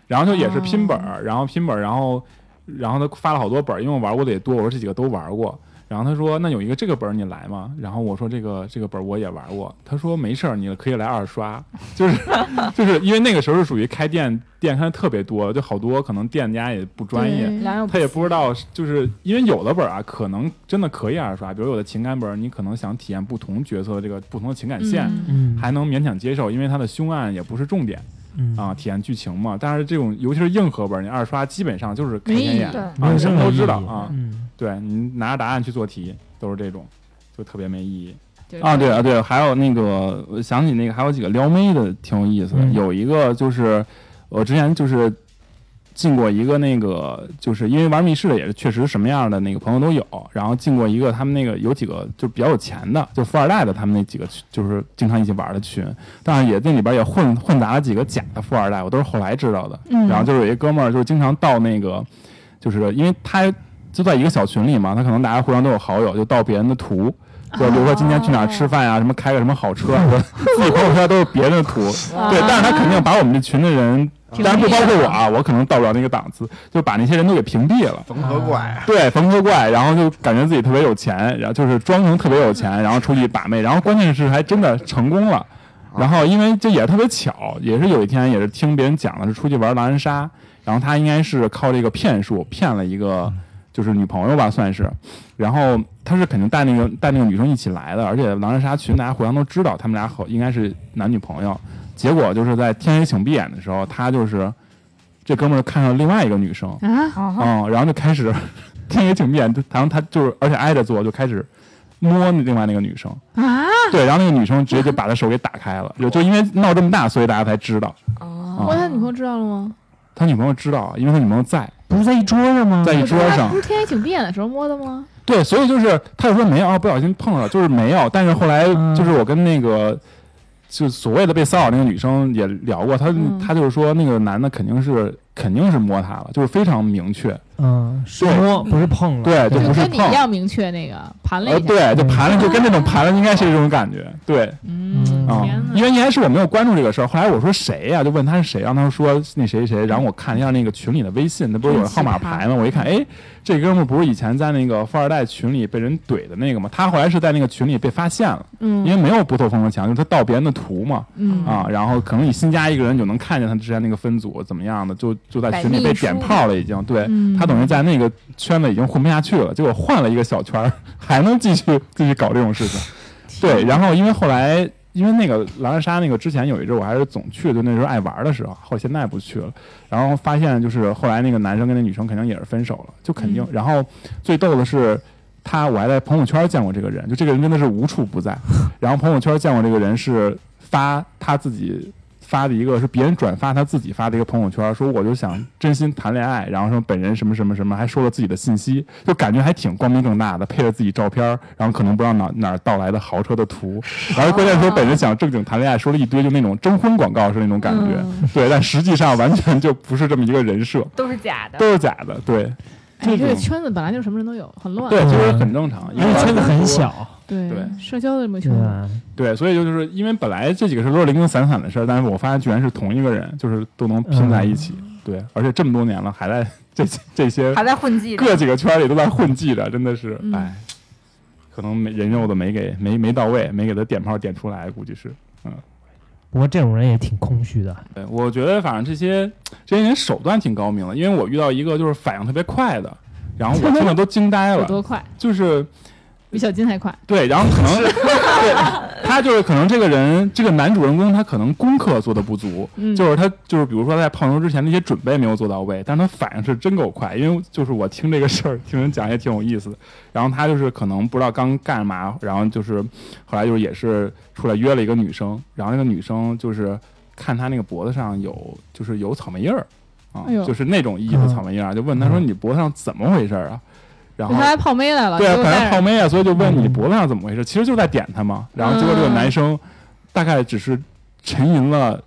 Speaker 6: 然后就也是拼本儿，然后拼本儿，然后然后他发了好多本儿，因为我玩过的也多，我说这几个都玩过。然后他说那有一个这个本儿你来吗？然后我说这个这个本儿我也玩过。他说没事儿，你可以来二刷，就是 就是因为那个时候是属于开店店开的特别多，就好多可能店家也不专业，他也不知道，就是因为有的本儿啊，可能真的可以二刷，比如有的情感本儿，你可能想体验不同角色的这个不同的情感线，还能勉强接受，因为它的凶案也不是重点
Speaker 4: 嗯。
Speaker 6: 啊，体验剧情嘛。但是这种尤其是硬核本儿，你二刷基本上就是开
Speaker 2: 没意义
Speaker 6: 天眼
Speaker 5: 对。
Speaker 6: 啊，什么都知道啊，
Speaker 4: 嗯，
Speaker 6: 对你拿着答案去做题，都是这种，就特别没意义。
Speaker 2: 就是
Speaker 6: 啊，对啊，对，还有那个，我想起那个还有几个撩妹的挺有意思的，
Speaker 4: 嗯
Speaker 6: 有一个就是我之前就是进过一个那个，就是因为玩密室的也是确实什么样的那个朋友都有，然后进过一个他们那个有几个就比较有钱的，就富二代的他们那几个群就是经常一起玩的群，但是也那里边也混混杂了几个假的富二代，我都是后来知道的。
Speaker 2: 嗯
Speaker 6: 然后就是有一哥们儿，就是经常到那个，就是因为他就在一个小群里嘛，他可能大家互相都有好友，就盗别人的图。就比如说今天去哪儿吃饭啊，什么开个什么好车，自己朋友圈都是别人的图，对，但是他肯定把我们这群的人，当然不包括我啊，我可能到不了那个档次，就把那些人都给屏蔽了。
Speaker 7: 缝合怪啊，
Speaker 6: 对，缝合怪，然后就感觉自己特别有钱，然后就是装成特别有钱，然后出去把妹，然后关键是还真的成功了。然后因为这也特别巧，也是有一天也是听别人讲的，是出去玩狼人杀，然后他应该是靠这个骗术骗了一个就是女朋友吧，算是。然后他是肯定带那个带那个女生一起来的，而且狼人杀群大家互相都知道，他们俩好应该是男女朋友。结果就是在天黑请闭眼的时候，他就是这哥们儿看上另外一个女生，
Speaker 2: 啊，
Speaker 5: 哦
Speaker 6: 嗯，然后就开始 天黑请闭眼，然后他就是而且挨着坐，就开始摸那另外那个女生
Speaker 2: 啊，
Speaker 6: 对，然后那个女生直接就把他手给打开了，就就因为闹这么大，所以大家才知道。
Speaker 5: 哦，
Speaker 2: 哇，他女朋友知道了吗？
Speaker 6: 他女朋友知道，因为他女朋友在
Speaker 4: 不是在一桌上吗？
Speaker 6: 在一桌上
Speaker 2: 不，是天黑请闭眼的时候摸的吗？
Speaker 6: 对，所以就是他就说没有，啊不小心碰了，就是没有。但是后来
Speaker 4: 嗯
Speaker 6: 就是我跟那个。就所谓的被骚扰那个女生也聊过，她
Speaker 2: 嗯
Speaker 6: 她就是说那个男的肯定是肯定是摸她了，就是非常明确，
Speaker 4: 嗯，是摸不是碰了，
Speaker 6: 对，就
Speaker 2: 就
Speaker 6: 不是碰，
Speaker 2: 跟你一样明确那个盘了
Speaker 6: 呃，
Speaker 2: 一下。
Speaker 6: 对，就盘了，就跟那种盘了应该是这种感觉，对，
Speaker 2: 嗯，
Speaker 6: 啊、因为一开始我没有关注这个事儿，后来我说谁呀、就问他是谁，让他说那谁谁，然后我看一下那个群里的微信，那不是有号码牌吗？我一看，哎，这哥们儿不是以前在那个富二代群里被人怼的那个吗？他后来是在那个群里被发现了，
Speaker 2: 嗯。
Speaker 6: 因为没有不透风的墙，就是他盗别人的图嘛，
Speaker 2: 嗯。
Speaker 6: 啊，然后可能你新加一个人就能看见他之前那个分组怎么样的，就就在群里被点炮了，已经，对
Speaker 2: 嗯
Speaker 6: 他等于在那个圈子已经混不下去了，结果换了一个小圈儿，还能继续 继续搞这种事情。对，然后因为后来因为那个狼人杀那个之前有一阵我还是总去，就那时候爱玩的时候，后现在不去了。然后发现就是后来那个男生跟那女生肯定也是分手了，就肯定。
Speaker 2: 嗯
Speaker 6: 然后最逗的是。他我还在朋友圈见过这个人，就这个人真的是无处不在。然后朋友圈见过这个人是发他自己发的一个是别人转发他自己发的一个朋友圈，说我就想真心谈恋爱，然后说本人什么什么什么，还说了自己的信息，就感觉还挺光明正大的，配了自己照片，然后可能不知道哪哪儿盗来的豪车的图，然后关键说本人想正经谈恋爱，说了一堆就那种征婚广告是那种感觉，
Speaker 2: 嗯
Speaker 6: 对，但实际上完全就不是这么一个人设，
Speaker 5: 都是假的。
Speaker 6: 都是假的，对，
Speaker 2: 哎，这个圈子本来就什么人都有，很乱。
Speaker 6: 对，其实很正常，因为
Speaker 4: 圈子很小，
Speaker 2: 对
Speaker 6: 对。
Speaker 2: 社交的这么
Speaker 4: 对
Speaker 6: 所以就是因为本来这几个事都是零零散散的事儿，但是我发现居然是同一个人，就是都能拼在一起。对，而且这么多年了，还在这这些
Speaker 5: 还在混迹着，
Speaker 6: 各几个圈里都在混迹着，真的是，
Speaker 2: 嗯。
Speaker 6: 哎，可能没人肉的没给没没到位，没给他点炮点出来，估计是嗯。
Speaker 4: 不过这种人也挺空虚的，
Speaker 6: 对，我觉得反正这些这些人手段挺高明的，因为我遇到一个就是反应特别快的，然后我听了都惊呆了，
Speaker 2: 多快？
Speaker 6: 就是
Speaker 2: 比小金还快。
Speaker 6: 对，然后可能 对他就是可能这个人这个男主人公他可能功课做的不足，
Speaker 2: 嗯，
Speaker 6: 就是他就是比如说在泡妞之前那些准备没有做到位，但他反应是真够快，因为就是我听这个事儿听人讲也挺有意思的。然后他就是可能不知道刚干嘛，然后就是后来就是也是出来约了一个女生，然后那个女生就是看他那个脖子上有就是有草莓印儿啊
Speaker 2: 哎，
Speaker 6: 就是那种意义的草莓印儿，就问他说你脖子上怎么回事儿啊？然后
Speaker 2: 他来泡妹来了，
Speaker 6: 对啊，
Speaker 2: 结果在
Speaker 6: 反正泡妹啊，所以就问你
Speaker 4: 嗯
Speaker 6: 脖子上怎么回事，其实就在点他嘛。然后结果这个男生大概只是沉吟了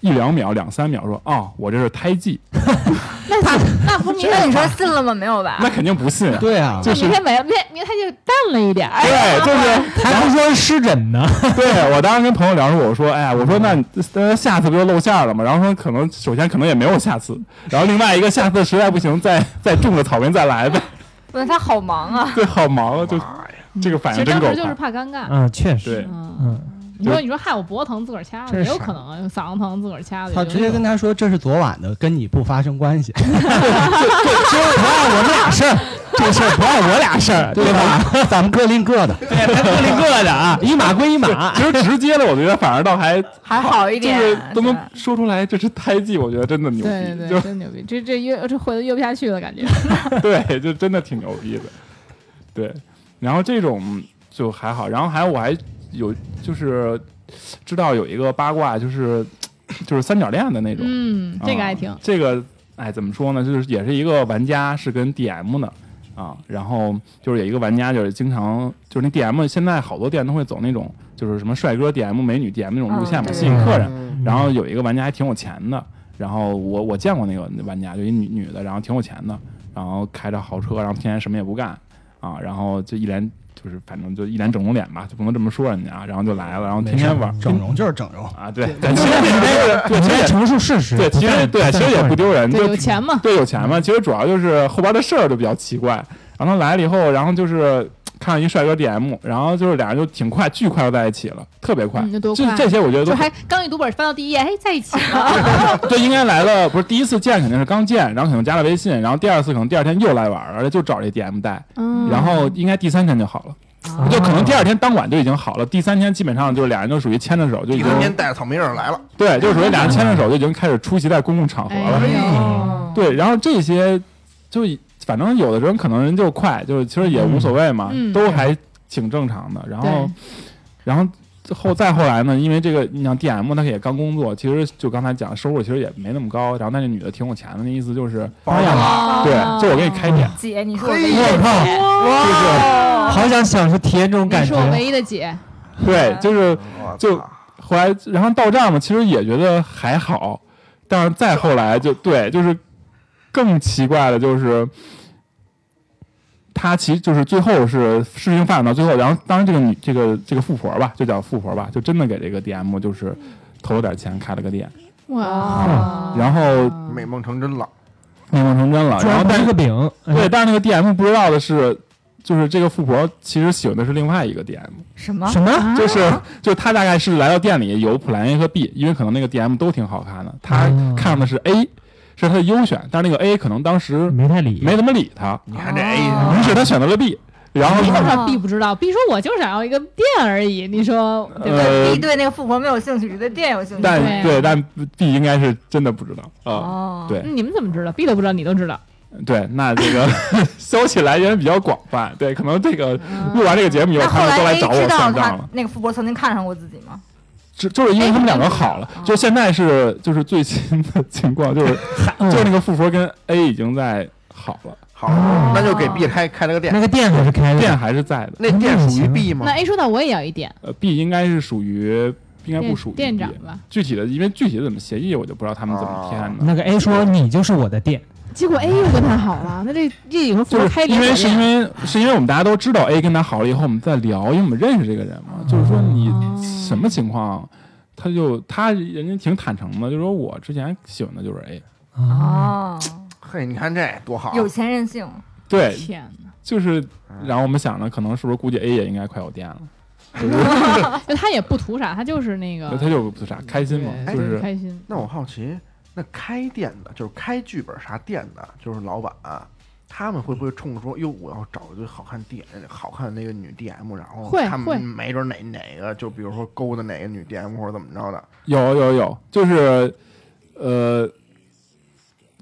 Speaker 6: 一两秒、两三秒，说：“哦，我这是胎记。
Speaker 2: 那他那不明天
Speaker 5: 那你说信了吗？没有吧？
Speaker 6: 那肯定不信啊。
Speaker 3: 对啊，
Speaker 6: 就是
Speaker 2: 明天没明天明天他就淡了一点儿。
Speaker 6: 对，就是
Speaker 4: 还不说湿疹呢，
Speaker 6: 对我当时跟朋友聊说，我说，哎呀，我说那那下次不就露馅了吗？然后说可能首先可能也没有下次，然后另外一个下次实在不行再再种个草莓再来呗。
Speaker 5: 不是他好忙啊，
Speaker 6: 对，好忙啊，就这个反应真够
Speaker 2: 实当时就是。怕尴尬。
Speaker 4: 嗯，确实，
Speaker 2: 嗯，你说你说害我脖子疼自个儿掐的，也有可能啊，嗓子疼自个儿掐的。
Speaker 3: 他直接跟他说这是昨晚的，跟你不发生关系。
Speaker 4: 不碍我们俩事儿，这事儿不碍我俩事儿，对吧？
Speaker 3: 咱们各拎各的。
Speaker 4: 对，咱各拎各的啊，一码归一码。
Speaker 6: 其实直接的，我觉得反而倒还
Speaker 5: 还好一
Speaker 6: 就
Speaker 5: 点，
Speaker 6: 是都能说出来这是胎记，我觉得真的牛逼，
Speaker 2: 对对对，
Speaker 6: 就
Speaker 2: 真牛逼，这这约这会都约不下去了，感觉。
Speaker 6: 对，就真的挺牛逼的，对。然后这种就还好，然后还有我还有就是知道有一个八卦，就是就是三角恋的那种，
Speaker 2: 嗯，这个
Speaker 6: 啊
Speaker 2: 还挺。
Speaker 6: 这个哎怎么说呢？就是也是一个玩家是跟 DM 的啊，然后就是有一个玩家就是经常就是那 DM 现在好多店都会走那种就是什么帅哥 DM、美女 DM 那种路线嘛，吸引客人。
Speaker 7: 嗯
Speaker 6: 然后有一个玩家还挺有钱的，然后我我见过那个玩家，就一女女的，然后挺有钱的，然后开着豪车，然后天天什么也不干啊，然后就一脸就是反正就一脸整容脸吧，就不能这么说人家啊，然后就来了，然后天天玩
Speaker 3: 整容就是整容，
Speaker 6: 啊，对，对，其实也不丢人，对，其实也
Speaker 4: 你在陈述事实，
Speaker 6: 对，其实对，其实也不丢人，
Speaker 2: 对，有钱嘛。
Speaker 6: 对有钱嘛，其实主要就是后边的事儿就比较奇怪。然后他来了以后，然后就是看到一帅哥 DM，然后就是俩人就挺快，巨快就在一起了，特别快。
Speaker 2: 嗯，那多
Speaker 6: 这些我觉得都
Speaker 2: 还刚一读本翻到第一页，哎，在一起了。
Speaker 6: 这应该来了，不是第一次见肯定是刚见，然后可能加了微信，然后第二次可能第二天又来玩了，而且就找这 DM 带，
Speaker 2: 嗯，
Speaker 6: 然后应该第三天就好了，就可能第二天当晚就已经好了，第三天基本上就是俩人就属于牵着手就已经
Speaker 7: 第三天带着草莓印儿来了，
Speaker 6: 对，就属于俩人牵着手就已经开始出席在公共场合了。对，然后这些就以反正有的人可能人就快，就是其实也无所谓嘛，
Speaker 2: 嗯
Speaker 6: 都还挺正常的。然后，然后后再后来呢，因为这个你像 DM 他也刚工作，其实就刚才讲收入其实也没那么高，然后那这女的挺有钱的，那意思就是
Speaker 7: 包养了，
Speaker 6: 对，
Speaker 2: 哦
Speaker 6: 就我给你开点，
Speaker 5: 姐，你说我
Speaker 7: 嘿
Speaker 5: 唯一
Speaker 4: 我靠
Speaker 5: 的姐，
Speaker 6: 就是
Speaker 4: 好想享受体验这种感觉。
Speaker 2: 你是。我唯一的姐，
Speaker 6: 对，就是就后来然后到这儿嘛，其实也觉得还好，但是再后来就对，就是更奇怪的就是。他其实就是最后是事情发展到最后，然后当然这个女这个这个富婆吧，就叫富婆吧，就真的给这个 DM 就是投了点钱开了个店，
Speaker 2: 哇！
Speaker 6: 然后
Speaker 7: 美梦成真了，
Speaker 6: 美梦成真了。
Speaker 4: 然
Speaker 6: 后但是
Speaker 4: 是个饼，哎
Speaker 6: 对，但是那个 DM 不知道的是，就是这个富婆其实喜欢的是另外一个 DM，
Speaker 5: 什么？
Speaker 4: 什么？
Speaker 2: 啊
Speaker 6: 就是就是他大概是来到店里有普兰 A 和 B，因为可能那个 DM 都挺好看的，他
Speaker 4: 哦
Speaker 6: 看上的是 A，是他的优选，但是那个 A 可能当时
Speaker 4: 没太理，
Speaker 6: 没怎么理他，
Speaker 7: 你看这
Speaker 2: 哦
Speaker 7: A，
Speaker 6: 于是他选择了 B，然后
Speaker 2: 你怎么
Speaker 5: 啊
Speaker 2: 知道 B 不知道？B 说我就想要一个店而已，你说对吧？
Speaker 6: 呃
Speaker 5: B 对那个富婆没有兴趣，只对店有兴趣。
Speaker 6: 但
Speaker 2: 对
Speaker 6: 对但 B 应该是真的不知道啊。
Speaker 5: 哦，
Speaker 6: 对
Speaker 2: 你们怎么知道？B 都不知道，你都知道？
Speaker 6: 对，那这个 消息来源比较广泛，对，可能这个
Speaker 2: 嗯
Speaker 6: 录完这个节目以后，他们都来找我
Speaker 5: 知道他
Speaker 6: 算账了。
Speaker 5: 那个富婆曾经看上过自己吗？
Speaker 6: 就就是因为他们两个好了
Speaker 5: 哎，
Speaker 6: 就现在是就是最新的情况，就是就是那个富婆跟 A 已经在好了，
Speaker 7: 好，那就给 B 开开了个店
Speaker 4: 那，个店还是开的，
Speaker 6: 店还是在的。
Speaker 7: 那店属于 B 吗
Speaker 2: 那？A 说到我也要一点，
Speaker 6: 呃，B 应该是属于应该不属于
Speaker 2: 店店长吧？
Speaker 6: 具体的，因为具体的怎么协议，我就不知道他们怎么签的。
Speaker 4: 那个 A 说你就是我的店，
Speaker 2: 结果 A 又跟他好了，那这这以后富
Speaker 6: 就是
Speaker 2: 婆开
Speaker 6: 因为是因，为是因为我们大家都知道 A 跟他好了以后，我们在聊，因为我们认识这个人嘛，就是说你
Speaker 2: 哦
Speaker 6: 什么情况，他就他人家挺坦诚的，就说我之前喜欢的就是 A，
Speaker 5: 哦，
Speaker 7: 嘿，你看这多好，
Speaker 5: 有钱任性。
Speaker 6: 对，
Speaker 2: 天哪！
Speaker 6: 就是，然后我们想着可能是不是估计 A 也应该快有电了，就
Speaker 2: 他也不图啥，他就是那个，
Speaker 6: 他就不啥开心嘛，就是
Speaker 2: 开心。
Speaker 7: 那我好奇，那开店的，就是开剧本啥店的，就是老板，啊他们会不会冲着说，哟，我要找一个好看 D 好看的那个女 DM，然后他们没准哪哪个就比如说勾搭哪个女 DM 或者怎么着的，
Speaker 6: 有有有，就是呃，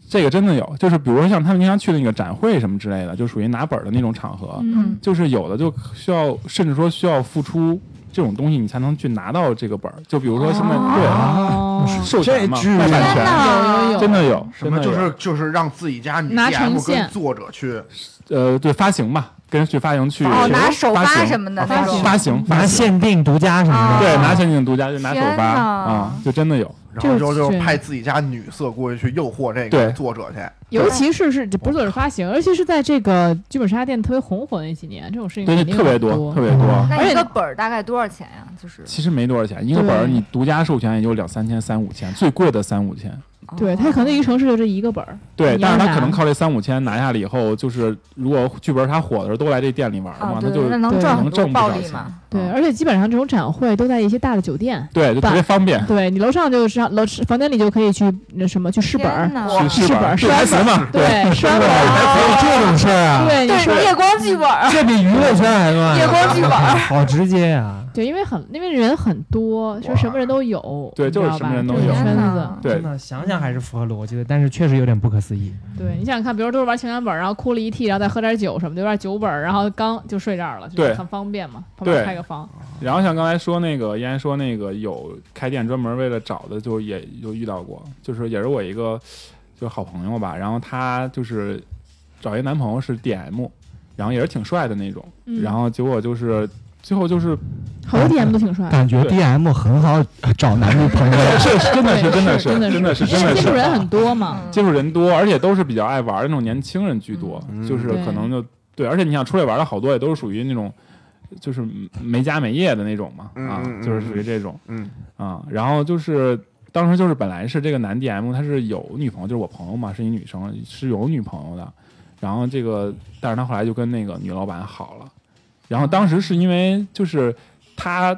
Speaker 6: 这个真的有，就是比如说像他们经常去那个展会什么之类的，就属于拿本的那种场合，
Speaker 2: 嗯，
Speaker 6: 就是有的就需要，甚至说需要付出这种东西，你才能去拿到这个本儿。就比如说现在、
Speaker 2: 哦。
Speaker 6: 对授权嘛，卖版权，
Speaker 5: 哪
Speaker 2: 有有有。
Speaker 6: 真的有，
Speaker 7: 什么就是就是让自己家女 DM
Speaker 2: 现
Speaker 7: 跟作者去
Speaker 6: 呃对发行吧，跟去发行去
Speaker 5: 哦，拿首
Speaker 6: 发行
Speaker 5: 发什么的
Speaker 6: 发行。
Speaker 4: 拿
Speaker 6: 发行
Speaker 4: 限定独家什么的，
Speaker 6: 对拿限定独家就拿首发啊、就真的有。
Speaker 7: 然后就
Speaker 2: 这
Speaker 7: 就是派自己家女色过去去诱惑这个作者去，
Speaker 2: 尤其是是这不是作者发行，尤其是在这个剧本杀店特别红火的那几年，这种事情
Speaker 6: 对，特别
Speaker 2: 多，
Speaker 6: 特别多。
Speaker 2: 而且
Speaker 5: 那一个本儿大概多少钱呀？就是
Speaker 6: 其实没多少钱，一个本儿你独家授权也就两三千、三五千，最贵的三五千。
Speaker 2: 对，他可能一个城市就这一个本儿，
Speaker 6: 对，但是他可能靠这三五千拿下了以后，就是如果剧本他火的时候都来这店里玩嘛，，那就
Speaker 5: 那能
Speaker 2: 对
Speaker 6: 能
Speaker 5: 赚很多
Speaker 6: 挣不少钱
Speaker 5: 暴利嘛。。
Speaker 2: 对，
Speaker 6: 啊
Speaker 2: 而且基本上这种展会都在一些大的酒店，
Speaker 6: 对，就特别方便。
Speaker 2: 对你楼上就是上楼房间里就可以去那什么去试本儿
Speaker 6: 去
Speaker 2: 试本儿
Speaker 6: 对还行吧？
Speaker 2: 对，试完本
Speaker 4: 还有
Speaker 2: 儿，
Speaker 4: 这种事儿啊？
Speaker 2: 对，你，说
Speaker 5: 夜光剧本儿，
Speaker 4: 这比娱乐圈还乱。
Speaker 5: 夜光剧本儿
Speaker 4: 好直接呀！
Speaker 2: 对，因为很那边人很多，说什么人都有，
Speaker 6: 对就是什么人都有
Speaker 2: 这个圈子。
Speaker 6: 对
Speaker 4: 真的想想还是符合逻辑的，但是确实有点不可思议。
Speaker 2: 对你想想看，比如都是玩情感本，然后哭了一屉，然后再喝点酒什么的，有点酒本，然后刚就睡这儿了，就是
Speaker 6: 对
Speaker 2: 很方便嘛，旁边开个房。
Speaker 6: 然后像刚才说那个，依然说那个有开店专门为了找的，就也有遇到过，就是也是我一个就是好朋友吧，然后他就是找一男朋友是 DM，然后也是挺帅的那种，
Speaker 2: 嗯
Speaker 6: 然后结果就是最后就是
Speaker 2: 好多 DM 都挺帅，
Speaker 3: 感觉 DM 很好找男女朋友。
Speaker 6: 是是真的是真的
Speaker 2: 是真的
Speaker 6: 是真的是
Speaker 2: 接触人很多嘛。
Speaker 5: 嗯
Speaker 6: 接触人多，而且都是比较爱玩的那种年轻人居多，
Speaker 7: 嗯
Speaker 6: 就是可能就对，而且你想出来玩的好多也都是属于那种就是没家没业的那种嘛，啊，就是属于这种
Speaker 7: 嗯
Speaker 6: 啊，然后就是。当时就是本来是这个男 DM 他是有女朋友，就是我朋友嘛，是一女生，是有女朋友的。然后这个，但是他后来就跟那个女老板好了。然后当时是因为就是他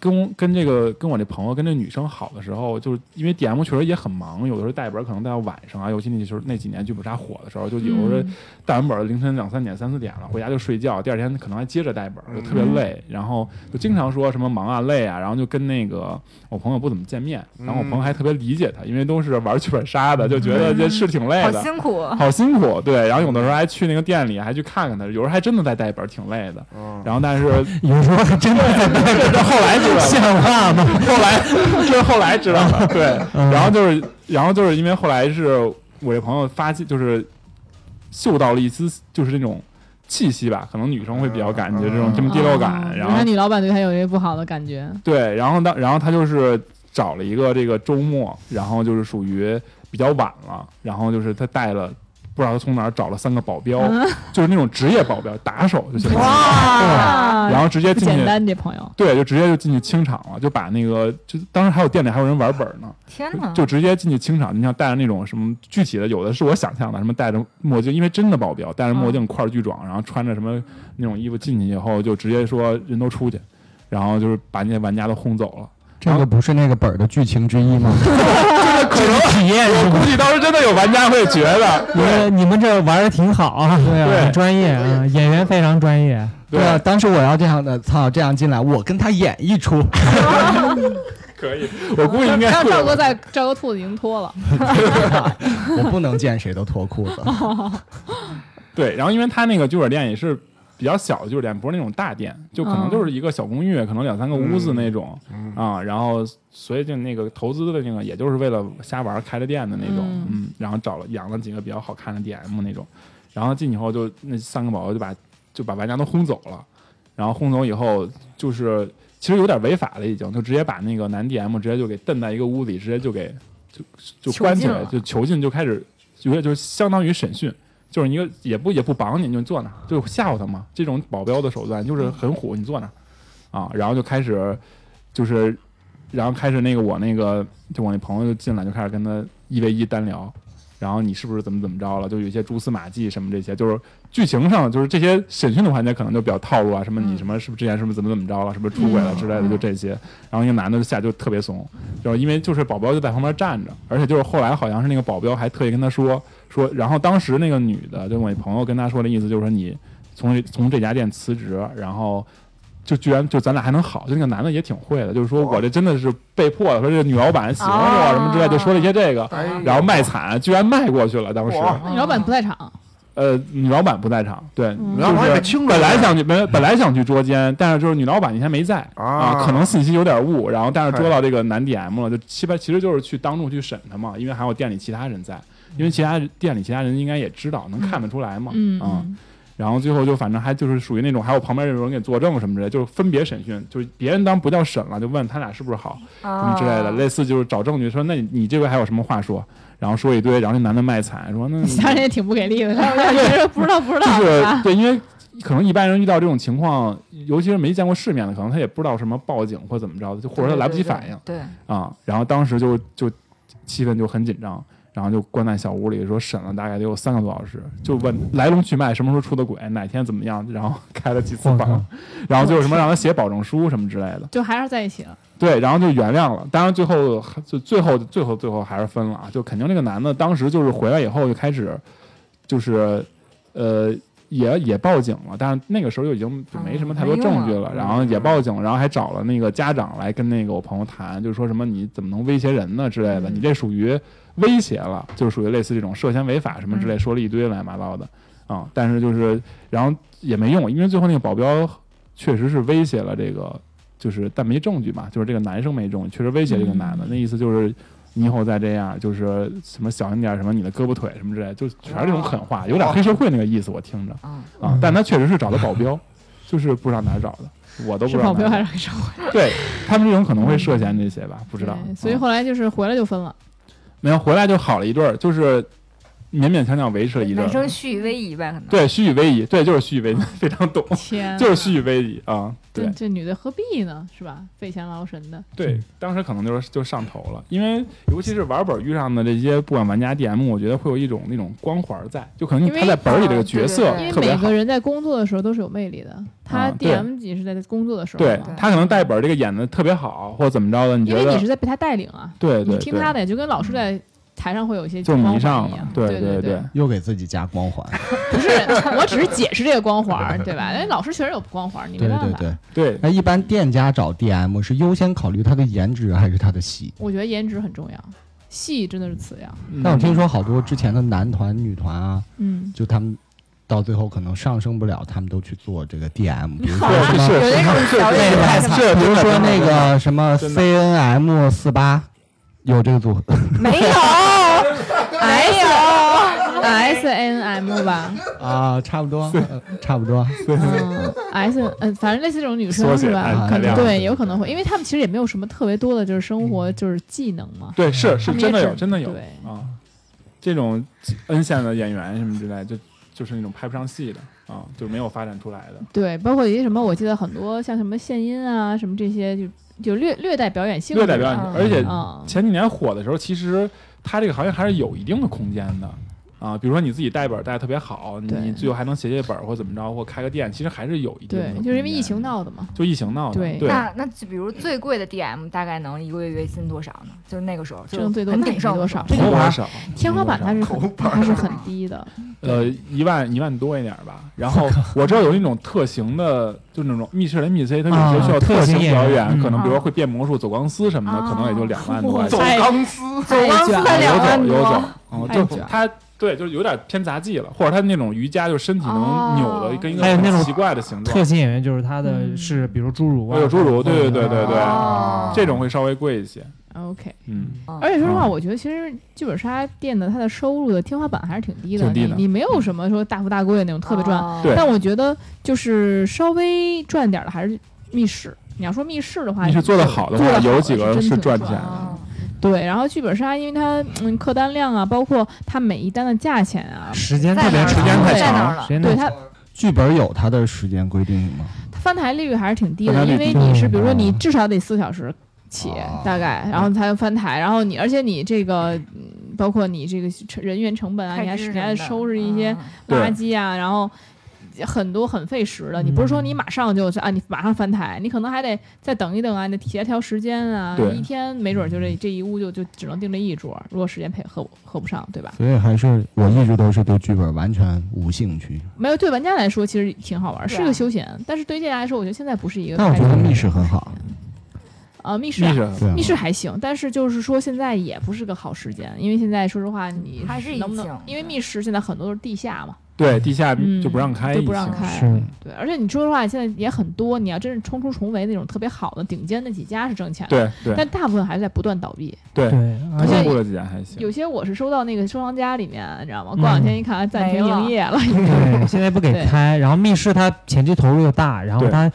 Speaker 6: 跟跟这个跟我这朋友跟这女生好的时候，就是因为 DM 确实也很忙，有的时候带本可能带到晚上啊，尤其那就是那几年剧本杀火的时候，就有时候
Speaker 2: 嗯
Speaker 6: 带完本凌晨两三点、三四点了，回家就睡觉，第二天可能还接着带本，就特别累，然后就经常说什么忙啊、累啊，然后就跟那个我朋友不怎么见面，然后我朋友还特别理解他，因为都是玩剧本杀的，就觉得这是挺累
Speaker 5: 好
Speaker 6: 的。
Speaker 5: 辛苦。
Speaker 6: 好辛苦，对，然后有的时候还去那个店里，还去看看他，有时候还真的在带本，挺累的。
Speaker 7: 嗯，
Speaker 6: 然后但是
Speaker 4: 有时候还真的在
Speaker 6: 这这后来
Speaker 4: 像话吗？
Speaker 6: 后来就是后来知道的，对，
Speaker 4: 嗯。
Speaker 6: 然后就是然后就是因为后来是我这朋友发现就是嗅到了一丝就是那种气息吧，可能女生会比较感觉这种这么第六感，然后
Speaker 2: 他女老板对他有一些不好的感觉，
Speaker 6: 对，然后当然后他就是找了一个这个周末，然后就是属于比较晚了，然后就是他带了不知道他从哪儿找了三个保镖，就是那种职业保镖打手就行了，
Speaker 2: 哇
Speaker 6: 然后直接进去。
Speaker 2: 简单，这朋友。
Speaker 6: 对，就直接就进去清场了，就把那个，就当时还有店里还有人玩本呢，
Speaker 5: 天哪！
Speaker 6: 就直接进去清场。你像戴着那种什么具体的，有的是我想象的，什么戴着墨镜，因为真的保镖戴着墨镜块儿巨壮，然后穿着什么那种衣服进去以后，就直接说人都出去，然后就是把那些玩家都轰走了。
Speaker 3: 这个不是那个本儿的剧情之一吗？
Speaker 4: 这个可能体验？
Speaker 6: 我估计当时真的有玩家会觉得，
Speaker 4: 你们你们这玩的挺好啊，对啊，专业啊，演员非常专业。
Speaker 3: 对啊，当时我要这样的，操，这样进来，我跟他演一出。
Speaker 6: 可以，我估计应该
Speaker 2: 让
Speaker 6: 会有
Speaker 2: 赵哥在赵哥裤子已经脱了，
Speaker 3: 我不能见谁都脱裤子。
Speaker 6: 对。然后因为他那个剧本店也是比较小的剧本店，不是那种大店，就可能就是一个小公寓，可能两三个屋子那种、
Speaker 7: 嗯
Speaker 6: 啊。然后所以就那个投资的那个，也就是为了瞎玩开的店的那种，
Speaker 2: 嗯
Speaker 6: 嗯然后找了养了几个比较好看的 DM 那种，然后进去以后就那三个保镖就把就把玩家都轰走了，然后轰走以后就是其实有点违法了，已经就直接把那个男 DM 直接就给蹬在一个屋里，直接就给就就关起来，
Speaker 5: 囚
Speaker 6: 就囚禁，就开始有点就是相当于审讯。就是一个也不也不绑你，你就坐那儿，就吓唬他嘛。这种保镖的手段就是很虎，你坐那儿啊，然后就开始就是，然后开始那个我那个就我那朋友就进来就开始跟他一 v 一单聊，然后你是不是怎么怎么着了？就有一些蛛丝马迹什么这些，就是剧情上就是这些审讯的环节可能就比较套路啊，什么你什么是不是之前是不是怎么怎么着了，是不是出轨了之类的，就这些。然后一个男的就下就特别怂，就是因为就是保镖就在旁边站着，而且就是后来好像是那个保镖还特意跟他说说，然后当时那个女的，就我那朋友跟他说的意思就是说你从这从这家店辞职，然后。就居然就咱俩还能好，就那个男的也挺会的，就是说我这真的是被迫的，说这个女老板喜欢我什么之类，就说了一些这个，
Speaker 7: 哎呀
Speaker 6: 然后卖惨，居然卖过去了。当时，
Speaker 2: 女老板不在场，
Speaker 6: 呃，女老板不在场，对，
Speaker 2: 嗯
Speaker 7: 女老板
Speaker 6: 就是本来想去，本本来想去捉奸，但是就是女老板那天没在
Speaker 7: 啊
Speaker 6: 可能信息有点误，然后但是捉到这个男 DM 了，就七八其实就是去当众去审他嘛，因为还有店里其他人在，因为其他店里其他人应该也知道，能看得出来嘛，
Speaker 2: 嗯
Speaker 6: 啊。然后最后就反正还就是属于那种，还有旁边有人给作证什么之类，就是分别审讯，就是别人当不叫审了，就问他俩是不是好什么之类的，类似就是找证据，说那你你这回还有什么话说？然后说一堆，然后那男的卖惨，说那
Speaker 2: 其他人也挺不给力的，他不知道不知道
Speaker 6: 就是
Speaker 2: 啊。
Speaker 6: 对，因为可能一般人遇到这种情况，尤其是没见过世面的，可能他也不知道什么报警或怎么着的，就或者他来不及反应
Speaker 5: 对，
Speaker 6: 啊。然后当时就就气氛就很紧张，然后就关在小屋里，说审了大概得有三个多小时，就问来龙去脉，什么时候出的轨，哪天怎么样，然后开了几次房，然后就有什么让他写保证书什么之类的。
Speaker 2: 就还是在一起了，
Speaker 6: 对，然后就原谅了。当然最后就最后最后最后还是分了啊！就肯定这个男的当时就是回来以后就开始就是呃也也报警了，但是那个时候就已经就没什么太多证据了，
Speaker 5: 了
Speaker 6: 然后也报警，然后还找了那个家长来跟那个我朋友谈，就是说什么你怎么能威胁人呢之类的，你这属于威胁了，就是属于类似这种涉嫌违法什么之类，说了一堆乱七八糟的啊、但是就是然后也没用，因为最后那个保镖确实是威胁了这个。就是但没证据嘛，就是这个男生没证据，确实威胁这个男的，那意思就是你以后再这样，就是什么小心点，什么你的胳膊腿什么之类，就全是这种狠话，有点黑社会那个意思，我听着。
Speaker 5: 嗯，
Speaker 6: 啊，但他确实是找的保镖，就是不知道哪儿找的，我都不知道
Speaker 2: 保镖还是黑社会？
Speaker 6: 对他们这种可能会涉嫌这些吧，不知道，
Speaker 2: 所以
Speaker 6: 啊
Speaker 2: 后来就是回来就分了。
Speaker 6: 没有回来就好了一对儿，就是勉勉强强维持了一阵
Speaker 5: 男生，虚与委蛇呗，可能。
Speaker 6: 对，虚以为夷，对，就是虚以为夷，非常懂，就是虚以为夷啊，对
Speaker 2: 这。女的何必呢？是吧？费钱劳神的。
Speaker 6: 对，当时可能就是就上头了，因为尤其是玩本遇上的这些不管玩家 DM，我觉得会有一种那种光环在，就可能
Speaker 2: 因为
Speaker 6: 他在本里这个角色
Speaker 2: 因为每个，人在工作的时候都是有魅力的，他 DM 也是在工作的时候
Speaker 6: 对，他可能带本这个演的特别好，或者怎么着的，你
Speaker 2: 因为
Speaker 6: 觉得
Speaker 2: 你是在被他带领啊，
Speaker 6: 对对对，
Speaker 2: 你听他的，就跟老师在台上会有一些
Speaker 6: 就迷上了对
Speaker 2: 对
Speaker 6: 对，
Speaker 3: 又给自己加光环。
Speaker 2: 不是，我只是解释这个光环，对吧？因为老师确实有光环儿，你没
Speaker 3: 对
Speaker 2: 办法。
Speaker 3: 对对，
Speaker 6: 对
Speaker 3: 那一般店家找 DM 是优先考虑他的颜值还是他的戏？
Speaker 2: 我觉得颜值很重要，戏真的是次要。
Speaker 3: 但我听说好多之前的男团、女团啊，
Speaker 2: 嗯，
Speaker 3: 就他们到最后可能上升不了，他们都去做这个 DM，比如说 什么，
Speaker 6: 是
Speaker 5: 有那
Speaker 3: 个
Speaker 5: 野
Speaker 3: 太惨比如说那个什么 CNM 四八，有这个组。合，
Speaker 5: 没有，没有。
Speaker 2: S N M 吧，
Speaker 3: 啊，差不多，呃差不多。
Speaker 2: 嗯，S 嗯，反正类似这种女生是吧？可能对，有可能会，因为他们其实也没有什么特别多的，就是生活就是技能嘛。
Speaker 6: 对是是真的有真的有。
Speaker 2: 对。
Speaker 6: 啊，这种 N 线的演员什么之类，就就是那种拍不上戏的啊，就没有发展出来的。
Speaker 2: 对，包括一些什么，我记得很多像什么献音啊，什么这些，就就略略带表演性
Speaker 6: 略带表演
Speaker 5: 性，
Speaker 6: 而且
Speaker 2: 啊，
Speaker 6: 前几年火的时候，其实它这个行业还是有一定的空间的啊。比如说你自己带本儿带的特别好，你你最后还能写写本儿或怎么着，或开个店，其实还是有一定的
Speaker 2: 对，就是因为疫情，闹的嘛。
Speaker 6: 就疫情闹的，
Speaker 2: 对
Speaker 6: 对
Speaker 5: 那那就比如最贵的 DM 大概能一个月月薪多少呢？就是那个时候，就
Speaker 2: 挣最多那
Speaker 5: 很鼎盛
Speaker 2: 多少？天花板它是它是很低的，
Speaker 6: 呃，一万一万多一点儿吧。然后我知道有那种特型的，就是那种密室的 NPC，它有
Speaker 4: 啊
Speaker 6: 些需要
Speaker 4: 特型
Speaker 6: 型表演，可能比如会变魔术、走钢丝什么的，可能也就两万多。
Speaker 7: 走钢丝，
Speaker 5: 走钢丝才
Speaker 2: 太
Speaker 6: 游
Speaker 5: 两万
Speaker 6: 走游走就他对，就是有点偏杂技了，或者他那种瑜伽，就是身体能扭的
Speaker 5: 哦
Speaker 6: 跟一个
Speaker 4: 还有那种
Speaker 6: 很奇怪的形状
Speaker 4: 特。型演员就是他的
Speaker 2: 嗯
Speaker 4: 是，比如侏儒啊，
Speaker 6: 有侏儒对对对对对
Speaker 5: 哦
Speaker 6: 这种会稍微贵一些
Speaker 2: ，OK。
Speaker 6: 嗯，
Speaker 2: 而且说实话，
Speaker 6: 嗯
Speaker 2: 我觉得其实剧本杀店的它的收入的天花板还是挺低的，
Speaker 6: 挺低的
Speaker 2: 你你没有什么说大富大贵的那种特别赚，但我觉得就是稍微赚点儿的还是密室。你要说密室的话，
Speaker 6: 你是做的好的话，有几个
Speaker 2: 是
Speaker 6: 赚钱
Speaker 2: 赚
Speaker 6: 的。
Speaker 5: 哦
Speaker 2: 对，然后剧本杀，因为它嗯客单量啊，包括它每一单的价钱啊，
Speaker 4: 时间特别长，
Speaker 6: 时间太长
Speaker 2: 对它
Speaker 4: 太长
Speaker 3: 剧本有它的时间规定吗？
Speaker 2: 它翻台率还是挺低的，因为你是比如说
Speaker 3: 嗯
Speaker 2: 你至少得四小时起
Speaker 3: 哦
Speaker 2: 大概，然后才能翻台，然后你而且你这个嗯包括你这个成人员成本啊，你还你还得收拾一些垃圾啊，然后很多很费时的。你不是说你马上就是啊，你马上翻台，你可能还得再等一等啊，你得协调时间啊。
Speaker 6: 对
Speaker 2: 一天没准就这这一屋就就只能订这一桌，如果时间配合合不上，对吧？
Speaker 3: 所以还是我一直都是对剧本完全无兴趣。
Speaker 2: 没有对玩家来说其实挺好玩，是个休闲，但是对于这家来说，我觉得现在不是一个
Speaker 3: 但我觉得密室很好，
Speaker 2: 呃，密室啊
Speaker 6: 密室
Speaker 3: 对啊
Speaker 2: 密室还行，但是就是说现在也不是个好时间，因为现在说实话，你
Speaker 5: 还是
Speaker 2: 能不能？因为密室现在很多都是地下嘛，
Speaker 6: 对地下
Speaker 2: 嗯
Speaker 6: 就不让开，
Speaker 2: 就不让开
Speaker 4: 是
Speaker 2: 对，而且你说实话，现在也很多，你要真是冲出重围那种特别好的顶尖那几家是挣钱的，
Speaker 6: 对对
Speaker 2: 但大部分还是在不断倒闭。
Speaker 6: 对，
Speaker 4: 对，而且
Speaker 2: 而且
Speaker 6: 中国的几家还行。
Speaker 2: 有些我是收到那个收藏家里面，你知道吗？
Speaker 4: 嗯
Speaker 2: 过两天一看暂停营业了，
Speaker 4: 对现在不给开，然后密室它前期投入又大，然后
Speaker 6: 对
Speaker 4: 它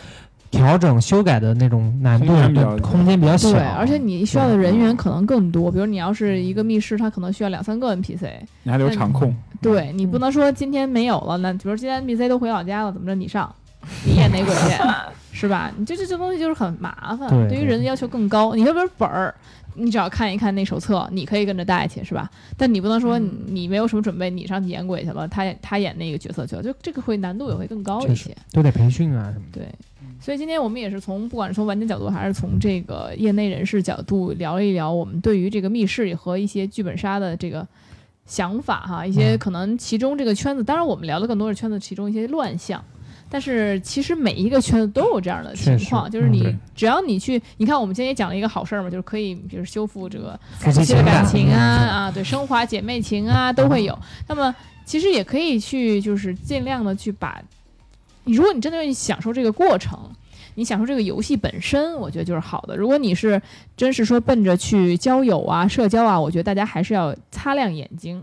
Speaker 4: 调整修改的那种难度
Speaker 6: 空间比较
Speaker 4: 空间比较小，
Speaker 2: 对，而且你需要的人员可能更多，比如你要是一个密室，它可能需要两三个 NPC，
Speaker 6: 你还得有场控，
Speaker 2: 对你不能说今天没有了，那比如今天 NPC 都回老家了，怎么着你上，你演哪鬼去，是吧？你这这这东西就是很麻烦，
Speaker 4: 对
Speaker 2: 于人的要求更高。你说比如本儿，你只要看一看那手册，你可以跟着带去，是吧？但你不能说你没有什么准备，你上去演鬼去了，他他演那个角色去了，就这个会难度也会更高一些。
Speaker 4: 都得培训啊什么的。
Speaker 2: 对，所以今天我们也是从不管是从玩家角度，还是从这个业内人士角度聊一聊我们对于这个密室和一些剧本杀的这个想法哈，一些
Speaker 4: 嗯
Speaker 2: 可能其中这个圈子，当然我们聊的更多是圈子其中一些乱象。但是其实每一个圈子都有这样的情况，就是你
Speaker 6: 嗯
Speaker 2: 只要你去，你看我们今天也讲了一个好事儿嘛，就是可以，比如修复这个
Speaker 4: 夫妻
Speaker 2: 的感
Speaker 4: 情感
Speaker 2: 情啊啊，对，升华姐妹情啊都会有。那么其实也可以去，就是尽量的去把，如果你真的愿意享受这个过程，你享受这个游戏本身，我觉得就是好的。如果你是真是说奔着去交友啊、社交啊，我觉得大家还是要擦亮眼睛。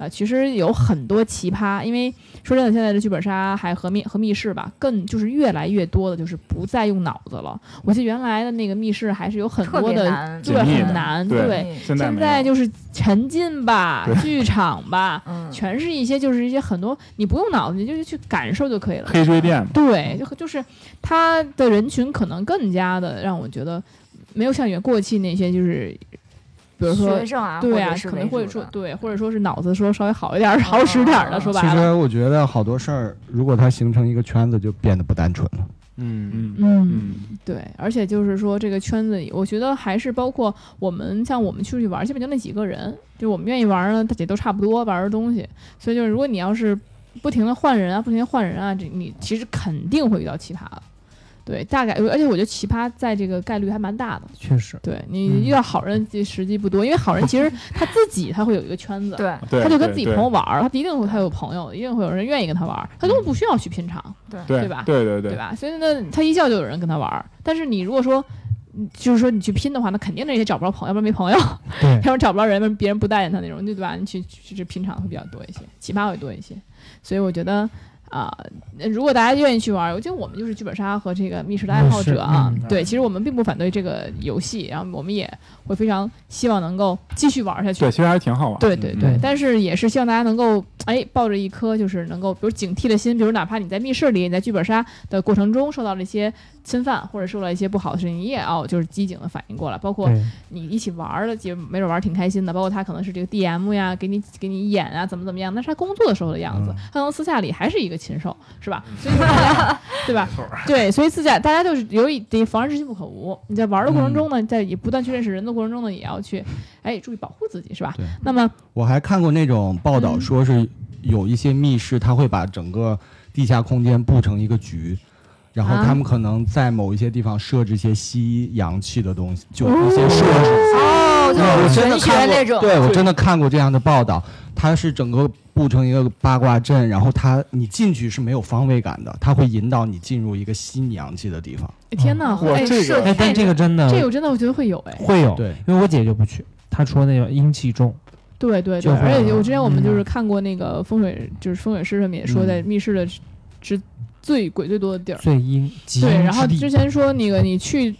Speaker 2: 啊、其实有很多奇葩，因为说真的，现在的剧本杀还和密和密室吧，更就是越来越多的，就是不再用脑子了。我记得原来的那个密室还是有很多的，对，很难，
Speaker 6: 对
Speaker 2: 对，
Speaker 6: 现在
Speaker 2: 现在就是沉浸吧、剧场吧，
Speaker 5: 嗯，
Speaker 2: 全是一些就是一些很多你不用脑子，你就是去感受就可以了。
Speaker 6: 黑追店，
Speaker 2: 对，就就是他的人群可能更加的让我觉得没有像原过去那些就是，比如说
Speaker 5: 学生啊，
Speaker 2: 对啊可能会说对，或者说是脑子说稍微好一点儿、好使点儿的，
Speaker 5: 哦
Speaker 2: 说白了，
Speaker 3: 其实我觉得好多事儿，如果它形成一个圈子，就变得不单纯了。
Speaker 7: 嗯，
Speaker 6: 嗯
Speaker 2: 嗯。
Speaker 6: 嗯，
Speaker 2: 对，而且就是说这个圈子里，我觉得还是包括我们像我们出去玩，基本就那几个人，就我们愿意玩呢，大家都差不多玩的东西。所以就是如果你要是不停的换人啊，不停的换人啊，这你其实肯定会遇到奇葩的。对，大概而且我觉得奇葩在这个概率还蛮大的。
Speaker 4: 确实，
Speaker 2: 对你
Speaker 4: 嗯
Speaker 2: 遇到好人其实实际不多，因为好人其实 他自己他会有一个圈子，
Speaker 5: 对
Speaker 6: 对，
Speaker 2: 他就跟自己朋友玩儿，他一定会他有朋友，一定会有人愿意跟他玩儿，他根本不需要去拼场。
Speaker 5: 对
Speaker 6: 对
Speaker 2: 对吧
Speaker 6: 对对
Speaker 2: 对吧？所以呢，他一叫就有人跟他玩儿。但是你如果说，嗯就是说你去拼的话，那肯定那些找不着朋友，要不然没朋友，要不然找不着人，不然别人不待见他那种，对吧？你去去去拼场会比较多一些，奇葩会多一些。所以我觉得。啊、如果大家愿意去玩儿，我觉得我们就是剧本杀和这个密室的爱好者啊。
Speaker 4: 嗯
Speaker 2: 对，其实我们并不反对这个游戏，然后我们也会非常希望能够继续玩下去。
Speaker 6: 对，其实还挺好玩。
Speaker 2: 对对对，
Speaker 4: 嗯
Speaker 2: 但是也是希望大家能够哎抱着一颗就是能够比如警惕的心，比如哪怕你在密室里，你在剧本杀的过程中受到了一些侵犯或者受到了一些不好的事情，你也要就是机警的反应过来。包括，你一起玩儿的，就没准玩儿挺开心的。包括他可能是这个 DM 呀，给你给你演啊，怎么怎么样，那是他工作的时候的样子
Speaker 3: 嗯。
Speaker 2: 他可能私下里还是一个禽兽，是吧？所以说大家 对吧？对，所以私下大家就是有一得防人之心不可无。你在玩儿的过程中呢，在也不断去认识人的过程中呢，也要去哎注意保护自己，是吧
Speaker 3: 对？
Speaker 2: 那么
Speaker 3: 我还看过那种报道，
Speaker 2: 嗯
Speaker 3: 说是有一些密室，它会把整个地下空间布成一个局，然后
Speaker 2: 啊
Speaker 3: 他们可能在某一些地方设置一些吸阳气的东西，就一些设置。
Speaker 5: 哦，就
Speaker 3: 我
Speaker 5: 是玄学
Speaker 3: 真的看过
Speaker 5: 那种，
Speaker 3: 对我真的看过这样的报道，它是整个布成一个八卦阵，然后它你进去是没有方位感的，它会引导你进入一个吸你阳气的地方。
Speaker 2: 哎天呐，哎
Speaker 6: 哇这个
Speaker 4: 哎，但这个真的
Speaker 2: 这个我真的我觉得会有哎，
Speaker 4: 会有，
Speaker 3: 对，
Speaker 4: 因为我姐就不去，她说那个阴气重，
Speaker 2: 对对对，
Speaker 4: 就
Speaker 2: 而且我之前我们
Speaker 4: 嗯。
Speaker 2: 就是看过那个风水，就是风水师上面也说，
Speaker 3: 嗯。
Speaker 2: 在密室的之最鬼最多的地儿，
Speaker 4: 最阴极
Speaker 2: 对，然后
Speaker 4: 之
Speaker 2: 前说那个你去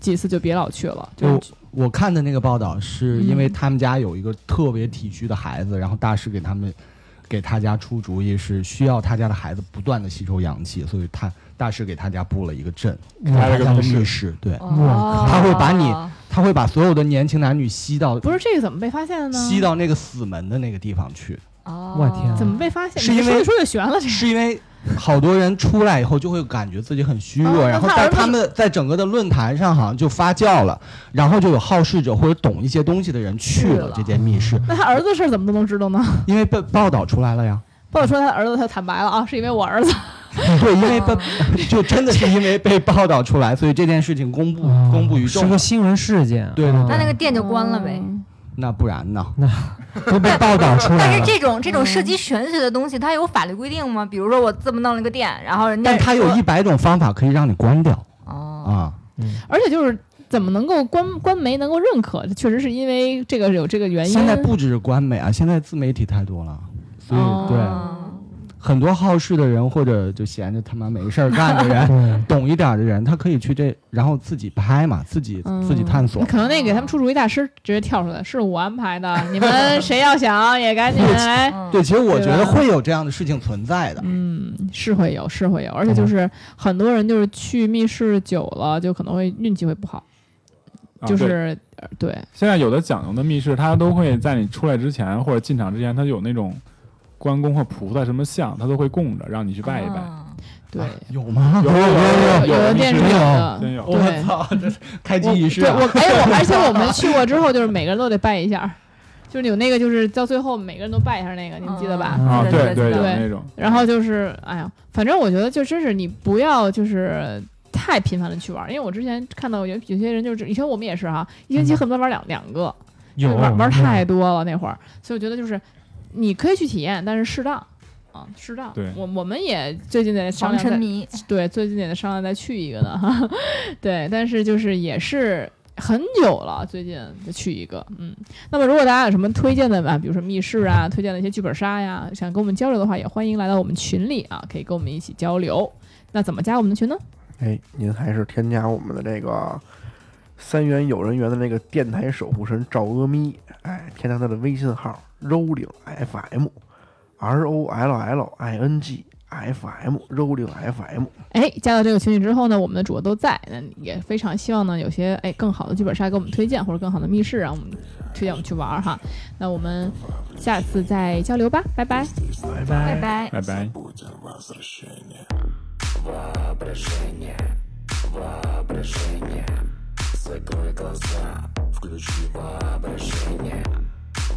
Speaker 2: 几次就别老去了，就
Speaker 3: 就我看的那个报道，是因为
Speaker 2: 嗯
Speaker 3: 他们家有一个特别体虚的孩子，然后大师给他们给他家出主意，是需要他家的孩子不断的吸收阳气，所以他大师给他家布了一个阵，
Speaker 6: 开了个
Speaker 3: 他家的
Speaker 6: 密室
Speaker 3: 密室，对，
Speaker 2: 哦
Speaker 3: 他会把你他会把所有的年轻男女吸到
Speaker 2: 不是这个怎么被发现的呢？
Speaker 3: 吸到那个死门的那个地方去，
Speaker 5: 哦，
Speaker 4: 我天啊
Speaker 2: 怎么被发现？
Speaker 3: 是因为
Speaker 2: 说的悬了，这
Speaker 3: 是因为好多人出来以后就会感觉自己很虚弱，
Speaker 2: 哦
Speaker 3: 然后在他们在整个的论坛上好像就发酵了，然后就有好事者或者懂一些东西的人去
Speaker 2: 去了
Speaker 3: 了这间密室，
Speaker 2: 那他儿子的事儿怎么都能知道呢？
Speaker 3: 因为被报道出来了呀。
Speaker 2: 报道说他儿子，他坦白了啊，是因为我儿子。
Speaker 3: 对，因为被就真的是因为被报道出来，所以这件事情公布
Speaker 4: 哦
Speaker 3: 公布于众
Speaker 4: 是个。新闻事件，
Speaker 3: 对对对
Speaker 5: 那那个店就关了呗。
Speaker 2: 嗯
Speaker 3: 那不然呢？
Speaker 4: 那 都被报道出来
Speaker 5: 但是。这种这种涉及玄学的东西，它有法律规定吗？比如说我这么弄了个店，然后人家
Speaker 3: 但它有一百种方法可以让你关掉
Speaker 5: 哦，
Speaker 3: 啊。
Speaker 2: 而且就是怎么能够官官媒能够认可，确实是因为这个有这个原因。
Speaker 3: 现在不只是官媒啊，现在自媒体太多了，所以
Speaker 2: 哦
Speaker 3: 对很多好事的人或者就闲着他妈没事儿干的人，懂一点儿的人，他可以去这，然后自己拍嘛，自己
Speaker 2: 嗯。
Speaker 3: 自己探索。
Speaker 2: 可能那给他们出主意大师直接跳出来，是我安排的，你们谁要想也赶紧来。
Speaker 5: 嗯。
Speaker 3: 对，其实我觉得会有这样的事情存在的。
Speaker 2: 嗯，是会有，是会有，而且就是很多人就是去密室久了，就可能会运气会不好，
Speaker 6: 啊
Speaker 2: 就是、呃对，
Speaker 6: 现在有的讲究的密室，它都会在你出来之前或者进场之前，它有那种关公或菩萨什么像，他都会供着，让你去拜一拜。
Speaker 5: 啊
Speaker 2: 对，
Speaker 3: 有吗？
Speaker 6: 有有
Speaker 2: 有
Speaker 6: 有
Speaker 2: 的店是有
Speaker 6: 真有。
Speaker 3: 我
Speaker 2: 对
Speaker 3: 操，这是开机
Speaker 2: 我
Speaker 3: 仪式啊！
Speaker 2: 对我哎我而且我们去过之后，就是每个人都得拜一下，就是有那个就是到最后每个人都拜一下那个，你们记得吧？
Speaker 4: 嗯
Speaker 6: 啊，
Speaker 5: 对
Speaker 6: 对
Speaker 5: 对
Speaker 6: 那种。
Speaker 2: 然后就是哎呀，反正我觉得就真是你不要就是。太频繁的去玩，因为我之前看到有有些人就是以前我们也是哈，一星期恨不得玩两两个，
Speaker 4: 有
Speaker 2: 玩太多了那会儿，所以我觉得就是你可以去体验，但是适当啊，适当。
Speaker 6: 对
Speaker 2: 我我们也最近在商量再，
Speaker 5: 沉迷，
Speaker 2: 对，最近也在商量再去一个呢，哈，对，但是就是也是。很久了，最近就去一个，嗯。那么如果大家有什么推荐的啊，比如说密室啊，推荐的一些剧本杀呀，想跟我们交流的话，也欢迎来到我们群里啊，可以跟我们一起交流。那怎么加我们的群呢？
Speaker 7: 哎，您还是添加我们的这个三元有人缘的那个电台守护神赵阿咪，哎，添加他的微信号 rolling fm，r o l l i n g f m rolling fm。
Speaker 2: 哎，加到这个群里之后呢，我们的主播都在，那也非常希望呢，有些哎更好的剧本杀给我们推荐，或者更好的密室让我们推荐我们去玩儿哈。那我们下次再交流吧，拜拜。
Speaker 4: 拜
Speaker 5: 拜
Speaker 4: 拜。
Speaker 5: 拜。
Speaker 6: 拜拜。
Speaker 1: Закрой глаза Включи воображение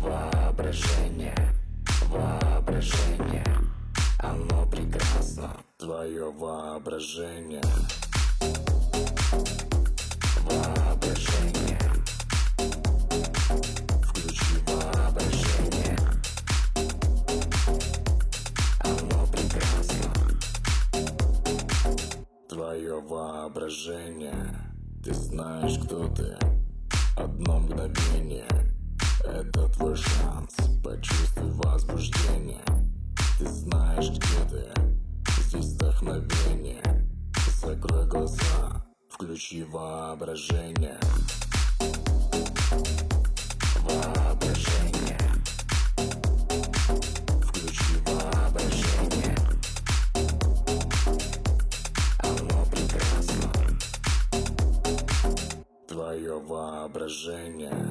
Speaker 1: Воображение Воображение. Оно прекрасно Твое воображение. Воображение. Включи воображение. Оно прекрасно. Твое воображение Ты знаешь, кто ты. Одно мгновение Это твой шанс Почувствуй возбуждение. Ты знаешь, где ты. Здесь вдохновение. Закрой глаза Включи воображение. Воображение воображения.